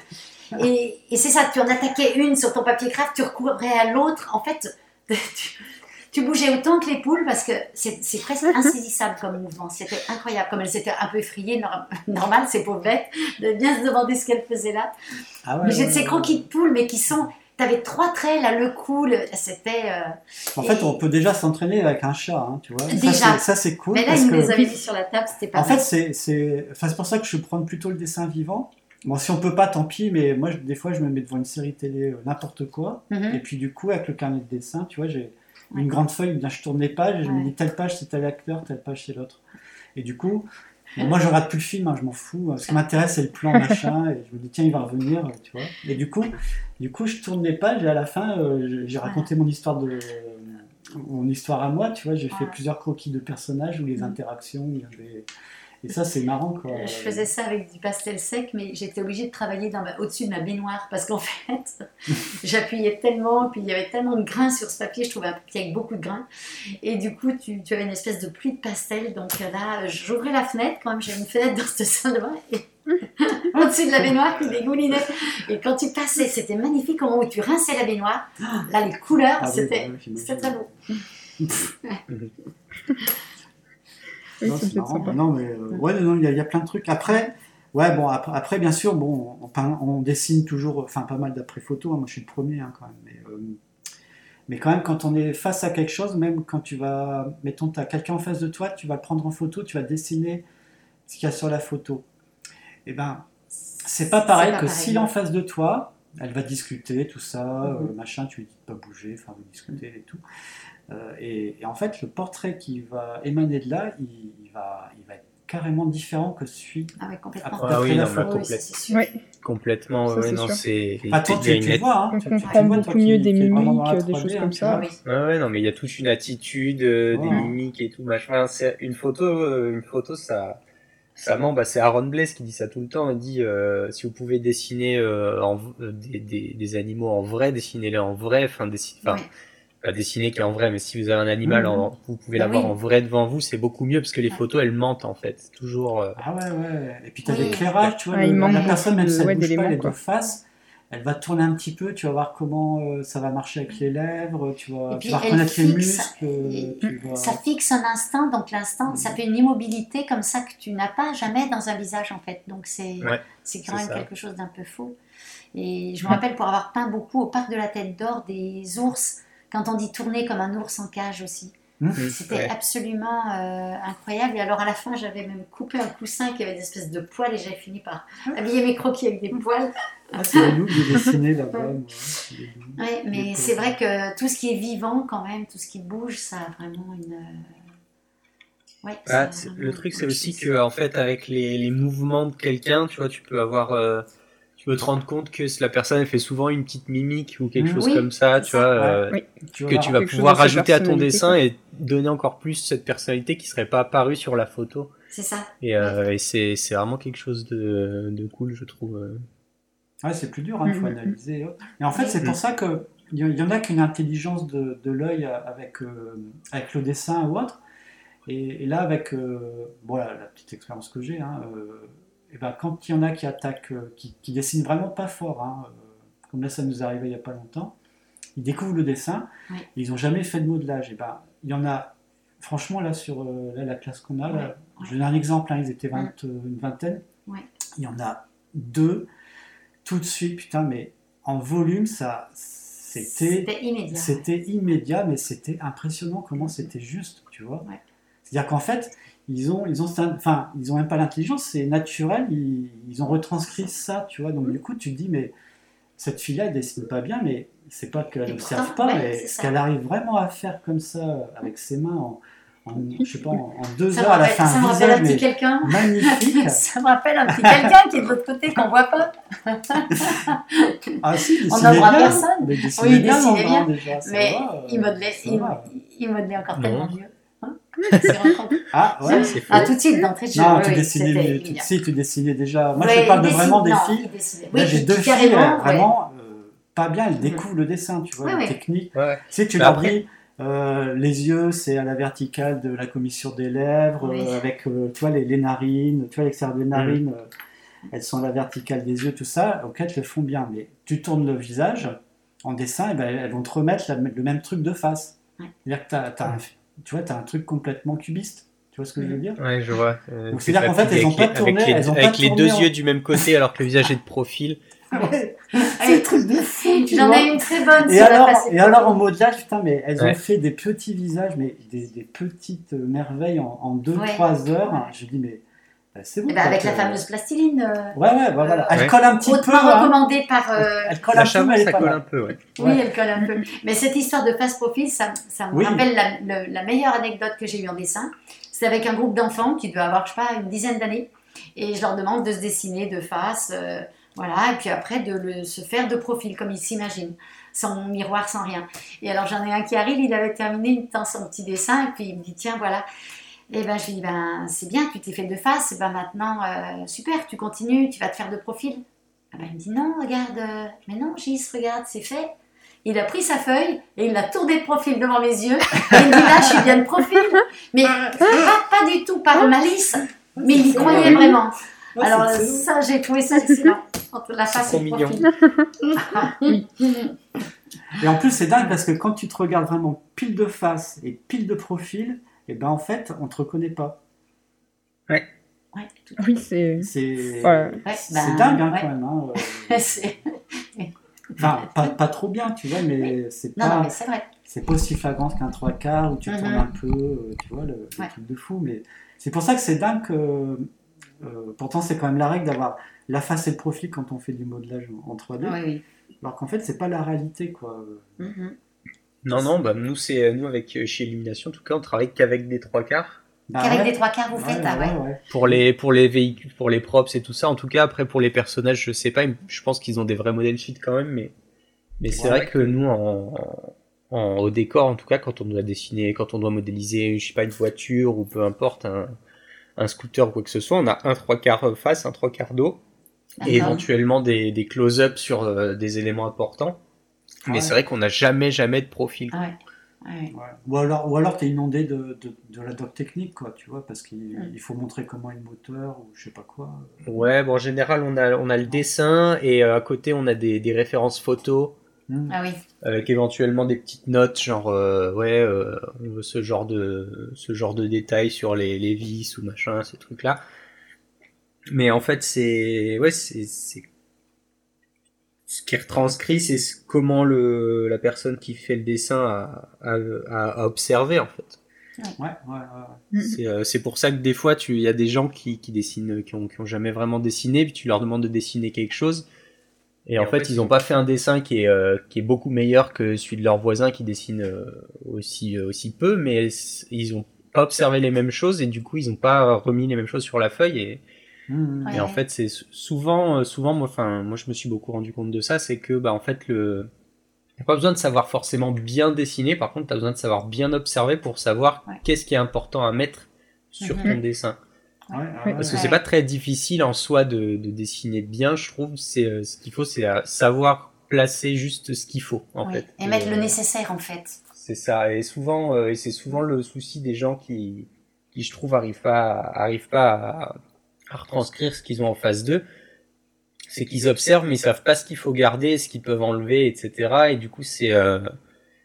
Et, et c'est ça, tu en attaquais une sur ton papier craft, tu recourais à l'autre. En fait, tu, tu bougeais autant que les poules parce que c'est presque insaisissable comme mouvement. C'était incroyable. Comme elles étaient un peu effrayées, nor- normal, ces pauvres bêtes, de bien se demander ce qu'elles faisaient là. Ah ouais, Mais j'ai de ouais, ces ouais. croquis de poules, mais qui sont. T'avais trois traits, là, le cou, le- c'était. euh, En fait, on peut déjà s'entraîner avec un chat, hein, tu vois. Déjà. Ça, c'est- cool. Mais là, parce ils nous que... les avaient mis sur la table, c'était pas En fait, mal. c'est c'est enfin, c'est pour ça que je prends plutôt le dessin vivant. Bon, si on peut pas, tant pis, mais moi, je- des fois, je me mets devant une série télé, euh, n'importe quoi. Mhm. Et puis, du coup, avec le carnet de dessin, tu vois, j'ai Ouais. une grande feuille, bien, je tourne les pages, et je me dis telle page, c'est tel acteur, telle page, c'est l'autre. Et du coup, bon, moi, je regarde plus le film, hein, je m'en fous. Ce qui m'intéresse, c'est le plan, machin, et je me dis, tiens, il va revenir, tu vois. Et du coup, du coup, je tourne les pages, et à la fin, euh, j'ai raconté mon histoire de. Mon histoire à moi, tu vois, j'ai fait plusieurs croquis de personnages ou les Mhm. interactions, il y avait- et ça c'est marrant quoi. Je faisais ça avec du pastel sec, mais j'étais obligée de travailler au-dessus de ma baignoire parce qu'en fait, j'appuyais tellement, puis il y avait tellement de grains sur ce papier, je trouvais un papier avec beaucoup de grains. Et du coup, tu, tu avais une espèce de pluie de pastel. Donc euh, là, j'ouvrais la fenêtre, quand même, j'avais une fenêtre dans cette salle de bain, et au-dessus de la baignoire qui dégoulinait. Et quand tu passais, c'était magnifique au moment où tu rinçais la baignoire. Là, les couleurs, Ah c'était bah oui, c'était très beau. Oui, Non, c'est marrant. sympa. Non, mais euh, ouais, il y, a- il y a plein de trucs. Après, ouais, bon, après, après, bien sûr, bon, on, on dessine toujours, enfin, pas mal d'après photos. hein, moi, je suis le premier, hein, quand même. Mais, euh, mais quand même, quand on est face à quelque chose, même quand tu vas, mettons, tu as quelqu'un en face de toi, tu vas le prendre en photo, tu vas dessiner ce qu'il y a sur la photo. Et ben, c'est pas pareil pas que s'il est en face de toi, elle va discuter, tout ça, Mhm. euh, machin, tu lui dis de pas bouger, enfin, vous discutez et tout. Euh, et, et en fait, le portrait qui va émaner de là, il, il va, il va être carrément différent que celui. Ah ouais, complètement. Ah oui, la non, photo. Complète- complètement. Ça, ouais, c'est non, c'est. Ah, toi, tu, une tu vois, hein, On tu- tu comprend vois, beaucoup toi mieux des mimiques, des 3D, choses hein, comme tu ça. Ah oui. Ouais, ouais, non, mais il y a toute une attitude, euh, des mimiques et tout, machin. Une photo, euh, une photo, ça, ça ment. Bah, c'est Aaron Blaise qui dit ça tout le temps. Il dit, euh, si vous pouvez dessiner en, des, des, des animaux en vrai, dessinez-les en vrai. Enfin, dessinez, pas dessiner qui est en vrai, mais si vous avez un animal, en, vous pouvez Bah l'avoir oui. en vrai devant vous, c'est beaucoup mieux parce que les Ouais. photos, elles mentent en fait. Toujours. euh, Ah ouais, ouais. Et puis tu as Oui. l'éclairage, tu vois. Ah, le- il manque la personne, même si elle ouais, bouge pas les deux faces, elle va tourner un petit peu, tu vas voir comment euh, ça va marcher avec les lèvres, tu vas, tu vas reconnaître les fixe, muscles, et- tu vas... Ça fixe un instant, donc l'instant, ça fait une immobilité comme ça que tu n'as pas jamais dans un visage en fait. Donc c'est Ouais, c'est quand même ça. quelque chose d'un peu faux. Et je me rappelle pour avoir peint beaucoup au parc de la Tête d'Or des ours, quand on dit tourner comme un ours en cage aussi. Hum. C'était Ouais. absolument euh, incroyable. Et alors à la fin, j'avais même coupé un coussin qui avait des espèces de poils et j'avais fini par habiller mes croquis avec des poils. Ah, c'est les loups que j'ai dessiné là-bas. Ouais, mais c'est vrai que tout ce qui est vivant quand même, tout ce qui bouge, ça a vraiment une... euh, Ouais, Ah, vraiment le truc, c'est aussi que, en fait, avec les, les mouvements de quelqu'un, tu vois, tu peux avoir, euh, tu peux te rendre compte que si la personne elle fait souvent une petite mimique ou quelque Mhm. chose Oui, comme ça, tu ça. vois, euh, Oui. Tu vas que tu vas pouvoir rajouter à ton dessin quoi. et donner encore plus cette personnalité qui serait pas apparue sur la photo. C'est ça. Et, euh, et c'est, c'est vraiment quelque chose de, de cool, je trouve. euh. Ouais, c'est plus dur, il faut Mhm. analyser. Et en fait, c'est pour ça que il y, y en a qui ont une intelligence de, de l'œil avec, euh, avec le dessin ou autre. Et, et là, avec euh, bon, la, la petite expérience que j'ai, hein, euh, et ben, quand il y en a qui attaquent, euh, qui, qui dessinent vraiment pas fort, hein, euh, comme là ça nous est arrivé il n'y a pas longtemps, ils découvrent le dessin, et ils n'ont jamais fait de modelage. Et ben, il y en a, franchement, là, sur euh, là, la classe qu'on a, là, Ouais, ouais. je donne un exemple, hein, ils étaient 20, une vingtaine, il y en a deux, tout de suite, putain, mais en volume, ça, c'était, immédiat. c'était immédiat, mais c'était impressionnant comment c'était juste, tu vois. C'est-à-dire qu'en fait, ils ont, ils ont, enfin, ils ont même pas l'intelligence, c'est naturel, ils, ils ont retranscrit ça, tu vois. Donc du coup, tu te dis, mais cette fille-là, elle dessine pas bien, mais c'est pas qu'elle n'observe pas, ouais, mais ce qu'elle arrive vraiment à faire comme ça, avec ses mains, en, en, je sais pas, en, en deux Ça heures, à la fin, ça me rappelle un petit quelqu'un. magnifique. ça me rappelle un petit quelqu'un qui est de l'autre côté qu'on voit pas. Ah si, il On n'en personne. Mais il dessinait Oui, il bien, dessinait bien. déjà, Mais va, il modelait, il, va. il modelait encore Non. tellement mieux. Ah ouais C'est faux. Ah, tout de suite, d'entrée de jeu. Non, oui, tu oui, mais tu, si, tu dessinais déjà. Moi, Ouais, je parle de vraiment des non, filles. Là, Oui, j'ai deux qui filles, carrément, euh, ouais. vraiment euh, pas bien, elles Mhm. découvrent le dessin, tu vois, Ouais, la technique. Ouais. Tu tu Mais leur après- dis, euh, les yeux, c'est à la verticale de la commissure des lèvres, Oui. euh, avec, euh, tu vois, les, les narines, tu vois, l'extérieur des narines, euh, elles sont à la verticale des yeux, tout ça. Ok, elles le font bien, mais tu tournes le visage en dessin, et ben, elles vont te remettre la- le même truc de face. Ouais. C'est-à-dire que t'as- t'as un- tu vois, tu as un truc complètement cubiste. Tu vois ce que je veux dire? Ouais, je vois. Euh, Donc, c'est c'est-à-dire qu'en fait, elles ont avec pas les- tourné, avec les, elles ont pas avec les tourné deux en- yeux du même côté alors que le visage est de profil. Ouais. C'est truc de fou, tu J'en ai une très bonne Et alors, face. et alors en modelage, putain, mais elles Ouais. ont fait des petits visages, mais des, des petites merveilles en 2-3 Ouais. heures. Ouais. Je dis, mais c'est bon. Eh ben, avec la que- fameuse plastiline, euh, Ouais, ouais, bah, voilà. Elle Ouais. colle un petit peu. hein. recommandée par. euh, Elle colle La un peu, elle ça colle un peu, ouais. Oui, Ouais. elle colle un peu. Mais cette histoire de face profil, ça, ça me Oui. rappelle la, le- la meilleure anecdote que j'ai eue en dessin. C'est avec un groupe d'enfants qui doit avoir, je sais pas, une dizaine d'années. Et je leur demande de se dessiner de face, euh, voilà, et puis après de le, se faire de profil, comme ils s'imaginent, sans miroir, sans rien. Et alors j'en ai un qui arrive, il avait terminé une temps son petit dessin, et puis il me dit, tiens, voilà. Et ben je lui dis, ben c'est bien, tu t'es fait de face, ben maintenant, euh, super, tu continues, tu vas te faire de profil. Ah ben, il me dit, non, regarde, euh, mais non, Gis, regarde, c'est fait. Il a pris sa feuille et il l'a tournée de profil devant mes yeux. Et il me dit là, je suis bien de profil. Mais pas, pas du tout par malice, mais il y croyait vraiment. Ouais, Alors ça, j'ai trouvé ça excellent. Entre la face et le profil. Et en plus, c'est dingue parce que quand tu te regardes vraiment pile de face et pile de profil, et ben en fait, on te reconnaît pas. Ouais, tout Oui, c'est. C'est Ouais. Ouais, c'est ben, dingue hein, ouais. quand même. hein, euh. C'est- Enfin, pas, pas trop bien, tu vois, mais c'est Non, non, pas. c'est vrai. c'est pas aussi flagrant qu'un trois quarts où tu Mhm. tournes un peu, euh, tu vois, le, truc de fou. Mais c'est pour ça que c'est dingue que. euh, pourtant, c'est quand même la règle d'avoir la face et le profil quand on fait du modelage en en 3D. Oui, oui. Alors qu'en fait, c'est pas la réalité, quoi. Mhm. Non, non, bah, nous, c'est, nous, avec, euh, chez Illumination, en tout cas, on travaille qu'avec des trois quarts. Bah Qu'avec ouais. des trois quarts, vous Ouais, faites, ah ouais. ouais. Pour les, pour les véhicules, pour les props et tout ça, en tout cas, après pour les personnages, je sais pas, je pense qu'ils ont des vrais modèles sheets quand même, mais, mais c'est Ouais. vrai que nous, en, en, au décor, en tout cas, quand on doit dessiner, quand on doit modéliser, je sais pas, une voiture ou peu importe, un, un scooter ou quoi que ce soit, on a un trois quarts face, un trois quarts dos, et éventuellement des, des close-ups sur euh, des éléments importants. Mais Ouais. c'est vrai qu'on n'a jamais, jamais de profil. Ah ouais. Ouais. Ouais. Ou alors, ou alors t'es inondé de, de, de la doc technique, quoi, tu vois, parce qu'il Mm. faut montrer comment est le moteur ou je sais pas quoi. Ouais, bon, en général, on a, on a le dessin et euh, à côté, on a des, des références photos. Hmm. Ah oui. avec éventuellement des petites notes genre euh, ouais euh, on veut ce genre de ce genre de détails sur les, les vis ou machin ces trucs là mais en fait c'est ouais c'est ce qui est retranscrit c'est ce- comment le la personne qui fait le dessin a, a, a- a observé en fait Ouais, ouais, ouais. C'est euh, c'est pour ça que des fois tu il y a des gens qui, qui dessinent qui ont, qui ont jamais vraiment dessiné puis tu leur demandes de dessiner quelque chose et, en, fait, ils ont pas fait un dessin qui est euh, qui est beaucoup meilleur que celui de leur voisin qui dessine euh, aussi euh, aussi peu mais ils ont pas observé les mêmes choses et du coup ils ont pas remis les mêmes choses sur la feuille et, Ouais. et en fait c'est sou- souvent euh, souvent moi enfin moi je me suis beaucoup rendu compte de ça c'est que bah en fait le T'as pas besoin de savoir forcément bien dessiner, par contre, tu as besoin de savoir bien observer pour savoir Ouais. qu'est-ce qui est important à mettre sur Mhm. ton dessin. Ouais, ouais, Ouais. Parce que c'est pas très difficile en soi de, de dessiner bien, je trouve. C'est euh, ce qu'il faut, c'est euh, savoir placer juste ce qu'il faut en Oui. fait. Et mettre euh, le nécessaire en fait. C'est ça. Et souvent, euh, et c'est souvent le souci des gens qui, qui je trouve, arrivent pas, arrivent pas à, à retranscrire ce qu'ils ont en face d'eux. C'est qu'ils observent, mais ils savent pas ce qu'il faut garder, ce qu'ils peuvent enlever, etc. Et du coup, c'est, euh,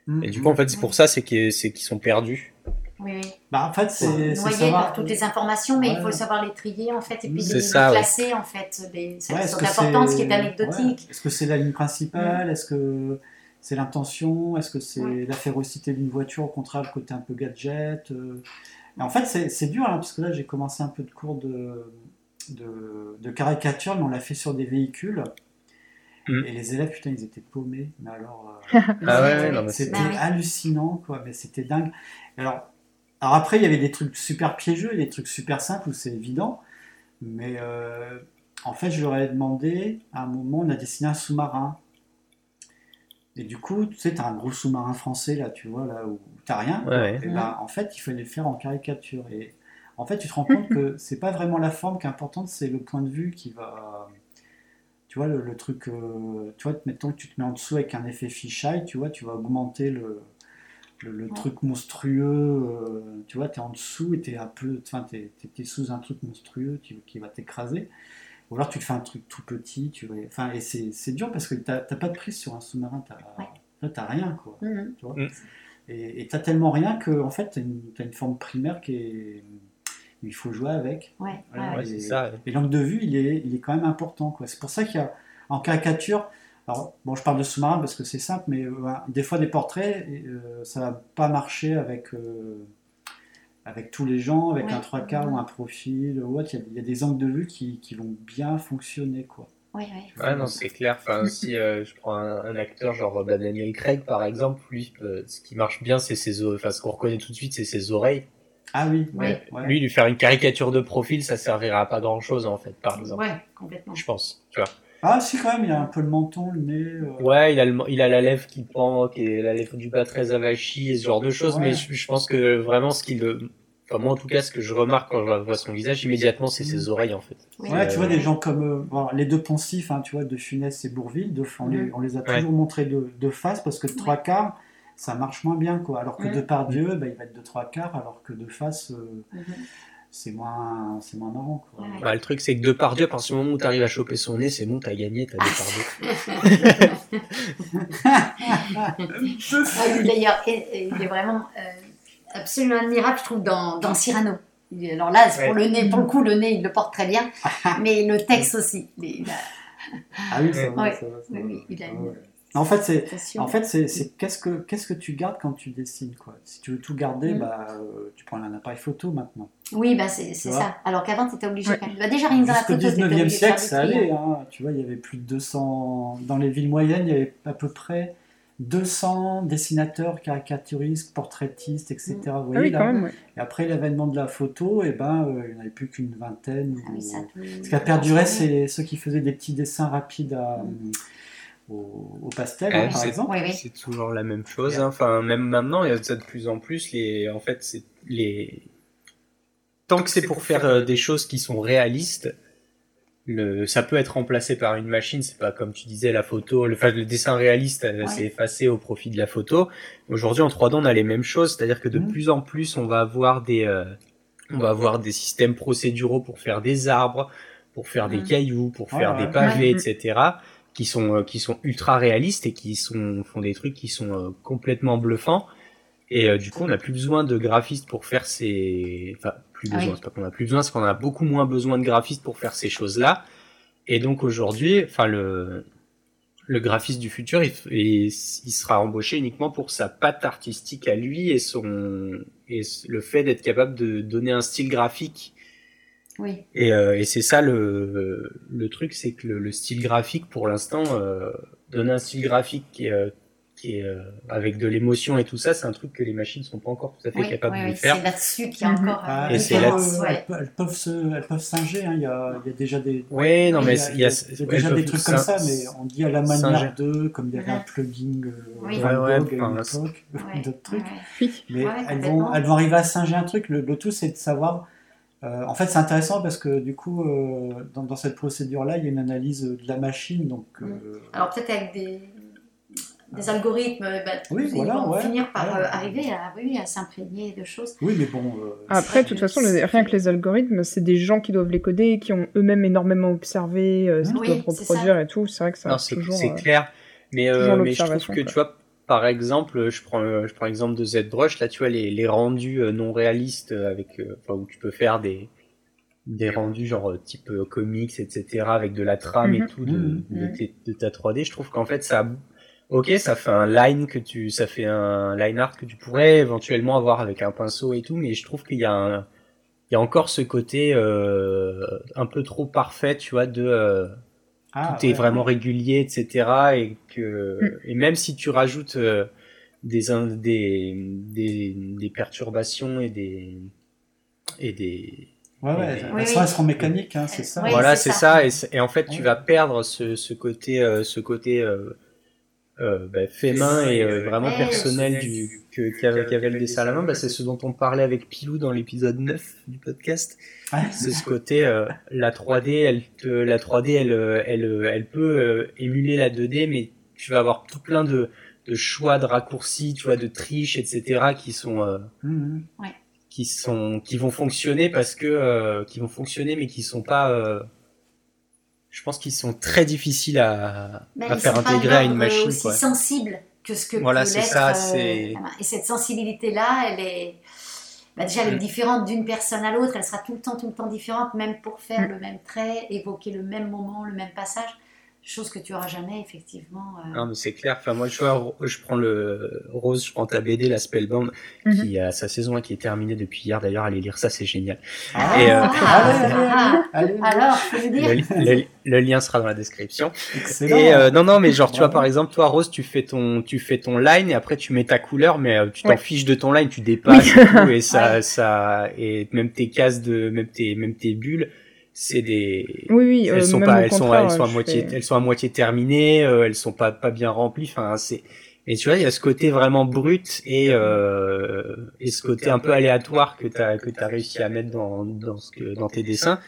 Hmm. et du coup, en fait, c'est pour ça, c'est qu'ils, sont perdus. Oui, oui. Bah, en fait, c'est savoir. par toutes les informations, mais il faut savoir les trier en fait et puis C'est les, ça, les ouais. classer en fait. Les, Ouais, sont importantes, ce qui c'est- est anecdotique. ouais. Est-ce que c'est la ligne principale? Est-ce que c'est l'intention? Est-ce que c'est la férocité d'une voiture Au contraire, le côté un peu gadget euh? Et En fait, c'est c'est dur, hein, parce que là, j'ai commencé un peu de cours de, de, de caricature, mais on l'a fait sur des véhicules. Mm. Et les élèves, putain, ils étaient paumés. Mais alors, euh, Ah ouais, ouais, non, mais c'était hallucinant, quoi. Mais c'était dingue. Alors, alors après, il y avait des trucs super piégeux, il y a des trucs super simples où c'est évident. Mais euh, en fait, je leur ai demandé, à un moment, on a dessiné un sous-marin. Et du coup, tu sais, t'as un gros sous-marin français, là, tu vois, là où t'as rien. Ouais, ouais. Et ben, en fait, il fallait le faire en caricature. Et en fait, tu te rends compte que c'est pas vraiment la forme qui est importante, c'est le point de vue qui va. Tu vois, le, le truc. euh, tu vois, mettons que tu te mets en dessous avec un effet fisheye, tu vois, tu vas augmenter le, le, le Ouais. truc monstrueux. euh, tu vois, tu es en dessous et tu es un peu. Enfin, tu es, sous un truc monstrueux qui, qui va t'écraser. Ou alors tu te fais un truc tout petit, tu vas. Enfin, et c'est c'est dur parce que t'as t'as pas de prise sur un sous-marin, t'as Ouais. là, t'as rien, quoi. Mhm. Tu vois Mm. Et tellement rien que en fait t'as une, t'as une forme primaire qui est il faut jouer avec. Ouais, Voilà, ouais, Ouais, ouais. c'est ça. ouais. Et l'angle de vue il est il est quand même important quoi. C'est pour ça qu'il y a en caricature. Alors bon je parle de sous-marin parce que c'est simple mais euh, des fois des portraits euh, ça va pas marcher avec euh, avec tous les gens, avec Ouais. un trois quarts ou un profil ou autre. Il y a- il y, a des angles de vue qui, qui vont bien fonctionner quoi. Ouais, ouais. Ouais, non, c'est clair. Enfin, si euh, je prends un, un acteur genre bah, Daniel Craig, par exemple, lui, euh, ce qui marche bien, c'est ses oreilles. Enfin, ce qu'on reconnaît tout de suite, c'est ses oreilles. Ah oui, Oui. ouais, ouais. Lui, lui faire une caricature de profil, ça servira à pas grand chose, en fait, par exemple. Ouais, complètement. Je pense. Tu vois. Ah si quand même il a un peu le menton, le nez. euh, Ouais, il a, le, il a la lèvre qui pend, qui est la lèvre du bas très avachie, et ce genre de choses, Ouais. mais je, je pense que vraiment ce qui le. Enfin, moi, en tout cas, ce que je remarque quand je vois son visage, immédiatement, c'est ses oreilles, en fait. Oui. Ouais, tu vois, Euh, des gens comme euh, bon, les deux poncifs, hein, tu vois, de Funès et Bourville, de, on, les, Mhm. on les a Ouais. toujours montrés de, de face parce que de trois quarts, ça marche moins bien, quoi. Alors que de par Dieu, bah, il va être de trois quarts, alors que de face, euh, Mhm. c'est moins, c'est moins marrant, quoi. Ouais. Bah, le truc, c'est que Depardieu, à partir du moment où t'arrives à choper son nez, c'est bon, t'as gagné, t'as Depardieu. Ah, lui, D'ailleurs, il est vraiment euh, absolument admirable, je trouve, dans, dans Cyrano. Alors là, c'est pour le nez, pour le coup, le nez, il le porte très bien, mais le texte aussi. Il a- Ah oui, ça va, Ouais. ça va, ça oui, va. oui, il a Ah une. En fait, c'est, attention. en fait, c'est, c'est qu'est-ce que, qu'est-ce que tu gardes quand tu dessines, quoi? Si tu veux tout garder, Mhm. bah, euh, tu prends un appareil photo maintenant. Oui, bah c'est ça. Alors qu'avant, tu étais obligé Ouais. quand même. Bah, déjà, rien que dans la Jusqu'au photo, tu étais 19e obligé de siècle, faire ça allait. Hein. Tu vois, il y avait plus de 200. Dans les villes moyennes, il y avait à peu près 200 dessinateurs, caricaturistes, portraitistes, etc. Vous Ah voyez, oui, là quand même, ouais. Et après l'avènement de la photo, et ben, euh, il n'y en avait plus qu'une vingtaine. Ah oui, ça Ce qui a perduré, c'est ceux qui faisaient des petits dessins rapides à, au, au pastel, Ouais, hein, par c'est- exemple. Oui, oui. C'est toujours la même chose. hein. Enfin, même maintenant, il y a ça de plus en plus. Les, en fait, c'est les. Tant que c'est pour faire euh, des choses qui sont réalistes, le, ça peut être remplacé par une machine. C'est pas comme tu disais la photo. Le, enfin, le dessin réaliste, euh, Ouais. c'est effacé au profit de la photo. Aujourd'hui, en 3D, on a les mêmes choses. C'est-à-dire que de Mhm. plus en plus, on va avoir des, euh, on va avoir des systèmes procéduraux pour faire des arbres, pour faire des Mhm. cailloux, pour faire ouais. des pavés, Ouais. etc qui sont euh, qui sont ultra réalistes et qui sont font des trucs qui sont euh, complètement bluffants et euh, du coup on n'a plus besoin de graphistes pour faire ces enfin plus Ah besoin oui. c'est pas qu'on a plus besoin c'est qu'on a beaucoup moins besoin de graphistes pour faire ces choses là et donc aujourd'hui enfin le le graphiste du futur il, il, il sera embauché uniquement pour sa patte artistique à lui et son et le fait d'être capable de donner un style graphique Oui. et, euh, et c'est ça le, le truc, c'est que le, le style graphique, pour l'instant, euh, donner un style graphique qui est, euh, qui est euh, avec de l'émotion et tout ça, c'est un truc que les machines sont pas encore tout à fait Oui, capables oui, de oui, faire. c'est là-dessus qu'il y a Mhm. encore Ah, Et elles, c'est là- elles peuvent- elles peuvent se, elles peuvent singer. hein. Il, y a, il y a déjà des, Ouais, non, Oui, mais il y a, il y a, il y a déjà des trucs comme ça, mais on dit à la manière de, comme il y avait un plugin euh, Oui. Van Ouais, à une enfin, époque, Ouais, d'autres trucs. ouais. Oui. Mais Ouais, elles, vont, elles vont arriver à singer un truc. Le, le tout, c'est de savoir. Euh, en fait, c'est intéressant parce que du coup, euh, dans, dans cette procédure-là, il y a une analyse de la machine. Donc, euh, Alors peut-être avec des, des algorithmes, bah, Oui, ils voilà, vont ouais. finir par Ouais. euh, arriver à, oui, à s'imprégner de choses. oui, mais bon. euh, Après, de toute façon, rien que les algorithmes, c'est des gens qui doivent les coder, qui ont eux-mêmes énormément observé euh, ce qu'ils Oui, doivent reproduire et tout. C'est vrai que ça c'est toujours. c'est euh, clair. Mais, euh, je trouve l'observation, que, quoi. tu vois, par exemple, je prends, je prends l'exemple de ZBrush, là, tu vois, les, les rendus euh, non réalistes euh, avec, euh, enfin, où tu peux faire des, des rendus genre type comics, etc., avec de la trame et Mhm. tout de, Mhm. de, de ta 3D. Je trouve qu'en fait, ça, ok, ça fait un line que tu, ça fait un line art que tu pourrais éventuellement avoir avec un pinceau et tout, mais je trouve qu'il y a un, il y a encore ce côté euh, un peu trop parfait, tu vois, de euh, ah, tout est ouais. vraiment régulier, etc. Et que Mm. et même si tu rajoutes euh, des, des des des perturbations et des et des Ouais, ouais, Oui, elles, oui. sont, elles seront mécaniques, hein, c'est ça. Oui, voilà c'est ça. ça, et, en fait tu vas perdre ce ce côté euh, ce côté euh, euh, bah, fait main et euh, vraiment personnel du qu'avait qu'avait le dessin à la main bah, c'est ce dont on parlait avec Pilou dans l'épisode 9 du podcast Ouais. c'est ce côté euh, la 3D elle te, la 3D elle euh, elle euh, elle peut euh, émuler la 2D mais tu vas avoir tout plein de de choix de raccourcis tu vois de triches etc qui sont euh, Mhm. qui sont qui vont fonctionner parce que euh, qui vont fonctionner mais qui sont pas euh, je pense qu'ils sont très difficiles à, Mais à faire intégrer à une machine aussi quoi. sensible que ce que Voilà, peut c'est l'être, ça, euh, c'est-. Et cette sensibilité-là, elle est... bah, déjà, elle est Mm. différente d'une personne à l'autre. Elle sera tout le temps, tout le temps différente, même pour faire Mm. le même trait, évoquer le même moment, le même passage. Chose que tu auras jamais, effectivement. euh, Non mais c'est clair. Enfin moi je vois, je prends le Rose, je prends ta BD la Spellbound Mhm. qui a sa saison 1 qui est terminée depuis hier d'ailleurs. Allez lire ça, c'est génial. Ah, Et, euh, Ah, allez, allez, ah, allez, allez. Alors, dire. Le, le- le lien sera dans la description. Excellent. Et euh, non non mais genre tu vois par exemple toi Rose tu fais ton tu fais ton line et après tu mets ta couleur mais euh, tu t'en Ouais. fiches de ton line tu dépasses Oui. et, tout, et ça Ouais. ça et même tes cases de même tes même tes bulles c'est des Oui, oui. euh, elles sont pas elles sont elles sont à moitié fais- elles sont à moitié terminées euh, elles sont pas pas bien remplies enfin c'est et tu vois il y a ce côté vraiment brut et euh, et ce côté un peu aléatoire que t'as que t'as réussi à mettre dans dans ce que dans tes dessins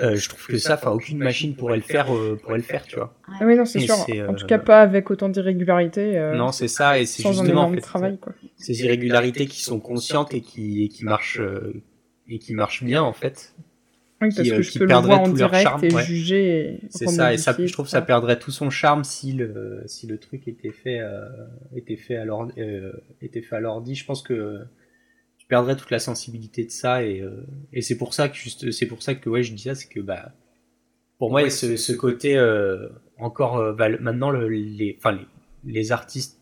euh, je trouve que ça enfin aucune machine pourrait le faire euh, pourrait le faire tu vois Ah oui, non, c'est sûr. En euh, tout cas, pas avec autant d'irrégularité. euh, non c'est ça et c'est justement en fait, travail, quoi. ces irrégularités qui sont conscientes et qui et qui marchent euh, et qui marchent bien en fait Oui, parce qui, euh, que qui je peux le perdraient voir en tout leur direct charme, et ouais. juger. C'est ça, et ça, je trouve tout ça perdrait tout son charme si le si le truc était fait euh, était fait à l'ordi, euh, était fait à l'ordi. Je pense que tu perdrais toute la sensibilité de ça et euh, et c'est pour ça que juste c'est pour ça que ouais je dis ça, c'est que bah pour moi a ce, ce côté euh, encore euh, bah, maintenant le, les enfin les les artistes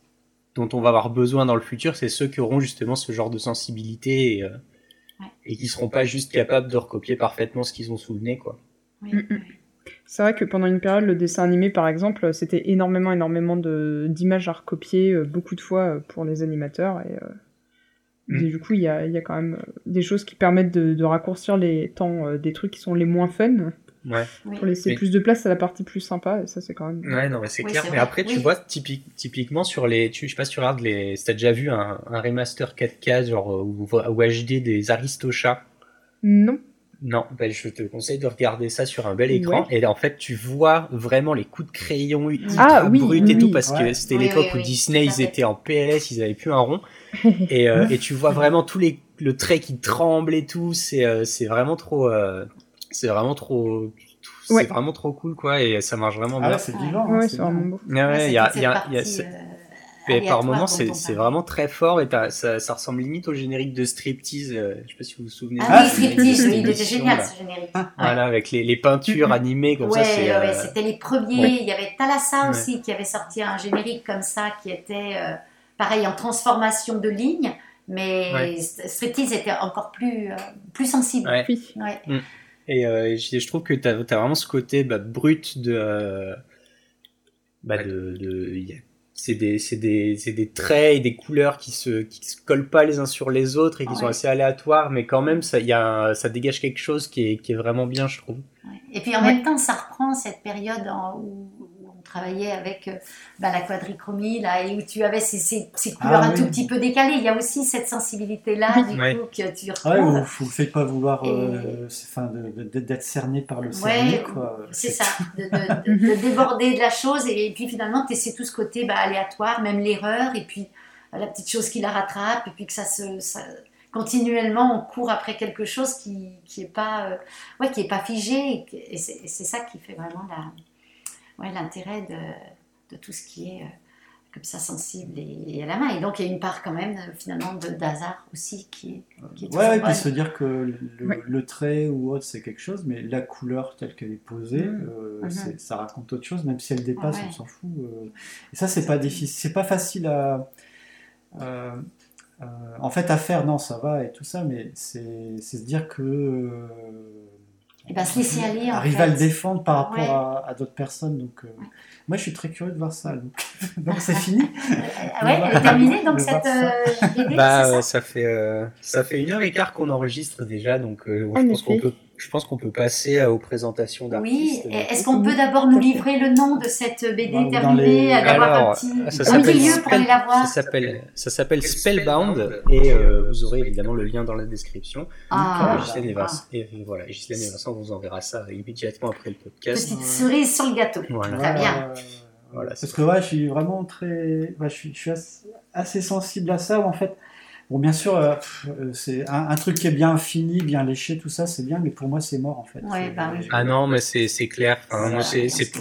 dont on va avoir besoin dans le futur, c'est ceux qui auront justement ce genre de sensibilité et, euh, Ouais. et qui seront pas juste capables de recopier parfaitement ce qu'ils ont sous le nez quoi. Oui, Mm, mm. oui. C'est vrai que pendant une période, le dessin animé, par exemple, c'était énormément, énormément de- d'images à recopier euh, beaucoup de fois euh, pour les animateurs. Et, euh, Mm. et du coup, il y a, il y a quand même des choses qui permettent de, de raccourcir les temps euh, des trucs qui sont les moins fun Ouais. Oui. pour laisser Mais- plus de place à la partie plus sympa. Et ça, c'est quand même. Ouais, non, mais c'est Oui, clair. Mais après, tu Oui. vois, typique, typiquement sur les. Tu, je sais pas si tu regardes les. Si t'as déjà vu un, un remaster 4K, genre, euh, ou, ou HD des Aristochats? Non. Non, ben, je te conseille de regarder ça sur un bel écran. Et en fait, tu vois vraiment les coups de crayon Ah, oui, bruts oui, et tout, parce que c'était Oui, l'époque oui, où oui, Disney, ils étaient en PLS, ils avaient plus un rond. et, euh, et tu vois vraiment tous les, le trait qui tremble et tout. C'est, euh, c'est vraiment trop, euh, c'est vraiment trop, c'est Ouais. vraiment trop cool, quoi. Et ça marche vraiment Ah bien. c'est vivant. hein, Ouais, c'est bien. vraiment beau. Ouais, ouais, il y a, a, a euh, et par moments, dont c'est vraiment très fort et ça, ça ressemble limite au générique de Striptease. euh, je sais pas si vous vous souvenez. Ah, Ah, oui, Striptease, il était génial là. ce générique. Voilà, avec les, les peintures Mhm. animées comme ça. c'est, ouais, euh, c'était les premiers. ouais. Il y avait Thalassa Ouais. aussi qui avait sorti un générique comme ça qui était euh, pareil en transformation de lignes, mais Striptease était encore plus, euh, plus sensible. Ouais. Oui. Ouais. Et euh, je, je trouve que t'as as vraiment ce côté bah, brut de. euh, bah, de, de a- c'est des, c'est des, c'est des traits et des couleurs qui se, qui se collent pas les uns sur les autres et qui sont Ouais. assez aléatoires, mais quand même, ça, y a, un- ça dégage quelque chose qui est, qui est vraiment bien, je trouve. Ouais. Et puis en Ouais. même temps, ça reprend cette période en- où, travaillait avec euh, bah, la quadrichromie là, et où tu avais ces, ces- ces couleurs Ah un oui. tout petit peu décalées. Il y a aussi cette sensibilité-là, du Ouais. coup, que tu Ouais, retrouves. ou faut le fait pas vouloir Et- euh, d'être cerné par le Ouais, cerné, quoi. C'est ça, de, de- de- de déborder de la chose et, puis finalement tu essaies tout ce côté bah, aléatoire, même l'erreur et puis euh, la petite chose qui la rattrape et puis que ça se... ça- continuellement on court après quelque chose qui qui est pas euh, ouais qui est pas figé et, et c'est ça qui fait vraiment la ouais l'intérêt de, de tout ce qui est euh, comme ça sensible et, et à la main et donc il y a une part quand même euh, finalement de d'hasard aussi qui est, qui est Ouais, bonne. puis se dire que le, Ouais. le trait ou autre c'est quelque chose, mais la couleur telle qu'elle est posée, Mm. euh, c'est- ça raconte autre chose, même si elle dépasse, Ah ouais. on s'en fout. euh. Et ça, c'est pas difficile, c'est pas facile à. euh, euh, en fait, à faire, non, ça va et tout ça, mais c'est c'est se dire que. Et ben, se laisser aller, en Arriver à le défendre par rapport Ouais. à, à d'autres personnes. Donc, euh, Ouais. moi, je suis très curieux de voir ça. Donc, donc c'est fini. Ah ouais, elle est terminée donc cette euh, BD, Bah, euh, ça? ça fait euh, ça fait une heure et quart qu'on enregistre déjà, donc euh, je pense qu'on peut je pense qu'on peut passer euh, aux présentations Oui, d'artistes. et est-ce qu'on peut d'abord nous livrer le nom de cette BD dans terminée, les- euh, d'avoir un Alors, petit, ça un s'appelle petit lieu pour aller la Ça voir s'appelle ça s'appelle Spellbound et euh, vous aurez évidemment le lien dans la description. Ah, Euh, et ah. Vincent, et voilà, Ghislaine et Vincent vous enverra ça immédiatement après le podcast. Petite cerise sur le gâteau. Voilà. Très bien. Euh, Voilà, Parce que ouais, je suis vraiment très, ouais, je suis, je suis assez, assez sensible à ça. en fait, bon, bien sûr, euh, euh, c'est un, un truc qui est bien fini, bien léché, tout ça, c'est bien, mais pour moi, c'est mort en fait. Ouais, bah oui. Ah non, mais c'est c'est clair. Enfin, moi,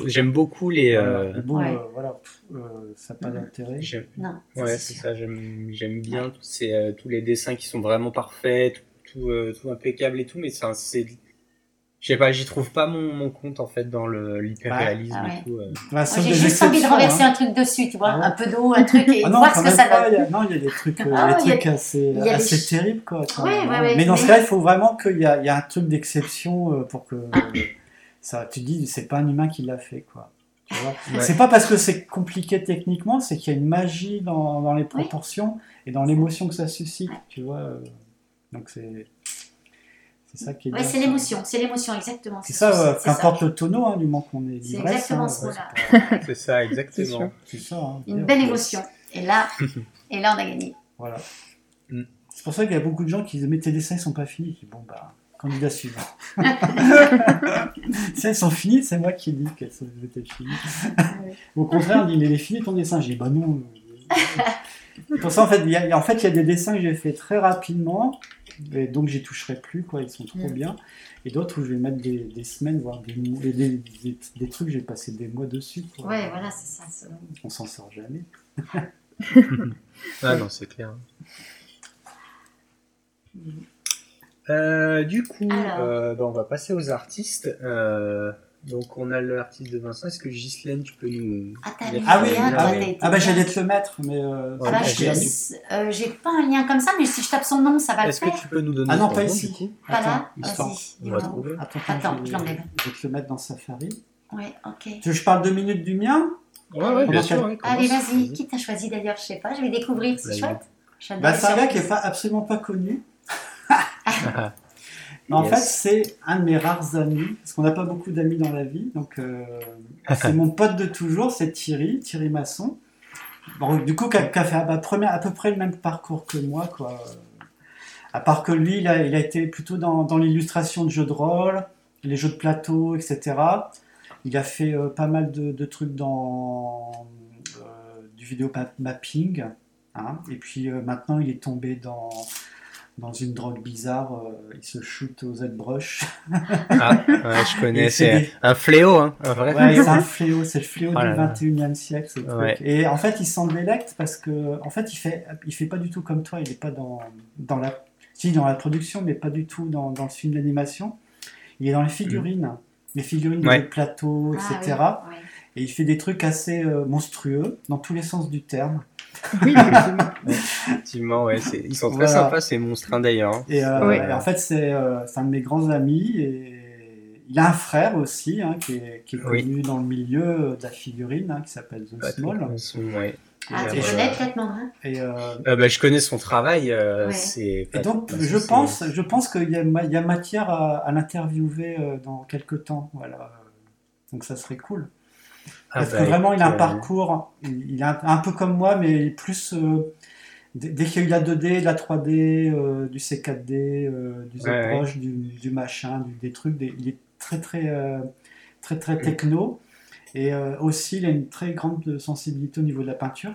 j'aime beaucoup les. Voilà. euh, bon, Ouais. euh, voilà, pff, euh, ça n'a pas d'intérêt. j'aime- Non, Ouais, c'est ça. J'aime j'aime bien tous ces, euh, tous les dessins qui sont vraiment parfaits, tout, tout, euh, tout impeccable et tout, mais c'est. Je sais pas, j'y trouve pas mon, mon compte en fait dans le l'hyperréalisme Ah ouais. et tout. euh. Bah, J'ai juste envie de exceptions, renverser hein. un truc dessus, tu vois, Ah ouais. un peu d'eau, un truc, et Ah non, voir ce que ça donne. il y a- non, il y a des trucs, euh, Ah, des a- trucs assez, assez des- terribles, quoi. Ouais, hein. ouais, mais dans ce cas, il faut vraiment qu'il y, y a un truc d'exception euh, pour que ça, tu te dis, c'est pas un humain qui l'a fait, quoi. C'est pas parce que c'est compliqué techniquement, c'est qu'il y a une magie dans, dans les proportions et dans l'émotion que ça suscite, tu vois. euh. Donc c'est c'est ça qui est Ouais, bien. c'est l'émotion, c'est l'émotion, exactement. C'est ça, euh, qu'importe le tonneau, hein, du moment qu'on est C'est exactement hein, ce mot-là. c'est ça, exactement. C'est ça. hein, Une belle émotion. Et là, et là, on a gagné. Voilà. Mm. C'est pour ça qu'il y a beaucoup de gens qui disent Mais tes dessins ils sont pas finis. Je dis, Bon, bah, candidat suivant. si elles sont finies, c'est moi qui dis qu'elles sont- étaient finies. Au contraire, on dit Mais il est fini ton dessin. J'ai dit Bah non. C'est pour ça, en fait, il y a, en fait, il y a des dessins que j'ai fait très rapidement. Et donc, j'y toucherai plus, quoi. Ils sont trop bien. Et d'autres où je vais mettre des, des semaines, voire des, des, des, des trucs, j'ai passé des mois dessus. quoi. Ouais, voilà, c'est ça. On s'en sort jamais. Ah non, c'est clair. Euh, du coup, Alors. euh, bah, on va passer aux artistes. Euh, donc, on a l'artiste de Vincent. Est-ce que Ghislaine, tu peux nous. Ah, Ah oui, ah, oui. ah bah j'allais te le mettre, mais. euh, Ah bah, Ouais, je te j'ai- laisse. Euh, j'ai pas un lien comme ça, mais si je tape son nom, ça va le Est-ce que tu peux nous donner Ah non, pas ici. Voilà, vas-y. on va dis-moi. trouver. Attends, Attends, je, je l'enlève. je vais te le mettre dans Safari. Ouais, ok. Tu veux que je parle deux minutes du mien Ouais, ouais, bien sûr. ouais, Allez, vas-y. Qui t'a choisi d'ailleurs Je sais pas, je vais découvrir, c'est Vas-y. chouette. Bah, les C'est un gars qui pas, absolument pas connu. Mais en fait, c'est un de mes rares amis, parce qu'on n'a pas beaucoup d'amis dans la vie. Donc, euh, c'est mon pote de toujours, c'est Thierry, Thierry Masson. Bon, du coup, qui a, fait à, peu- à peu près le même parcours que moi, quoi. À part que lui, il a, il a été plutôt dans, dans l'illustration de jeux de rôle, les jeux de plateau, etc. Il a fait euh, pas mal de, de trucs dans euh, du vidéo ma- mapping. hein. Et puis euh, maintenant, il est tombé dans, dans une drogue bizarre. euh, il se shoot au Z-brush. Ah, ouais, je connais. C'est des- un fléau, hein. Un vrai Ouais, fléau. c'est un fléau, c'est le fléau Oh là du là. 21e siècle. ce truc. Ouais. Et en fait, il s'en délecte parce que, en fait, il fait, il fait pas du tout comme toi. Il est pas dans, dans la, si dans la production, mais pas du tout dans, dans le film d'animation. Il est dans les figurines, les figurines Ouais. de plateau, Ah, etc. oui, ouais. Et il fait des trucs assez euh, monstrueux dans tous les sens du terme. Oui, effectivement. Effectivement, ouais. c'est- Ils sont très Voilà. sympas, ces monstres, hein, d'ailleurs. hein. Et, euh, Ouais. et en fait, c'est euh, c'est un de mes grands amis. Et il a un frère aussi, hein, qui est, qui est Oui. connu dans le milieu de la figurine, hein, qui s'appelle The Small. Ah, tu connais euh, peut-être Mandrin Et, euh, euh, bah, je connais son travail. euh, Ouais. c'est Et donc, je pense, je pense qu'il y, a y matière à, à l'interviewer euh, dans quelques temps. Voilà. Donc, ça serait cool. Ah, Parce bah, que vraiment, il a un euh, parcours, il, est un, peu comme moi, mais plus. euh, dès qu'il y a eu la 2D, de la 3D, euh, du C4D, euh, du Ouais, ZBrush, du, du machin, du- des trucs, des- il est très, très, euh, très, très techno. Et euh, aussi, il a une très grande sensibilité au niveau de la peinture.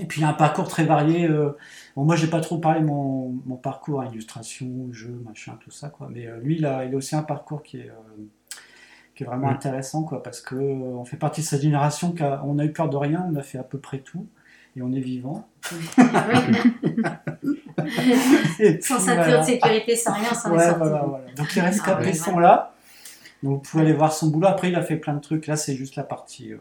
Et puis, il a un parcours très varié. euh, bon, moi, j'ai pas trop parlé de mon, mon parcours, hein, illustration, jeu, machin, tout ça, quoi. Mais euh, lui, il a, il a aussi un parcours qui est, euh, qui est vraiment Mm. intéressant, quoi, parce que euh, on fait partie de cette génération qui a, on a eu peur de rien, on a fait à peu près tout, et on est vivant. Puis, Sans ceinture voilà. de sécurité, sans rien, sans les Ouais, sorties. voilà, voilà. Donc les rescapés Ah ouais, sont là. Donc vous pouvez aller voir son boulot. Après, il a fait plein de trucs. Là, c'est juste la partie euh,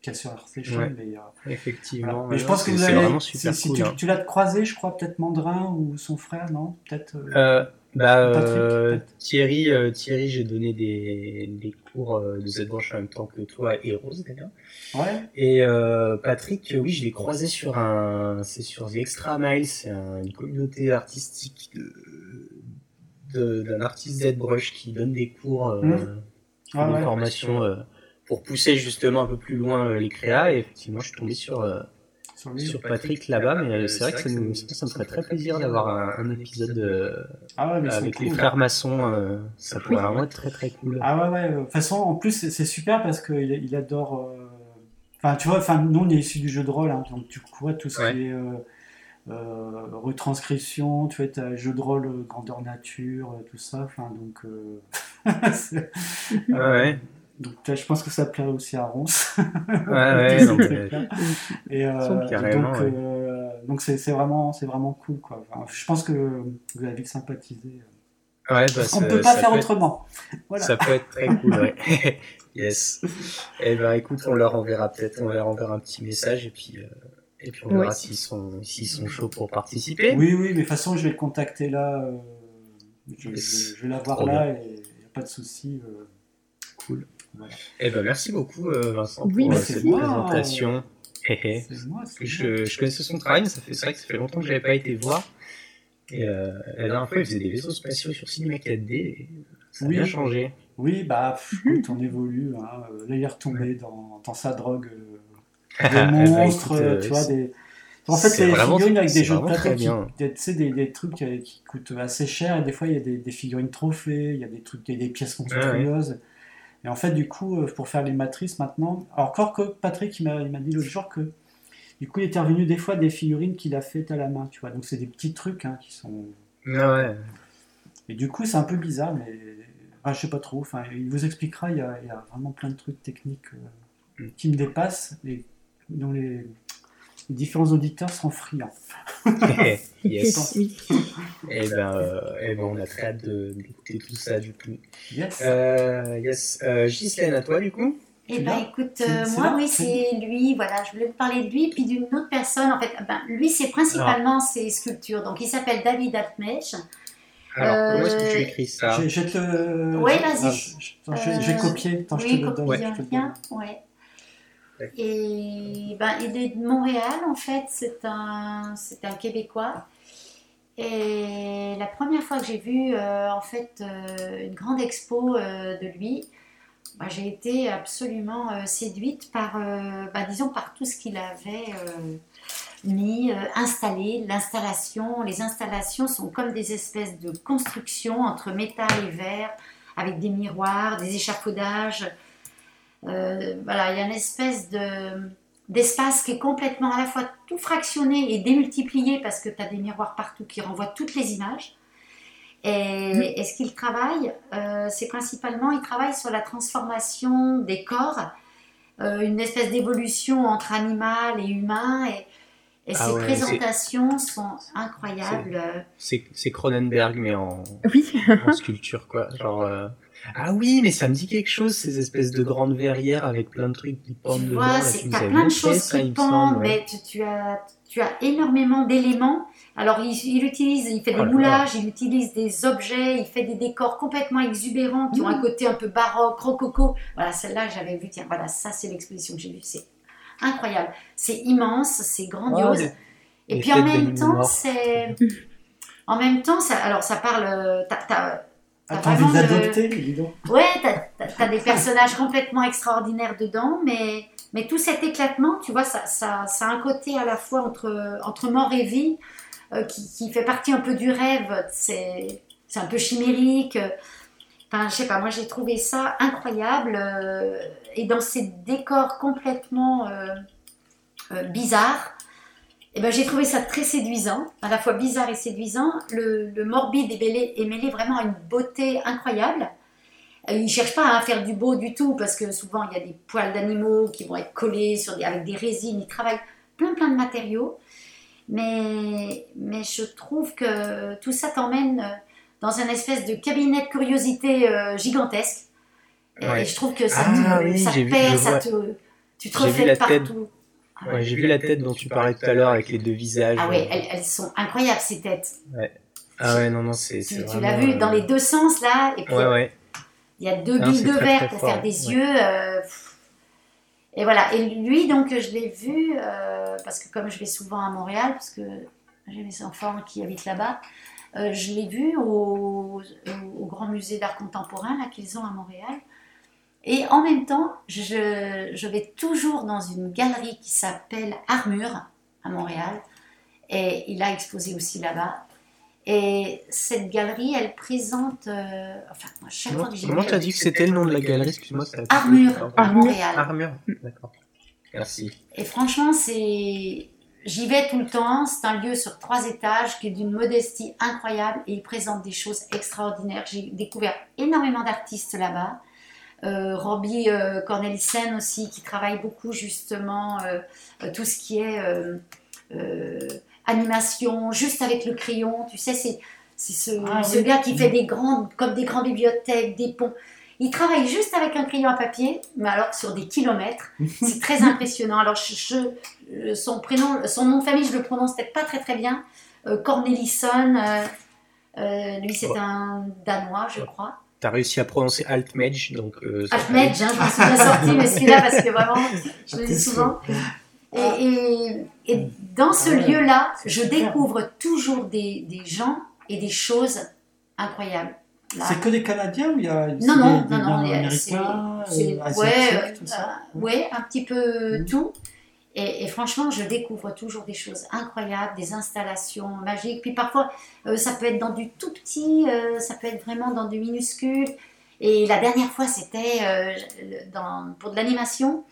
qu'il y a sur ArtStation. Ouais. Mais, euh, Effectivement. voilà. Mais je pense que vous avez. vraiment si- tu, hein. tu l'as croisé, je crois, peut-être Mandrin ou son frère, non? Peut-être. euh, Euh, bah, euh. Thierry, euh, Thierry j'ai donné des, des cours euh, de ZBrush en même temps que toi et Rose d'ailleurs. Ouais. Et euh, Patrick, oui, je l'ai croisé sur un, c'est sur The Extra Mile, c'est un- une communauté artistique de de- d'un artiste ZBrush qui donne des cours, fait Ah des ouais. formations euh, pour pousser justement un peu plus loin les créas. Et effectivement, je suis tombé sur euh, Sur lui. sur Patrick là-bas, mais euh, c'est vrai que ça, nous, ça me ferait très plaisir d'avoir un, un épisode euh, Ah ouais, mais avec les cool. frères maçons. euh, ça pourrait vraiment être très très cool. Ah ouais, ouais. De toute façon, en plus, c'est super parce qu'il il adore. euh, Enfin, tu vois, enfin, nous, on est issus du jeu de rôle, hein, donc tu vois tout ce Ouais. qui est euh, euh, retranscription, tu vois, t'as jeu de rôle grandeur nature, tout ça. Enfin, donc, euh, ouais, donc je pense que ça plairait aussi à Ronce. ouais, ouais, mais- Et euh, donc, ouais. euh, donc c'est c'est vraiment, c'est vraiment cool, quoi. Enfin, je pense que vous avez sympathisé. ouais, bah, qu'on ça- ne peut pas faire peut être- autrement. Voilà. Ça peut être très cool, ouais. yes. Eh ben, écoute, on leur enverra peut-être, on leur enverra un petit message et puis, euh, et puis on verra s'ils sont, s'ils sont chauds pour participer. Oui, oui, mais de toute façon, je vais le contacter là. euh, je, Yes. je- je vais la voir Trop là et il n'y a pas de souci. euh. Cool. Eh ben, merci beaucoup, euh, Vincent, Oui, pour euh, cette Moi. présentation. Moi. Je, je connaissais son travail, mais ça fait, c'est vrai que ça fait longtemps que je l'avais pas été voir. Et euh, la dernière fois, il faisait des vaisseaux spatiaux sur Cinema 4D et ça a Oui. bien changé. Oui, bah, pff, Mhm. écoute, on évolue. Hein. Euh, Là, il est retombé dans, dans sa drogue euh, Eh de ben, monstres, écoute, euh, tu vois, des... En fait, c'est des vraiment- figurines avec des jeux de plateau très qui, bien. des, tu sais, des, des trucs qui, qui coûtent assez cher, et des fois, il y a des, des figurines trophées, il y a des trucs, des, des pièces monstrueuses. Et en fait, du coup, euh, pour faire les matrices maintenant, encore que Patrick, il m'a dit l'autre jour que, du coup, il était revenu des fois des figurines qu'il a faites à la main, tu vois. Donc, c'est des petits trucs hein, qui sont. Ah ouais. Et du coup, c'est un peu bizarre, mais ah, je sais pas trop. Enfin, il vous expliquera. Il y a, il y a vraiment plein de trucs techniques euh, Mm. qui me dépassent et dont les différents auditeurs seront friands. yes. Oui. Et ben, euh, eh ben, on a très hâte de- d'écouter tout ça du coup. Yes. Euh, yes. Euh, Ghislaine, à toi du coup? Eh ben écoute, euh, moi là oui, C'est- lui, voilà, je voulais vous parler de lui, puis d'une autre personne, en fait, ben, lui c'est principalement Ah. ses sculptures, donc il s'appelle David Atmech, Alors, comment est-ce que tu Euh, écris ça? Je, je te. Ouais, je- vas-y. ah, je- je- attends, je, je vais Euh, copier. Attends, je oui, te le donne. copie je te le bien, ouais. Et ben, il est de Montréal, en fait, c'est un, c'est un Québécois. Et la première fois que j'ai vu, euh, en fait, euh, une grande expo euh, de lui, ben, j'ai été absolument séduite par, ben, disons, par tout ce qu'il avait mis, installé, l'installation. Les installations sont comme des espèces de constructions entre métal et verre, avec des miroirs, des échafaudages. Euh, voilà, il y a une espèce de d'espace qui est complètement à la fois tout fractionné et démultiplié parce que tu as des miroirs partout qui renvoient toutes les images. Et, et ce qu'il travaille, euh, c'est principalement, il travaille sur la transformation des corps, euh, une espèce d'évolution entre animal et humain. Et, et Ah ses ouais, présentations sont incroyables. C'est c'est Cronenberg, mais en, Oui. en sculpture, quoi. Genre. euh, Ah oui, mais ça me dit quelque chose, ces espèces de grandes verrières avec plein de trucs qui pendent Tu dedans. vois, tu t'as plein de choses ça, qui pendent, mais tu, tu as, tu as énormément d'éléments. Alors, il, il utilise, il fait des là moulages, il utilise des objets, il fait des décors complètement exubérants qui ont Mmh. un côté un peu baroque, rococo. Voilà, celle-là, j'avais vu, tiens, voilà, ça, c'est l'exposition que j'ai vue. C'est incroyable. C'est immense, c'est grandiose. Et puis en même temps, c'est. En même temps, ça, alors ça parle. euh, Ah, D'adopter, dis donc. Ouais, t'as- t'as des personnages complètement extraordinaires dedans, mais, mais tout cet éclatement, tu vois, ça, ça, ça a un côté à la fois entre, entre mort et vie, euh, qui, qui fait partie un peu du rêve, c'est c'est un peu chimérique. Enfin, je sais pas, moi j'ai trouvé ça incroyable, euh, et dans ces décors complètement euh, bizarres, eh ben, j'ai trouvé ça très séduisant, à la fois bizarre et séduisant. Le, le morbide est mêlé, est mêlé vraiment à une beauté incroyable. Euh, Il ne cherche pas à faire du beau du tout, parce que souvent il y a des poils d'animaux qui vont être collés sur des- avec des résines. Il travaille plein plein de matériaux. Mais, mais je trouve que tout ça t'emmène euh, dans un espèce de cabinet de curiosité euh, gigantesque. Et, Ouais. et je trouve que ça Ah te, oui, ça perd, ça te, tu te la tête. Ah Ouais, j'ai vu la tête dont tu parlais tout à l'heure avec les deux visages. Ah ouais, elles, elles sont incroyables ces têtes. Ah ouais, non, non, c'est. Tu, tu l'as vu dans euh, les deux sens là, et puis Ouais, ouais. il y a deux Ah, billes de verre pour faire des ouais. yeux. euh, et voilà, et lui donc je l'ai vu, euh, parce que comme je vais souvent à Montréal, parce que j'ai mes enfants qui habitent là-bas, euh, je l'ai vu au, au- au Grand Musée d'Art Contemporain là qu'ils ont à Montréal. Et en même temps, je, je vais toujours dans une galerie qui s'appelle Armure à Montréal. Et il a exposé aussi là-bas. Et cette galerie, elle présente. euh, enfin, moi, chaque Comment fois que j'y comment t'as dit que c'était le nom de la galerie Excuse-moi. Armure à Armure. Montréal. Armure, d'accord. Merci. Et franchement, c'est. J'y vais tout le temps. C'est un lieu sur trois étages qui est d'une modestie incroyable et il présente des choses extraordinaires. J'ai découvert énormément d'artistes là-bas. Euh, Robbie euh, Cornelissen aussi, qui travaille beaucoup justement euh, tout ce qui est animation, juste avec le crayon. Tu sais, c'est ce, Ah ce oui. gars qui fait des grandes, comme des grandes bibliothèques, des ponts. Il travaille juste avec un crayon à papier, mais alors sur des kilomètres. C'est très impressionnant. Alors, je, je- son prénom, son nom de famille, je le prononce peut-être pas très très bien. Cornelisson, euh, lui c'est un Danois, je crois. T'as réussi à prononcer Altmage, donc. euh, Ahmed, hein, je m'en suis bien sortie, mais celui-là parce que vraiment, je le dis souvent. Et, et- et dans ce Ah lieu-là, je super. découvre toujours des, des gens et des choses incroyables. C'est que des Canadiens ou il y a Non, non, des, des non, non, il y a- Américains, c'est- euh, ouais, euh, ça ouais, un petit peu Mhm. tout. Et, et franchement, je découvre toujours des choses incroyables, des installations magiques. Puis parfois, euh, ça peut être dans du tout petit, euh, ça peut être vraiment dans du minuscule. Et la dernière fois, c'était euh, pour de l'animation.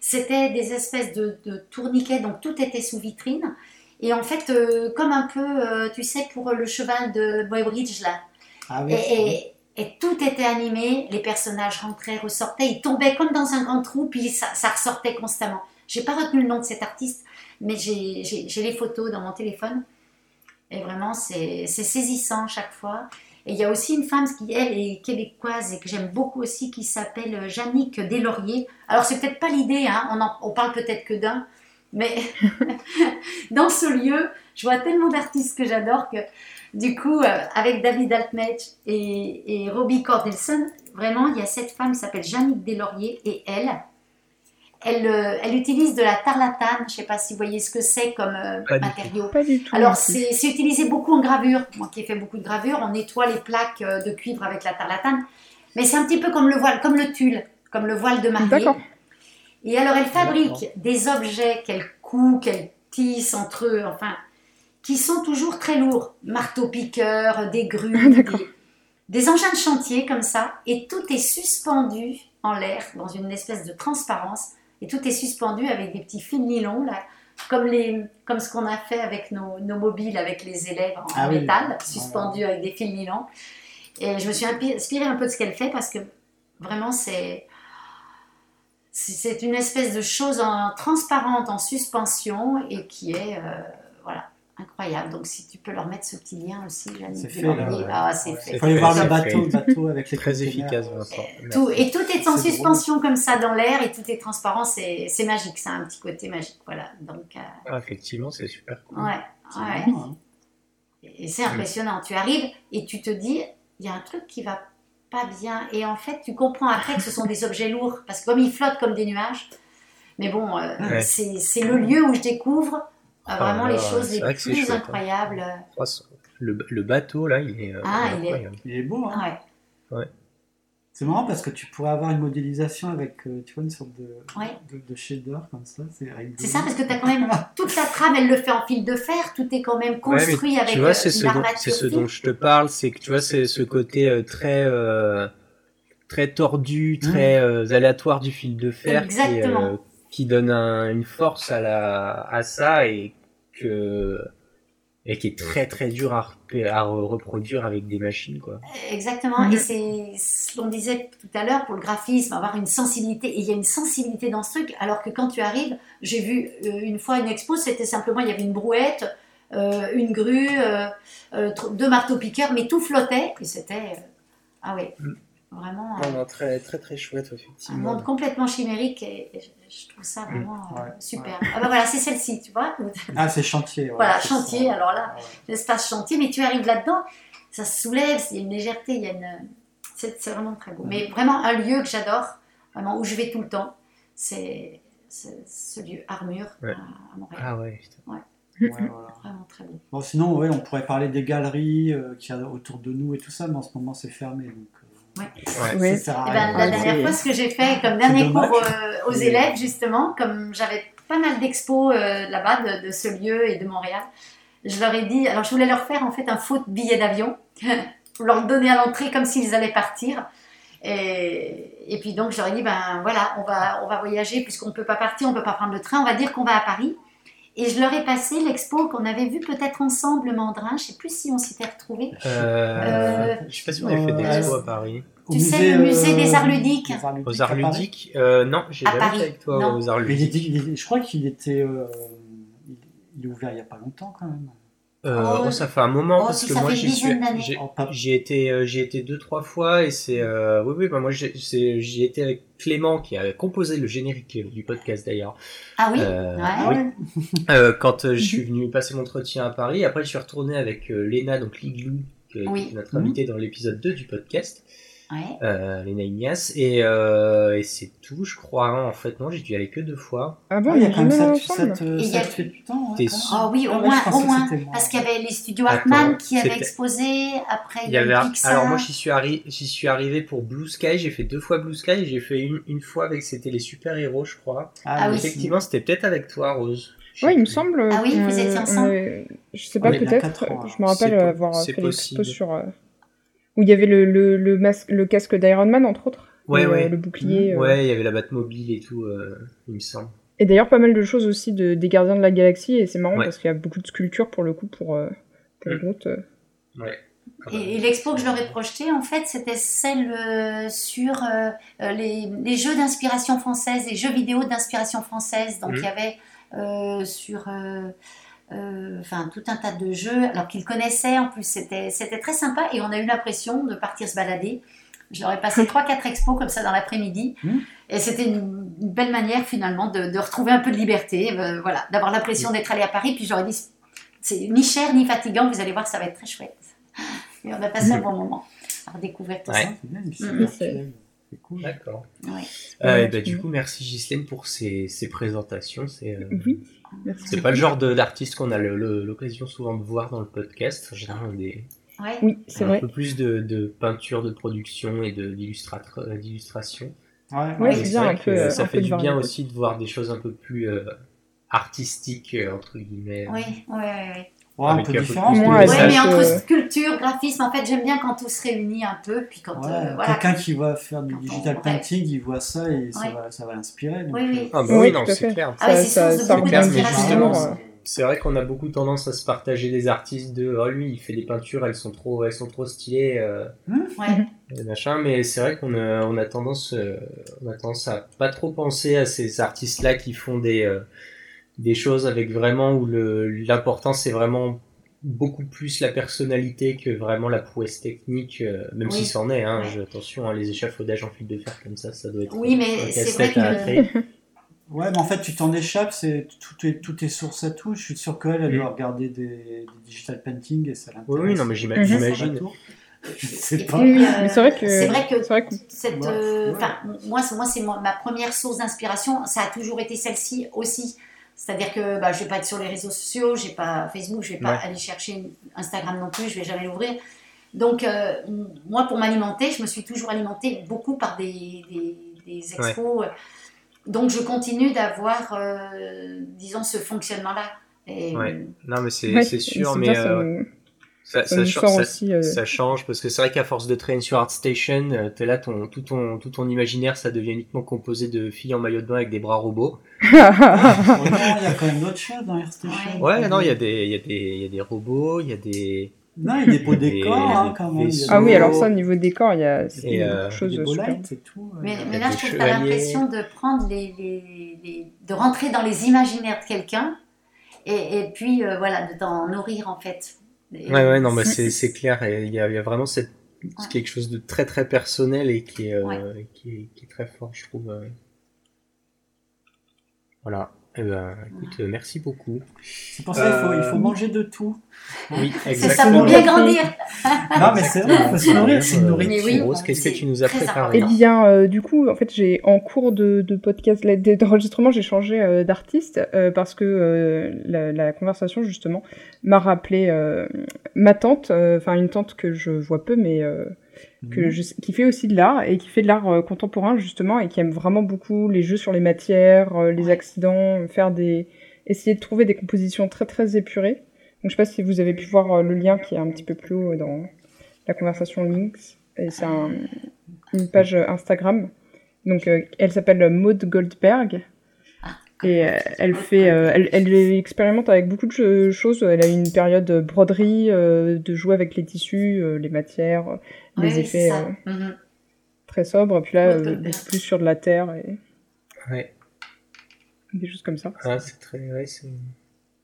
C'était des espèces de, de tourniquets, donc tout était sous vitrine. Et en fait, comme un peu, tu sais, pour le cheval de Boybridge, là, Ah oui. et, et- et tout était animé, les personnages rentraient, ressortaient, ils tombaient comme dans un grand trou, puis ça, ça ressortait constamment. J'ai pas retenu le nom de cet artiste, mais j'ai les photos dans mon téléphone. Et vraiment, c'est saisissant chaque fois. Et il y a aussi une femme qui, elle, est québécoise et que j'aime beaucoup aussi, qui s'appelle Jannick Deslauriers. Alors, c'est peut-être pas l'idée, hein, on, en- on parle peut-être que d'un, mais dans ce lieu, je vois tellement d'artistes que j'adore que Du coup, euh, avec David Altmech et, et Robbie Cordelson, vraiment, il y a cette femme qui s'appelle Jannick Deslauriers et elle, elle, euh, elle utilise de la tarlatane. Je ne sais pas si vous voyez ce que c'est comme euh, Pas du matériau. Pas du tout. Alors, c'est utilisé beaucoup en gravure. Moi qui ai fait beaucoup de gravure, on nettoie les plaques euh, de cuivre avec la tarlatane. Mais c'est un petit peu comme le voile, comme le tulle, comme le voile de mariée. D'accord. Et alors, elle fabrique des objets qu'elle coud, qu'elle tisse entre eux, enfin, qui sont toujours très lourds. Marteau-piqueur, des grues, D'accord. des, des engins de chantier comme ça. Et tout est suspendu en l'air, dans une espèce de transparence. Et tout est suspendu avec des petits fils nylon, là, comme, les, comme ce qu'on a fait avec nos, nos mobiles, avec les élèves en Ah oui. métal, suspendus avec des fils nylon. Et je me suis inspirée un peu de ce qu'elle fait parce que vraiment, c'est. C'est c'est une espèce de chose en, transparente en suspension et qui est euh, voilà, incroyable. Donc si tu peux leur mettre ce petit lien aussi, Janine C'est fait, Deslauriers. là, Ah, c'est fait. Il faut aller voir le bateau, le bateau avec les Très efficace. Tout, et tout est en C'est drôle. suspension comme ça dans l'air et tout est transparent, c'est c'est magique, ça a un petit côté magique. Voilà, donc euh, Ah, effectivement, c'est super cool. ouais, C'est ouais. marrant, hein. Et c'est impressionnant. Tu arrives et tu te dis, il y a un truc qui va pas bien. Et en fait, tu comprends après que ce sont des objets lourds parce que comme ils flottent comme des nuages. Mais bon, euh, Ouais. c'est c'est le lieu où je découvre Ah, vraiment là, les choses les plus chouette, hein. incroyables. Le, le bateau, là, il est. euh, Ah, il est-. Il est beau, hein. Ouais. C'est marrant parce que tu pourrais avoir une modélisation avec, euh, tu vois, une sorte de, Ouais. de, de shader comme ça. C'est ça, parce que tu as quand même toute la trame, elle le fait en fil de fer, tout est quand même Ouais, construit mais avec tu vois, euh, c'est ce, dont, armature c'est ce fine. dont je te parle, c'est que tu vois, c'est ce côté euh, très, euh, très tordu, très euh, aléatoire du fil de fer qui, Exactement. euh, qui donne un- une force à, la, à ça et que et qui est très très dur à, à re- reproduire avec des machines quoi. Exactement, et c'est ce qu'on disait tout à l'heure pour le graphisme, avoir une sensibilité. Et il y a une sensibilité dans ce truc, alors que quand tu arrives, j'ai vu euh, une fois une expo, c'était simplement, il y avait une brouette, euh, une grue, euh, euh, deux marteaux-piqueurs, mais tout flottait, et c'était. euh, ah oui, Mhm. Vraiment euh, très très très chouette un effectivement. monde complètement chimérique, et, et je, je trouve ça vraiment euh, Ouais, super. Ah ben voilà, c'est celle-ci, tu vois. Ah, c'est chantier. ouais, Voilà, chantier, ça. alors là, Ouais. l'espace chantier, mais tu arrives là-dedans, ça se soulève, il y a une légèreté, il y a une... C'est c'est vraiment très beau. Mais vraiment un lieu que j'adore, vraiment où je vais tout le temps, c'est ce lieu Armure Ouais. à, à Montréal. Ah ouais. putain. Ouais, voilà. Vraiment très beau. Bon, sinon, ouais, on pourrait parler des galeries euh, qu'il y a autour de nous et tout ça, mais en ce moment, c'est fermé. Donc, Ouais. Ouais. ça Eh ben, la Ouais, dernière fois, ce que j'ai fait comme dernier cours euh, aux élèves, justement, comme j'avais pas mal d'expos euh, là-bas de, de ce lieu et de Montréal, je leur ai dit, alors je voulais leur faire en fait un faux billet d'avion, leur le donner à l'entrée comme s'ils allaient partir. Et, et puis donc je leur ai dit, ben voilà, on va, on va voyager puisqu'on ne peut pas partir, on ne peut pas prendre le train, on va dire qu'on va à Paris. Et je leur ai passé l'expo qu'on avait vu peut-être ensemble, Mandrin, je ne sais plus si on s'était retrouvés. Euh, je sais pas si on avait fait des Euh, expos à Paris. Au Tu sais, le musée des Arts Ludiques. des Arts Aux arts ludiques euh, Non, j'ai jamais Paris, été avec toi non. aux arts ludiques. je crois qu'il était. euh, il, est ouvert il n'y a pas longtemps quand même. Euh, Oh, oh, ça fait un moment oh, parce si, que ça moi fait une j'y suis, j'ai- Oh, pas- j'y euh, étais deux trois fois et c'est, euh, oui oui, bah moi j'y étais avec Clément qui a composé le générique du podcast d'ailleurs. Ah oui Euh, Ouais. oui. Euh, quand euh, je suis venu passer l'entretien à Paris, après je suis retourné avec Léna donc Liglou, qui Oui. était notre invitée dans l'épisode 2 du podcast, Ouais. euh, Léna Ignace et, euh, et c'est tout je crois. hein. En fait non, j'ai dû y aller que deux fois. Ah bon, Ah, il y a quand même jamais 7, ensemble 7, Et il y a- 8 ans. ouais, T'es quand même. sûr Ah oui, au Ah ouais, moins, pensais au que moins. c'était moi. Parce qu'il y avait les studios Attends, Hartmann qui avaient c'était- exposé, après Il y avait, Pixar. alors moi j'y suis, arri- j'y suis arrivé pour Blue Sky, j'ai fait deux fois Blue Sky, et j'ai fait une, une fois avec c'était les super héros je crois. Ah oui. Effectivement c'était peut-être avec toi Rose. Je sais Ouais, il me plus. semble. Ah oui, vous euh, étiez on ensemble avait- Je sais pas, On est bien peut-être. ans, Je me rappelle C'est po- avoir c'est fait possible. sur. euh, Où il y avait le, le, le, masque, le casque d'Iron Man, entre autres. Ouais, et, euh, ouais. le bouclier. euh. Ouais, il y avait la Batmobile et tout, euh, il me semble. Et d'ailleurs, pas mal de choses aussi de, des Gardiens de la Galaxie. Et c'est marrant Ouais. parce qu'il y a beaucoup de sculptures pour le coup pour, euh, pour Mm. Groot. euh. Ouais. Et, et l'expo que je leur ai projetée, en fait, c'était celle euh, sur euh, les, les jeux d'inspiration française, les jeux vidéo d'inspiration française. Donc Mhm. il y avait euh, sur enfin, tout un tas de jeux, alors qu'ils connaissaient en plus. C'était très sympa et on a eu l'impression de partir se balader. Je leur ai passé 3-4 expos comme ça dans l'après-midi. Mhm. Et c'était une, une belle manière finalement de, de retrouver un peu de liberté, euh, voilà, d'avoir l'impression d'être allé à Paris. Puis j'aurais dit c'est ni cher ni fatigant. Vous allez voir ça va être très chouette. Et on a passé un bon moment à redécouvrir tout Ouais. ça. C'est cool. D'accord. Ouais. Euh, bah, tu- du coup, merci Ghislaine pour ces, ces présentations. C'est euh, Oui, merci. C'est pas le genre de- d'artiste qu'on a le- le- l'occasion souvent de voir dans le podcast. En général, on a des, Ouais. Oui, c'est un vrai. peu plus de, de peinture, de production et euh, d'illustration. Ouais, Ouais, c'est bien vrai un que peu, euh, ça un fait du bien aussi de voir des choses un peu plus euh, artistiques, euh, entre guillemets. Oui, oui, oui. Ouais, un peu différent. Moi, Ouais, mais entre sculpture, graphisme, en fait, j'aime bien quand tout se réunit un peu, puis quand, Ouais, euh, voilà. Quelqu'un qui va faire du on digital painting, il voit ça et ça Ouais. va, ça va l'inspirer. Oui, oui. euh, Ah bah Oui, non, c'est clair. Ah Ça- c'est mais justement, vrai qu'on a beaucoup tendance à se partager des artistes de oh lui il fait des peintures elles sont trop elles sont trop stylées euh, Ouais. et machin mais c'est vrai qu'on a on a tendance euh, on a tendance à pas trop penser à ces artistes là qui font des euh, des choses avec vraiment où le l'important c'est vraiment beaucoup plus la personnalité que vraiment la prouesse technique euh, même Oui. si c'en est hein, je- attention hein, les échafaudages en fil de fer comme ça ça doit être Oui, mais c'est vrai que-. Ouais, mais en fait, tu t'en échappes, c'est tout est tout est source à tout. Je suis sûr qu'elle, elle doit regarder des, des digital painting et ça l'intéresse. oui oui non mais Mhm. j'imagine Je sais Et pas. puis, euh, c'est vrai que c'est vrai que c'est vrai que cette, Ouais, euh, ouais. moi, c'est- moi, c'est ma première source d'inspiration. Ça a toujours été celle-ci aussi. C'est-à-dire que bah, je vais pas être sur les réseaux sociaux, j'ai pas Facebook, je vais pas Ouais. aller chercher Instagram non plus, je vais jamais l'ouvrir. Donc, euh, moi, pour m'alimenter, je me suis toujours alimentée beaucoup par des, des, des expos. Donc, je continue d'avoir, euh, disons, ce fonctionnement-là. Et, Ouais. non mais c'est sûr mais bien, ça ça, cha- aussi. euh, Ça change parce que c'est vrai qu'à force de traîner sur ArtStation, euh, t'es là, ton, tout, ton, tout ton imaginaire, ça devient uniquement composé de filles en maillot de bain avec des bras robots. Non, il y a quand même d'autres choses dans AirStation. Ouais, non, il y a des, il y a des, il y a des robots, il y a des, Non, il y a des beaux décors hein, quand même. Ah oui, alors ça, au niveau décor, il y a c'est euh, des super. et tout. Mais, euh, mais là, je trouve que chevaliers. l'impression de prendre les, les- les- de rentrer dans les imaginaires de quelqu'un et, et puis euh, voilà, de t'en nourrir en fait. Et- Ouais, ouais, non, mais c'est, c'est clair. Il y a, il y a vraiment cette, Ouais. quelque chose de très, très personnel et qui est, euh, Ouais. qui est, qui est très fort, je trouve. euh. Voilà. Eh ben, écoute, euh, merci beaucoup. C'est pour ça qu'il faut, il faut Euh, manger de tout. Oui, C'est ça pour exactement. bien grandir. Non, mais c'est vrai, il faut se nourrir, c'est une Euh, nourriture. Oui. Rose, qu'est-ce que tu nous as préparé Eh bien, euh, du coup, en fait, j'ai en cours de, de podcast, d'enregistrement, j'ai changé euh, d'artiste euh, parce que euh, la, la conversation justement m'a rappelé euh, ma tante, euh, enfin une tante que je vois peu, mais euh, que Mhm. je qui fait aussi de l'art et qui fait de l'art euh, contemporain justement et qui aime vraiment beaucoup les jeux sur les matières, euh, les accidents, faire des, essayer de trouver des compositions très très épurées. Donc je sais pas si vous avez pu voir euh, le lien qui est un petit peu plus haut dans la conversation links. Et c'est un- une page euh, Instagram. Donc euh, elle s'appelle Maud Goldberg. Ah, Et euh, elle fait, euh, elle, elle expérimente avec beaucoup de cho- choses. Elle a eu une période broderie, euh, de jouer avec les tissus, euh, les matières, les Ouais, effets euh, Mhm. très sobres. Puis là, euh, plus sur de la terre et Ouais, des choses comme ça. ah, c'est très, ouais.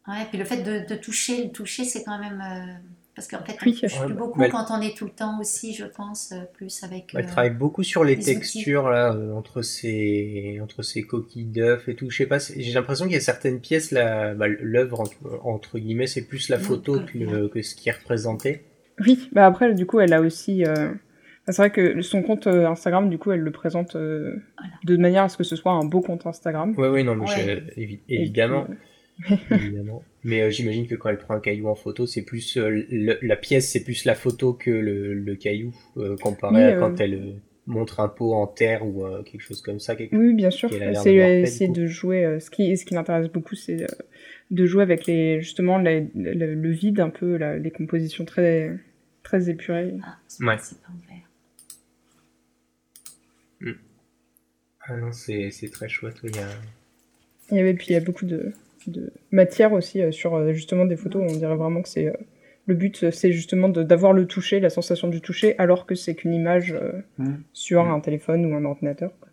Ouais, puis le fait de, de toucher, le toucher, c'est quand même. euh, parce qu'en fait, Oui. on touche Ouais, plus bah, beaucoup bah, quand on est tout le temps aussi, je pense, euh, plus avec. Elle euh, travaille beaucoup sur les les outils. textures là, euh, entre ces entre ces coquilles d'œufs et tout. Je sais pas, j'ai l'impression qu'il y a certaines pièces là, bah, l'œuvre entre, entre guillemets, c'est plus la photo oui, que, oui. le- que ce qui est représenté. Oui, bah après, du coup, elle a aussi. euh, C'est vrai que son compte euh, Instagram, du coup, elle le présente euh, Voilà. de manière à ce que ce soit un beau compte Instagram. Ouais, oui, non, mais Ouais. je- évi- Et évidemment. Mais euh, j'imagine que quand elle prend un caillou en photo, c'est plus euh, le- la pièce, c'est plus la photo que le, le caillou euh, comparé Oui, à euh, quand elle montre un pot en terre ou euh, quelque chose comme ça. quelque- Oui, bien sûr. C'est coup. de jouer. euh, ce qui, ce qui m'intéresse beaucoup, c'est euh, de jouer avec les justement les- le, le vide un peu, la- les compositions très très épurées. Ah, c'est Ouais. c'est pas ouvert. Ah non, c'est c'est très chouette. il y a- Il y avait puis il y a beaucoup de, de matière aussi euh, sur euh, justement des photos. On dirait vraiment que c'est euh, le but, c'est justement de- d'avoir le toucher, la sensation du toucher, alors que c'est qu'une image euh, Mhm. sur Mm. un téléphone ou un ordinateur. quoi.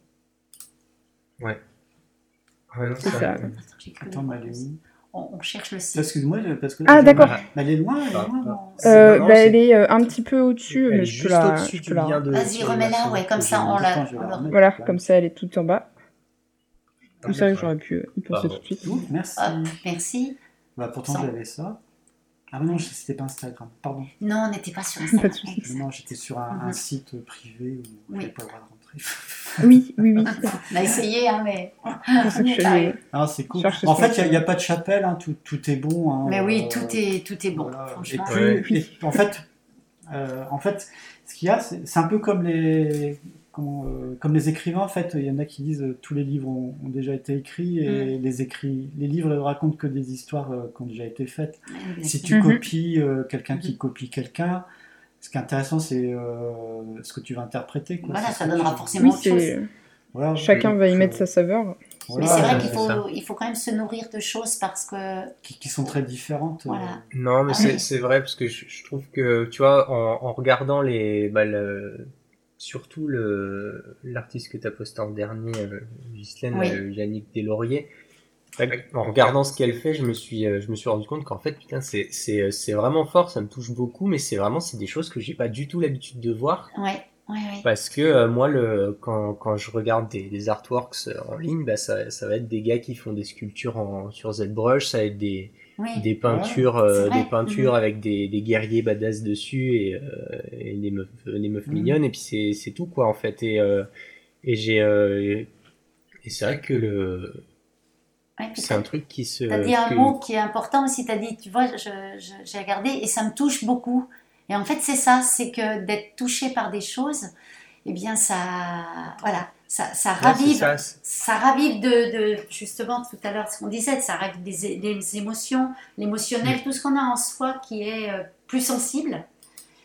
Ouais. Ouais, non, C'est c'est ça. Attends, On, on cherche le site. Excuse-moi, parce que. Ah, je- d'accord. Elle est loin, elle est Ah. loin. non Euh, non, bah, elle est euh, un petit peu au-dessus, Elle mais est je peux juste la, au-dessus je du peux la- lien de. Vas-y, remets-la, ouais, comme ça, on la-. Voilà, comme ça, elle est toute en bas. Ah, que d'accord. j'aurais pu euh, y penser tout de suite. Merci. Merci. Bah, pourtant, Ça. j'avais ça. Ah non, c'était pas Instagram, pardon. Non, on n'était pas sur Instagram. Non, j'étais sur un, un Mhm. site privé où Oui. j'avais pas le droit de rentrer. Oui, oui, oui. On a essayé, hein, mais. Ah, c'est cool. En fait, il n'y a, pas de chapelle, hein, tout, tout est bon. hein, Mais oui, euh, tout est, tout est bon, voilà. franchement. Et plus- et en fait, euh, en fait, ce qu'il y a, c'est un peu comme les, euh, comme les écrivains. En fait, il y en a qui disent euh, tous les livres ont, ont déjà été écrits et Mm. les écrits, les livres ne racontent que des histoires euh, qui ont déjà été faites. Si tu Mhm. copies euh, quelqu'un qui Mhm. copie quelqu'un, ce qui est intéressant, c'est euh, ce que tu vas interpréter. quoi. Voilà, ça donnera tu- forcément Oui, autre chose. c'est Voilà. chacun va y mettre euh, sa saveur. Mais voilà, c'est vrai euh, qu'il c'est faut, il faut quand même se nourrir de choses parce que. qui, qui sont très différentes. euh, Voilà. Non, mais Ah c'est oui. vrai parce que je, je trouve que tu vois en, en regardant les bah, le- surtout le l'artiste que tu as posté en dernier euh, Ghislaine Oui. euh, Yannick Deslauriers en regardant ce qu'elle fait, je me suis euh, je me suis rendu compte qu'en fait putain c'est c'est euh, c'est vraiment fort, ça me touche beaucoup mais c'est vraiment c'est des choses que j'ai pas du tout l'habitude de voir Ouais, ouais, ouais. parce que euh, moi le quand quand je regarde des, des artworks en ligne, bah ça ça va être des gars qui font des sculptures en sur ZBrush, ça va être des des peintures, euh, des peintures Mhm. avec des, des guerriers badass dessus et, euh, et les meufs, les meufs Mhm. mignonnes et puis c'est c'est tout quoi en fait et et j'ai et c'est vrai que le Ouais, c'est un truc qui se T'as dit un que- mot qui est important aussi, t'as dit, tu vois, j'ai regardé et ça me touche beaucoup. Et en fait, c'est ça, c'est que d'être touché par des choses, eh bien, ça, voilà, ça, ça Ouais, c'est ravive, ça, ravive de, de- justement, tout à l'heure, ce qu'on disait, ça ravive des, des émotions, l'émotionnel, Mm. tout ce qu'on a en soi qui est euh, plus sensible.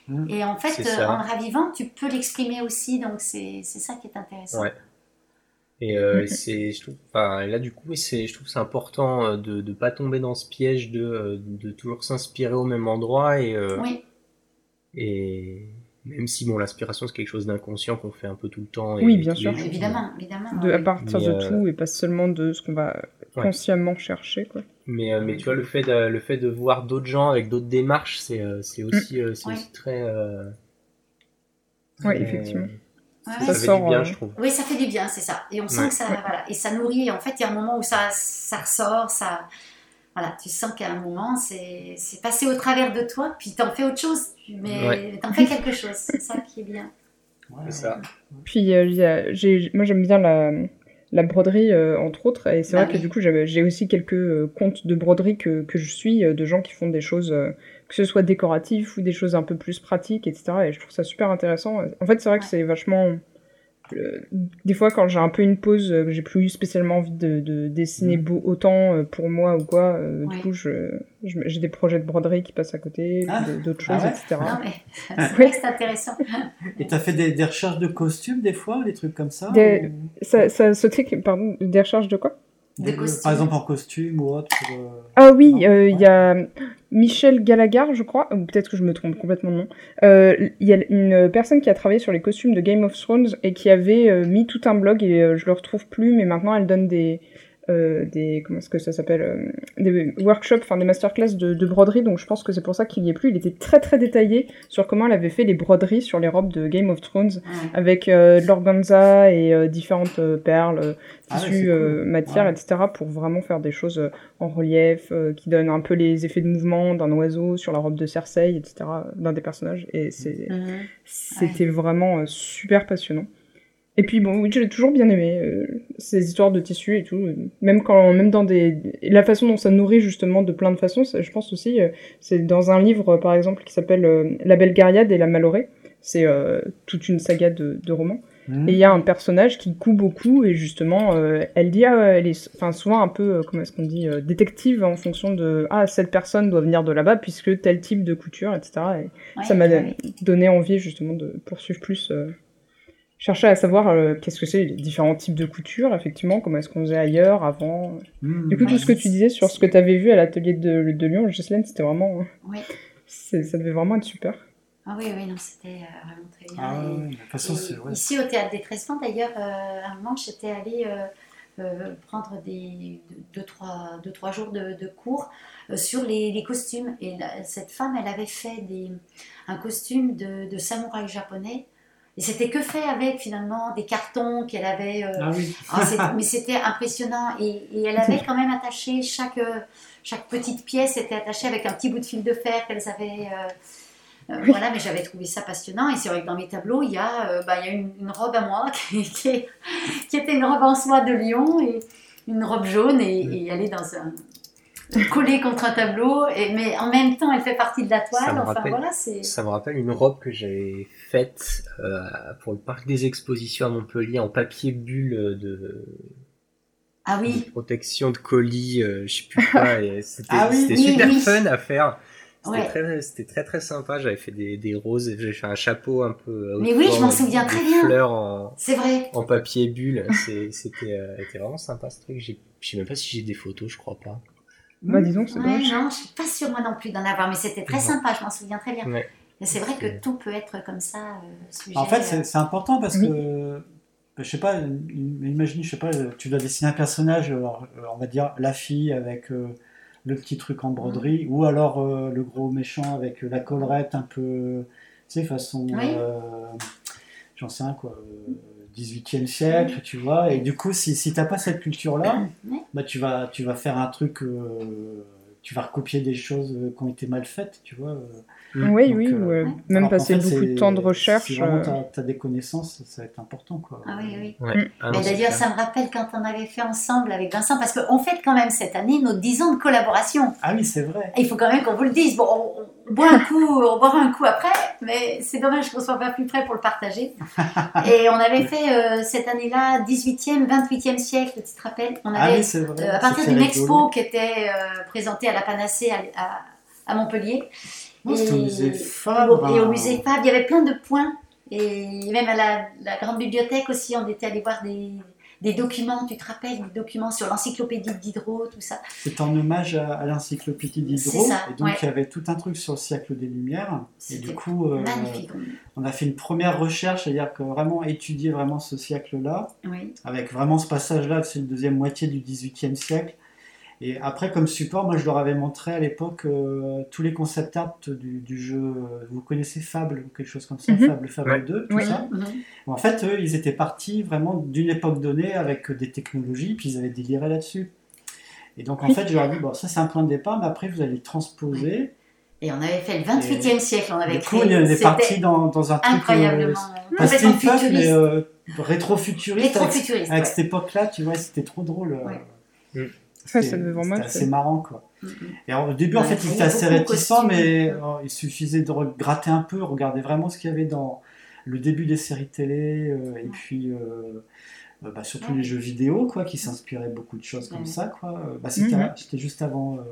Mm. Et en fait, en le ravivant, tu peux l'exprimer aussi, donc c'est c'est ça qui est intéressant. Ouais. Et euh, c'est, je trouve, enfin, là du coup, oui, c'est, je trouve que c'est important euh, de de pas tomber dans ce piège de euh, de toujours s'inspirer au même endroit et euh, Oui, et même si bon, l'inspiration c'est quelque chose d'inconscient qu'on fait un peu tout le temps. Et Oui, bien sûr. jours. évidemment, évidemment. De, à oui. partir Mais, de euh, tout et pas seulement de ce qu'on va Ouais. consciemment chercher. Quoi. Mais, euh, mais tu vois, le fait de, le fait de voir d'autres gens avec d'autres démarches, c'est c'est aussi, euh, c'est Ouais. aussi très. euh, très- effectivement. Ouais, Ça, fait sort, du bien, euh, je trouve. Oui, ça fait du bien, c'est ça. Et on sent Ouais. que ça, voilà, et ça nourrit. Et en fait, il y a un moment où ça, ça ressort, ça, voilà, tu sens qu'à un moment, c'est, c'est passé au travers de toi, puis t'en fais autre chose, mais Ouais. t'en fais quelque chose. C'est ça qui est bien. Ouais, C'est ça. Puis euh, il y a- j'ai- moi j'aime bien la, la broderie euh, entre autres et c'est Bah vrai que du coup j'ai aussi quelques euh, comptes de broderie que, que je suis euh, de gens qui font des choses euh, que ce soit décoratif ou des choses un peu plus pratiques etc et je trouve ça super intéressant. En fait c'est vrai que c'est vachement euh, des fois quand j'ai un peu une pause euh, j'ai plus spécialement envie de, de dessiner beau, autant euh, pour moi ou quoi Ouais. du coup je, je- j'ai des projets de broderie qui passent à côté Ah. d'autres Ah choses ouais. etc Non, mais c'est vrai que c'est intéressant. Et t'as fait des, des recherches de costumes des fois, des trucs comme ça Des- ou- ça, ça fait que pardon des recherches de quoi? Des Euh, costumes. Par exemple en costume ou autre. pour, euh, Ah oui, euh, il Ouais. y a Michel Gallagher, je crois, ou peut-être que je me trompe complètement de nom. Euh, Il y a une personne qui a travaillé sur les costumes de Game of Thrones et qui avait euh, mis tout un blog, et euh, je le retrouve plus, mais maintenant elle donne des... euh, des comment est-ce que ça s'appelle euh, des workshops enfin des masterclass de, de broderie donc je pense que c'est pour ça qu'il y est plus il était très très détaillé sur comment elle avait fait les broderies sur les robes de Game of Thrones Ouais. avec euh, de l'organza et différentes perles, Ah ouais, tissus, cool. matières, Ouais. etc. pour vraiment faire des choses en relief, qui donnent un peu les effets de mouvement d'un oiseau sur la robe de Cersei, etc. d'un des personnages. Et c'est, Mhm. c'était vraiment super passionnant. Et puis bon, oui, j'ai toujours bien aimé euh, ces histoires de tissus et tout, euh, même quand, même dans des, la façon dont ça nourrit justement de plein de façons. ça, Je pense aussi, euh, c'est dans un livre par exemple qui s'appelle euh, La Belgariade et la Malorée. C'est euh, toute une saga de, de romans. hmm. Et il y a un personnage qui coud beaucoup et justement, euh, elle dit, ah, elle est, enfin souvent un peu, euh, comment est-ce qu'on dit, euh, détective en fonction de, ah cette personne doit venir de là-bas puisque tel type de couture, etc. Et Ouais, ça m'a ouais. donné envie justement de poursuivre plus, euh, chercher à savoir euh, qu'est-ce que c'est les différents types de couture, effectivement, comment est-ce qu'on faisait ailleurs, avant. Hmm. Du coup, tout ce que tu disais sur ce que tu avais vu à l'atelier de, de Lyon, Ghislaine, c'était vraiment, Oui. c'est- ça devait vraiment être super. Ah oui, oui, non, c'était euh, vraiment très bien. Ah Et- ouais, de toute façon, Et c'est. ouais. Ici au théâtre des Tresvants, d'ailleurs, euh, à un moment, j'étais allée euh, euh, prendre des deux, trois, deux, trois jours de, de cours euh, sur les, les costumes. Et la- cette femme, elle avait fait des, un costume de, de samouraï japonais. Et c'était que fait avec finalement des cartons qu'elle avait. euh, Ah oui. ah, mais c'était impressionnant. Et, et elle avait quand même attaché chaque, euh, chaque petite pièce était attachée avec un petit bout de fil de fer qu'elles avaient. euh, euh, Voilà, mais j'avais trouvé ça passionnant. Et c'est vrai que dans mes tableaux, il y a, euh, bah, il y a une, une robe à moi qui, qui est- qui était une robe en soie de lion et une robe jaune et, et elle est dans un collée contre un tableau. Et, mais en même temps, elle fait partie de la Ça toile. me Enfin rappelle- voilà. Ça me rappelle une robe que j'avais faite euh, pour le parc des expositions à Montpellier en papier bulle de, Ah de protection de colis, euh, je sais plus quoi. C'était Ah oui, c'était oui, super oui. fun à faire. C'était Ouais. très, très très sympa. J'avais fait des, des roses, j'avais fait un chapeau un peu. euh, Mais oui, je m'en souviens très bien. Fleurs en, c'est vrai. en papier bulle. C'était euh, vraiment sympa ce truc. J'ai- Je sais même pas si j'ai des photos, je crois pas. Bah, disons que c'est Ouais, dommage. non, je suis pas sûre moi non plus d'en avoir, mais c'était très Non. sympa, je m'en souviens très bien. Ouais. C'est vrai que tout peut être comme ça, euh, sujet. En fait, euh, c'est important parce Oui. que, bah, je sais pas, im- imagine, je sais pas, tu dois dessiner un personnage, alors, euh, on va dire la fille avec euh, le petit truc en broderie, ou alors euh, le gros méchant avec euh, la collerette un peu, tu sais, façon, Oui. euh, j'en sais rien quoi, euh, 18e siècle, tu vois, et du coup, si, si t'as pas cette culture-là, bah, tu vas, tu vas faire un truc, euh, tu vas recopier des choses euh, qui ont été mal faites, tu vois. Euh. Oui, Donc, oui, euh, ouais. même passer fait, beaucoup de temps de recherche. Si vraiment euh, tu as, des connaissances, ça va être important. Quoi. Ah oui, oui. Ouais. Mm. Ah d'ailleurs, ça me rappelle quand on avait fait ensemble avec Vincent, parce qu'on fête quand même cette année nos 10 ans de collaboration. Ah oui, c'est vrai. Et il faut quand même qu'on vous le dise. Bon, on, on boit un coup, on boira un coup après, mais c'est dommage qu'on soit pas plus près pour le partager. Et on avait fait euh, cette année-là 18e, 28e siècle, tu te rappelles? On Ah oui, c'est vrai. Euh, à partir d'une expo qui était euh, présentée à la Panacée à, à- à Montpellier. Oh, c'était au musée Fabre. au- Et, au musée Fabre, il y avait plein de points. Et même à la, la grande bibliothèque aussi, on était allé voir des, des documents, tu te rappelles, des documents sur l'encyclopédie de Diderot, tout ça. C'est en hommage à, à l'encyclopédie Diderot. ça, Et donc, ouais. il y avait tout un truc sur le siècle des Lumières. Et du coup, euh, Magnifique. on a fait une première recherche, c'est-à-dire que vraiment étudier vraiment ce siècle-là, Oui. avec vraiment ce passage-là, c'est une deuxième moitié du XVIIIe siècle. Et après, comme support, moi, je leur avais montré à l'époque euh, tous les concept art du, du jeu. euh, Vous connaissez Fable ou quelque chose comme ça, Mhm. Fable, Fable Ouais. 2, tout Oui. ça. Mhm. En fait, eux, ils étaient partis vraiment d'une époque donnée avec des technologies, puis ils avaient déliré là-dessus. Et donc, en fait, je leur ai dit, bon, ça c'est un point de départ, mais après, vous allez transposer. Et on avait fait le 28e siècle, on avait Du coup, créé. on est parti dans, dans un truc. incroyablement. euh, pas complètement steampunk, mais futuriste. euh, rétro-futuriste. avec, Rétro-futuriste. avec ouais. cette époque-là, tu vois, c'était trop drôle. euh, Ouais. Mm. Ouais, c'était- ça assez marrant, quoi. Et alors, au début, en Ouais, fait, il a assez costumes. mais euh, il suffisait de gratter un peu, regarder vraiment ce qu'il y avait dans le début des séries télé, euh, et puis euh, euh, bah, surtout Ouais. les jeux vidéo, quoi, qui s'inspiraient beaucoup de choses comme Ouais. ça, quoi. Euh, Bah, c'était Mhm. c'était juste avant euh,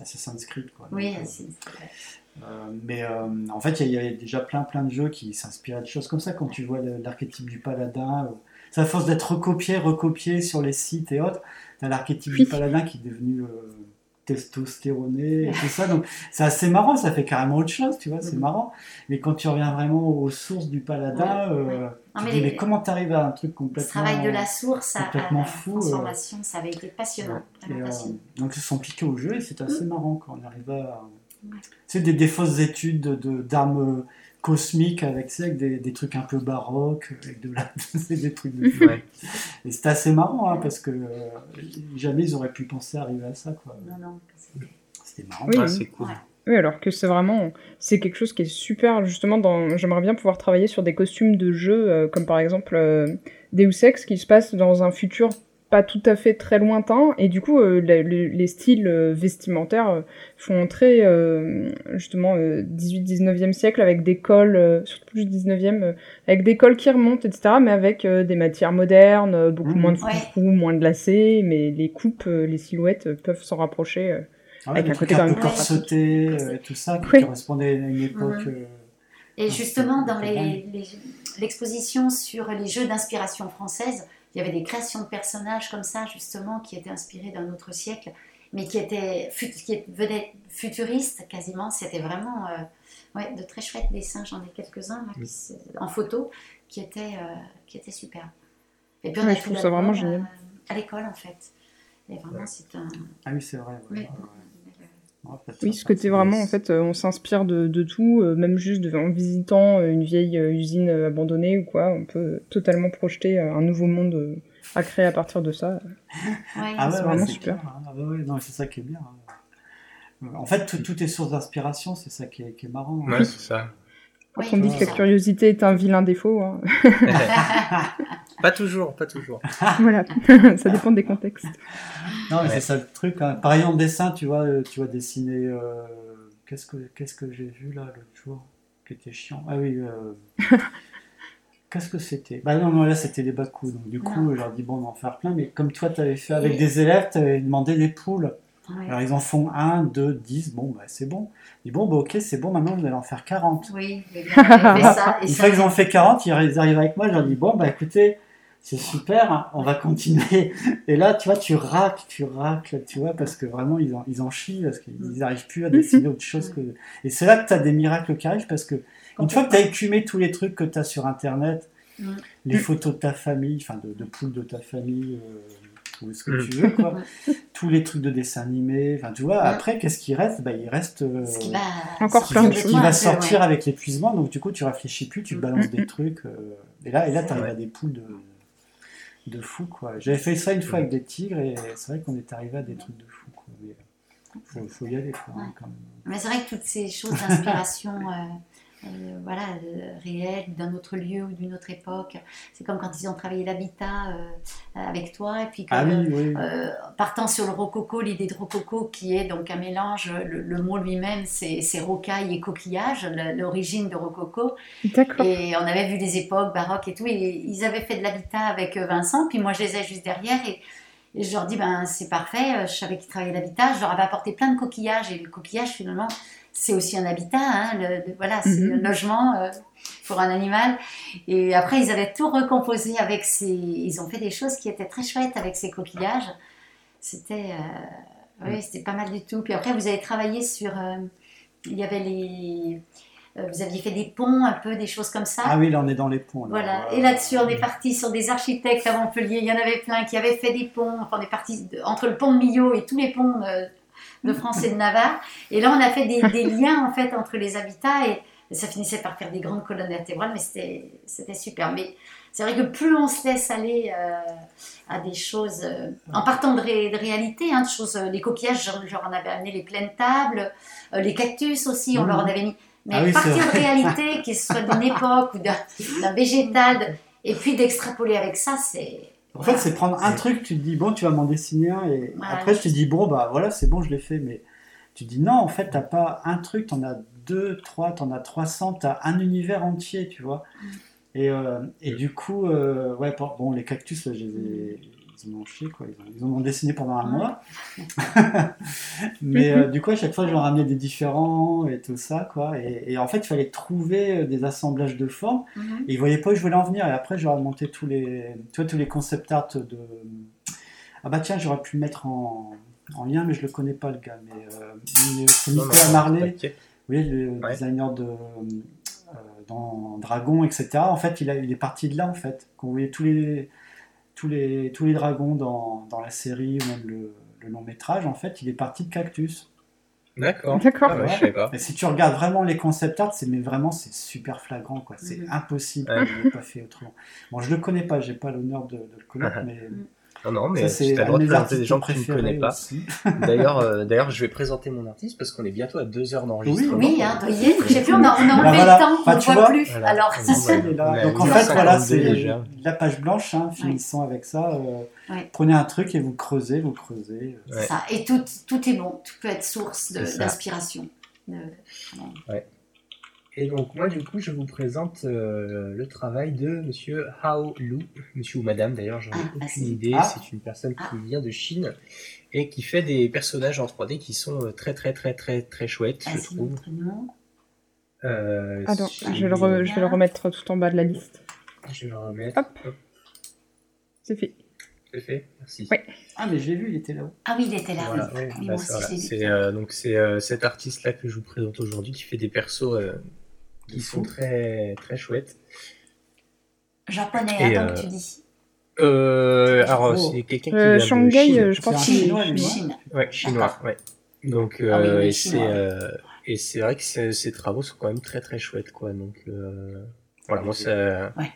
Assassin's Creed, quoi. Oui, Donc, euh, euh, mais euh, en fait, il y avait déjà plein plein de jeux qui s'inspiraient de choses comme ça. Quand tu vois l'archétype du paladin, euh, c'est à force d'être recopié, recopié sur les sites et autres, t'as l'archétype Oui. du paladin qui est devenu euh, testostéroné et tout ça. Donc c'est assez marrant, ça fait carrément autre chose, tu vois, c'est Mhm. marrant. Mais quand tu reviens vraiment aux sources du paladin, Ouais, euh, ouais. tu Non, mais dis, mais comment t'arrives à un truc complètement... travail de la source à, à complètement la fou, transformation, ça avait été passionnant. Et, euh, passionnant. donc ils se sont piqués au jeu et c'est assez marrant quand on arrive à. Ouais. C'est des, des fausses études de- de- d'armes cosmiques avec, avec des, des trucs un peu baroques, avec de la. des trucs de. Ouais. Et c'est assez marrant hein, parce que euh, jamais ils auraient pu penser arriver à ça quoi. Non, non, c'était- marrant. Oui, Ah, c'est cool. Ouais. Oui, alors que c'est vraiment, c'est quelque chose qui est super, justement, dans, j'aimerais bien pouvoir travailler sur des costumes de jeu, euh, comme par exemple euh, Deus Ex, qui se passe dans un futur pas tout à fait très lointain, et du coup, euh, les, les- les styles euh, vestimentaires euh, font entrer, euh, justement, 18-19e siècle, avec des cols, euh, surtout plus 19e, euh, avec des cols qui remontent, etc., mais avec euh, des matières modernes, beaucoup Mhm. moins de Ouais. foufou, moins de lacets, mais les coupes, euh, les silhouettes euh, peuvent s'en rapprocher. euh. Ah ouais, Avec un côté un peu euh, et tout ça qui Oui. correspondait à une époque. Euh, Et justement, dans c'est les- les- l'exposition sur les jeux d'inspiration française, il y avait des créations de personnages comme ça, justement, qui étaient inspirés d'un autre siècle, mais qui étaient fut- qui venaient futuristes quasiment. C'était vraiment euh, ouais, de très chouettes dessins. J'en ai quelques-uns là, qui se- en photo qui étaient, euh, qui étaient super. Et puis on Ouais, a je fait trouve ça vraiment génial. euh, À l'école, en fait. Et vraiment, c'est un. Ah oui, c'est vrai. Oui. Oui, ce côté vraiment, en fait, on s'inspire de, de, tout, même juste en visitant une vieille usine abandonnée ou quoi, on peut totalement projeter un nouveau monde à créer à partir de ça. ah c'est vraiment super. Ah non, c'est ça qui est bien. Hein. En fait, tout, tout est source d'inspiration, c'est ça qui est, qui est marrant. Hein. Ouais, c'est ça. Quand on dit que la curiosité est un vilain défaut. Hein. pas toujours, pas toujours. voilà, ça dépend des contextes. Non, mais c'est ça le truc. Hein. Pareil en dessin, tu vois, euh, tu vois dessiner. Euh... Qu'est-ce que qu'est-ce que j'ai vu là l'autre jour qui était chiant. Ah oui. Euh... Qu'est-ce que c'était? Bah non, non, là c'était des coups. Donc du coup, je leur dis bon, on va en faire plein. Mais comme toi, tu avais fait avec des élèves, tu avais demandé des poules. Alors ils en font 1, 2, 10, bon, bah, c'est bon. Ils bon, bah, ok, c'est bon, maintenant vous allez en faire 40. Oui, fait ça. Une fois qu'ils ont fait 40, ils arrivent avec moi, je leur dis, bon, bah écoutez, c'est super, on va continuer. Et là, tu vois, tu racles, tu racles, tu vois, parce que vraiment, ils en, ils en chient, parce qu'ils n'arrivent plus à dessiner autre chose que. Et c'est là que tu as des miracles qui arrivent, parce que une fois que tu as écumé tous les trucs que tu as sur Internet, mm. les photos de ta famille, enfin de, poules de ta famille, euh, ou ce que mm. tu veux, quoi. Tous les trucs de dessin animé, enfin, tu vois, après, qu'est-ce qui reste? Bah, Il reste. Euh, ce qui va, Encore plein de choses. qui va sortir avec l'épuisement, donc du coup, tu réfléchis plus, tu mm. balances des trucs. Euh, et là, et là tu arrives à des poules de, de fou, quoi. J'avais fait ça une fois avec des tigres, et c'est vrai qu'on est arrivé à des trucs de fou, quoi. Mais, faut, faut y aller, quoi, hein, quand même. Mais c'est vrai que toutes ces choses d'inspiration. Euh, euh, voilà, euh, réel d'un autre lieu ou d'une autre époque. C'est comme quand ils ont travaillé l'habitat euh, avec toi, et puis ah partant sur le rococo, l'idée de rococo qui est donc un mélange, le, mot lui-même c'est, rocaille et coquillage, l'origine de rococo. Et on avait vu des époques baroques et tout, et ils avaient fait de l'habitat avec Vincent, puis moi je les ai juste derrière, et, je leur dis, ben c'est parfait, je savais qu'ils travaillaient l'habitat, je leur avais apporté plein de coquillages, et le coquillage finalement c'est aussi un habitat, hein, le, voilà, c'est mhm. un logement euh, pour un animal. Et après, ils avaient tout recomposé avec ces. Ils ont fait des choses qui étaient très chouettes avec ces coquillages. C'était, euh, oui, c'était pas mal du tout. Puis après, vous avez travaillé sur. Euh, il y avait les. Vous aviez fait des ponts, un peu, des choses comme ça. Ah oui, là on est dans les ponts. Voilà. Et là-dessus, on est parti sur des architectes à Montpellier. Il y en avait plein qui avaient fait des ponts. Enfin, on est parti entre le pont de Millau et tous les ponts de France et de Navarre. Et là, on a fait des, liens en fait entre les habitats et ça finissait par faire des grandes colonnes vertébrales, mais c'était super. Mais c'est vrai que plus on se laisse aller euh, à des choses, euh, en partant de, réalité, hein, de choses, euh, les coquillages, genre, on avait amené les pleines tables, les cactus aussi, on leur en avait mis. Mais ah partir de réalité, qu'il soit d'une époque ou d'un végétal, et puis d'extrapoler avec ça, c'est en fait, c'est prendre un truc, tu te dis, bon, tu vas m'en dessiner un, et après, tu te dis, bon, bah voilà, c'est bon, je l'ai fait, mais tu te dis, non, en fait, t'as pas un truc, t'en as deux, trois, t'en as 300, t'as un univers entier, tu vois. Et, euh, et du coup, euh, ouais, bon, les cactus, là, je les ai ils en ont chié, quoi. Ils, en ont dessiné pendant un mois. Mais euh, du coup, à chaque fois, je leur ramenais des différents et tout ça, quoi. Et, en fait, il fallait trouver euh, des assemblages de formes. Mhm. Et ils voyaient pas où je voulais en venir. Et après, j'aurais monté tous les, tu vois, tous les concept art de. Ah bah tiens, j'aurais pu le mettre en, en, lien, mais je le connais pas, le gars. Mais euh, c'est Nicolas Marley. Oui, le designer de. dans Dragon, etc. En fait, il, a, il est parti de là, en fait. Qu'on voyait tous les tous les, tous les dragons dans, dans la série ou même le, le, long métrage, en fait, il est parti de Cactus. D'accord. D'accord. Ah Et si tu regardes vraiment les concept art, c'est mais vraiment c'est super flagrant quoi. C'est mhm. impossible de pas fait autrement. Bon, je le connais pas, j'ai pas l'honneur de, de, le connaître, mais mhm. Non, non, mais tu as le droit de présenter des gens que tu ne connais pas. D'ailleurs, euh, d'ailleurs, je vais présenter mon artiste parce qu'on est bientôt à deux heures d'enregistrement. Oui, oui hein, sais plus, on a, on a enlevé le temps, on ne voit plus. Voilà. Alors, Donc en fait, voilà, c'est la page blanche, hein, finissons avec ça. Euh, prenez un truc et vous creusez, vous creusez. Euh. Ça, et tout, tout est bon, tout peut être source d'inspiration. Ouais. Et donc moi du coup je vous présente euh, le travail de Monsieur Hao Lu, Monsieur ou Madame d'ailleurs, j'en ai ah, aucune idée. Ah. C'est une personne qui ah. vient de Chine et qui fait des personnages en 3D qui sont euh, très très très très très chouettes, je trouve. Euh, Attends, je vais, le je vais, le remettre tout en bas de la liste. Je vais le remettre. Hop. C'est fait. C'est fait, merci. Ouais. Ah mais j'ai vu, il était là-haut. Ah oui, il était là. Voilà, bah, c'est donc c'est cet artiste là que je vous présente aujourd'hui qui fait des persos qui sont très, très chouettes. Japonais, attends que tu dis. Euh, alors, c'est quelqu'un qui euh, vient Shanghai, de Chine. je pense chinois, Chine. Ouais, chinois, ouais. Donc, Ah oui, euh, oui, et chinois. c'est euh, et c'est vrai que ces ces travaux sont quand même très très chouettes, quoi. Donc, euh, voilà, moi, ça. Ouais.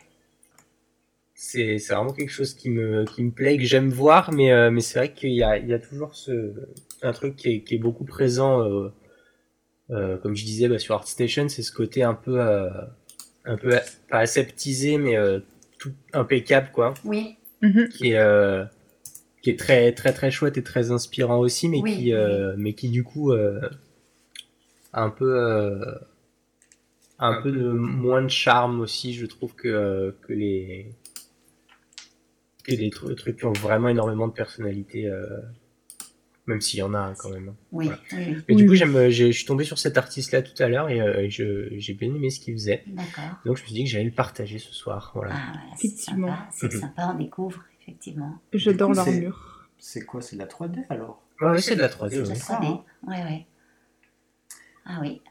C'est c'est vraiment quelque chose qui me qui me plaît, que j'aime voir, mais euh, mais c'est vrai qu'il y a il y a toujours ce un truc qui est qui est beaucoup présent. Euh, comme je disais bah, sur ArtStation, c'est ce côté un peu euh, un peu pas aseptisé, mais euh, tout impeccable, quoi. Oui, Mhm. qui est euh, qui est très très très chouette et très inspirant aussi mais Oui, qui euh, mais qui du coup euh, a un peu euh, un peu de moins de charme aussi je trouve que euh, que les que les tru- trucs qui ont vraiment énormément de personnalité euh, même s'il y en a hein, quand même oui, Voilà. oui, oui. mais Oui, du coup oui. j'aime j'ai- je suis tombé sur cet artiste là tout à l'heure et euh, je j'ai bien aimé ce qu'il faisait D'accord. donc je me suis dit que j'allais le partager ce soir voilà Ah, voilà, c'est sympa, c'est sympa, on découvre, effectivement. J'adore l'armure. C'est quoi C'est de la 3D alors? Ouais, c'est de la 3D C'est de la ouais. ça, 3D. hein. Ouais, ouais. Ah oui,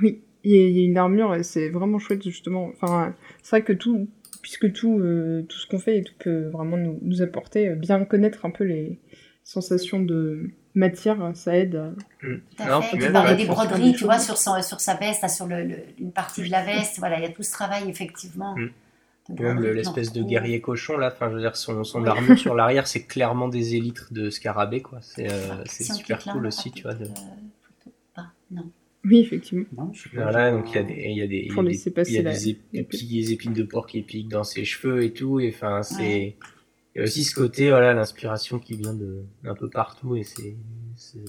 Oui, il y, a- il y a une armure et c'est vraiment chouette justement. Enfin, c'est vrai que tout, puisque tout, euh, tout ce qu'on fait et tout peut vraiment nous, nous apporter, euh, bien connaître un peu les sensations de matière, ça aide. à- tout à Non, fait. puis Tu même, parlais ouais, des broderies, tu vois, sur, son, sur sa veste, là, sur le, le- une partie de la veste, voilà, il y a tout ce travail, effectivement. Mm. même broderie l'espèce de guerrier cochon là, enfin je veux dire son, son Oui. armure sur l'arrière c'est clairement des élytres de scarabée quoi. C'est euh, on super cool on aussi tu vois. De... euh. Pas, non. Oui, effectivement. Non, je. Voilà donc il y a des il y a des il y a des, épines de porc qui piquent dans ses cheveux et tout et enfin c'est Ouais. Il y a aussi ce côté voilà l'inspiration qui vient de d'un peu partout et c'est c'est-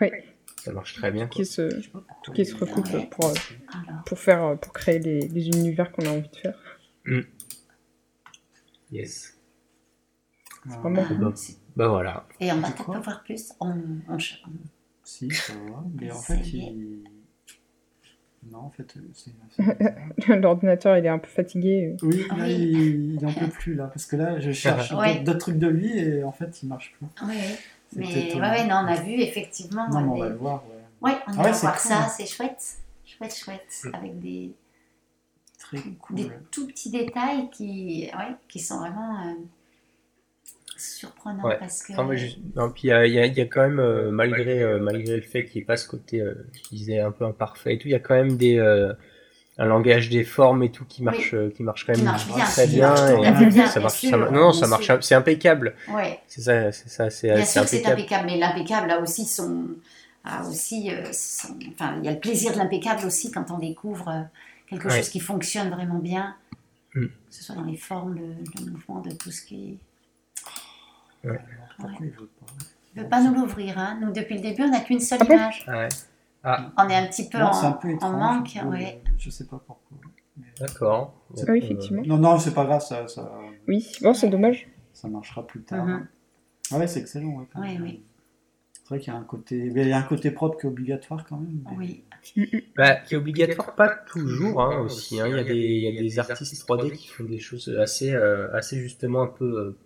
Ouais, ça marche très bien quoi. qui se, qui se recoupe pour, pour faire, pour créer les, les univers qu'on a envie de faire. Yes. Ah, vraiment ah, Bah, c'est- bah voilà. Et on va C'est peut-être pas voir plus. On, on, on- Si, ça va. Mais en fait, il. Non, en fait, c'est. c'est- L'ordinateur, il est un peu fatigué. Oui, Ah là, oui. il, il en peut plus là, parce que là, je cherche Ouais. d'autres- trucs de lui et en fait, il marche plus. Oui, mais peut-être, ouais, euh, ouais, non, on a vu effectivement. Non, mais on des- va le voir. Ouais. Ouais, on Ah va voir cool. ça, c'est chouette. Chouette, chouette. Avec des, Très cool. des tout petits détails qui, ouais, qui sont vraiment euh, surprenants. Ouais. Parce que, Enfin, moi, je- non, puis il y a, il y y a quand même, euh, malgré, euh, malgré le fait qu'il n'y ait pas ce côté, euh, je disais, un peu imparfait et tout, il y a quand même des, euh, un langage des formes et tout qui marche, qui marche quand même marche bien, très bien. non, non, ça marche, c'est impeccable. ouais, C'est ça, c'est ça, c'est bien sûr que c'est impeccable. impeccable, mais l'impeccable a aussi son. A aussi son- enfin, il y a le plaisir de l'impeccable aussi quand on découvre quelque Ouais. chose qui fonctionne vraiment bien, Mm. que ce soit dans les formes, le, le mouvement de tout ce qui. Il veut pas Il ne veut pas nous l'ouvrir, hein. Nous, depuis le début, on n'a qu'une seule Ah image. Ah ouais. Ah, On est un petit peu Non, en, c'est un peu en étrange. manque, je ouais. euh, Je sais pas pourquoi. Mais- d'accord. Ah oui, effectivement. Non, non, c'est pas grave, ça, ça, Oui, bon, c'est dommage. ça marchera plus tard. Mhm. Ah ouais, c'est excellent. Ouais, Oui. C'est vrai qu'il y a un côté, mais il y a un côté propre qui est obligatoire quand même. mais- Oui. Bah, qui est obligatoire, pas toujours, hein, aussi. hein. Il y a des, il y a des artistes 3D qui font des choses assez, euh, assez justement un peu, euh,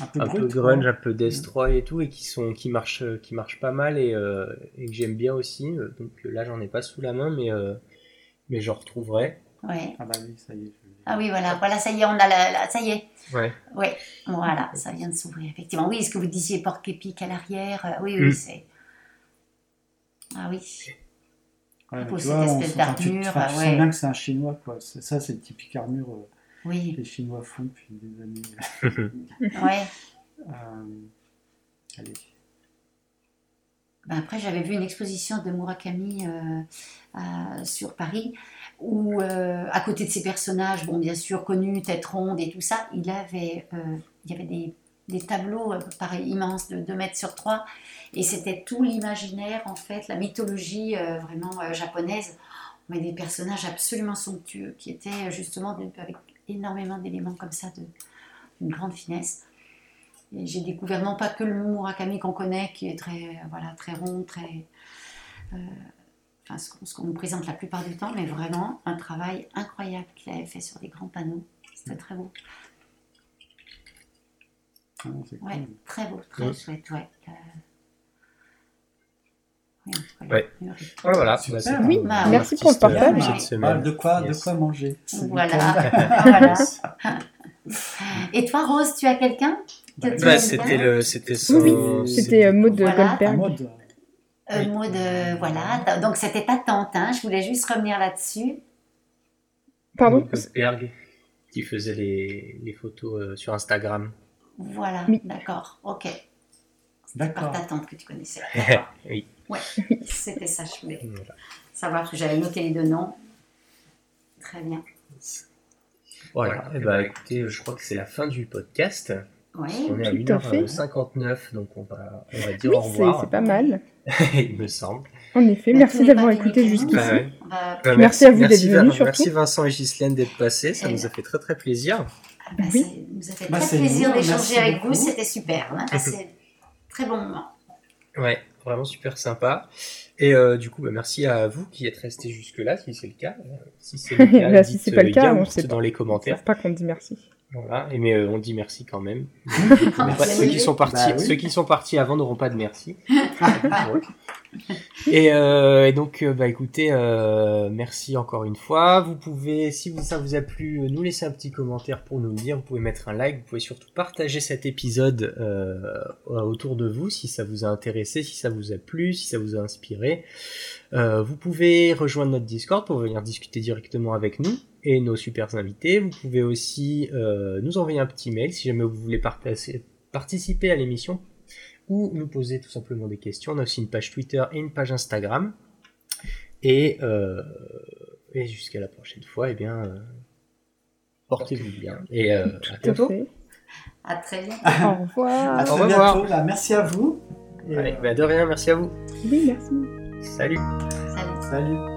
Un peu un brut. peu quoi. grunge, un peu destroy et tout, et qui sont, qui marchent, qui marchent pas mal et, euh, et que j'aime bien aussi. Euh, Donc euh, là, j'en ai pas sous la main, mais, euh, mais j'en retrouverai. Ouais. Ah bah oui, ça y est. je- Ah oui, voilà, voilà, ça y est, on a la, la- ça y est. Ouais. Ouais, voilà, ça vient de s'ouvrir, effectivement. Oui, ce que vous disiez, porc épique à l'arrière, euh, oui, oui, Mm. c'est. Ah oui. Ouais, tu cette vois, on- espèce enfin, tu, d'armure, enfin, tu ouais. sens bien que c'est un chinois, quoi. Ça, c'est le typique armure euh, Oui, les Chinois font depuis des années. ouais. Euh, allez. Ben après, j'avais vu une exposition de Murakami euh, à- sur Paris, où, euh, à côté de ces personnages, bon, bien sûr, connus, tête ronde et tout ça, il, avait, il y avait des, des tableaux, pareil, immenses, de 2 mètres sur 3, et c'était tout l'imaginaire, en fait, la mythologie vraiment japonaise, mais des personnages absolument somptueux, qui étaient justement avec énormément d'éléments comme ça, d'une grande finesse. J'ai découvert non pas que le Murakami qu'on connaît, qui est très, euh, voilà, très rond, très. euh, enfin, ce qu'on nous présente la plupart du temps, mais vraiment un travail incroyable qu'il avait fait sur des grands panneaux. C'était très beau. Ah Ouais, cool. très beau, très Ouais. chouette, ouais. Euh, oui, en tout cas, Ouais. Voilà, voilà. Bah, c'est Oui, bah, merci pour le euh, partage. cette Ouais. semaine. Ah, de quoi, de Yes. quoi manger Voilà. voilà. Et toi, Rose, tu as quelqu'un que Bah, aimes c'était le, c'était son. Oui, c'était euh, Maud Voilà. Goldberg. mode. Euh, Oui. Maud, euh, voilà. Donc c'était ta tante, hein. Je voulais juste revenir là-dessus. Pardon Maud Goldberg, qui faisait les, les photos euh, sur Instagram. Voilà, Oui. d'accord, ok. D'accord. par ta tante que tu connaissais. oui. C'était ça, je voulais Voilà. savoir, que j'avais noté les deux noms. Très bien. Voilà. Et bah écoutez, je crois que c'est la fin du podcast. Oui. On est à Tout à fait. 1h59, donc on va, on va dire Oui, au revoir. c'est pas mal. Il me semble. En effet, Bah, merci n'est d'avoir écouté jusqu'ici. Bah ouais. Bah, Merci à vous d'être venus, Merci. Vincent et Ghislaine d'être passés, ça Et- nous a fait très très plaisir. Ah bah, Oui. ça nous a fait Bah, très plaisir d'échanger avec beaucoup. vous, c'était super. On a passé très bon moment. Ouais, vraiment super sympa. Et euh, du coup, bah, merci à vous qui êtes restés jusque-là, si c'est le cas. Euh, Si c'est le cas, Bah, si dites, c'est pas le euh, cas, on sait pas. dans les Ils commentaires. pas qu'on dit merci. Voilà. Et mais euh, on dit merci quand même. Pas- ceux qui sont partis, Bah oui. ceux qui sont partis avant n'auront pas de merci. Euh, et donc, euh, bah écoutez, euh, merci encore une fois. Vous pouvez, si ça vous a plu, nous laisser un petit commentaire pour nous le dire. Vous pouvez mettre un like. Vous pouvez surtout partager cet épisode autour de vous si ça vous a intéressé, si ça vous a plu, si ça vous a inspiré. Vous pouvez rejoindre notre Discord pour venir discuter directement avec nous et nos super invités. Vous pouvez aussi nous envoyer un petit mail si jamais vous voulez participer à l'émission ou nous poser tout simplement des questions. On a aussi une page Twitter et une page Instagram. Et, euh, et jusqu'à la prochaine fois, eh bien, euh, portez-vous bien. Et euh, à bientôt. À très bientôt. Au revoir. À Au très revoir. bientôt. Bah, merci à vous. Et, Allez, euh, bah, de rien, merci à vous. Oui, merci. Salut. Salut. salut.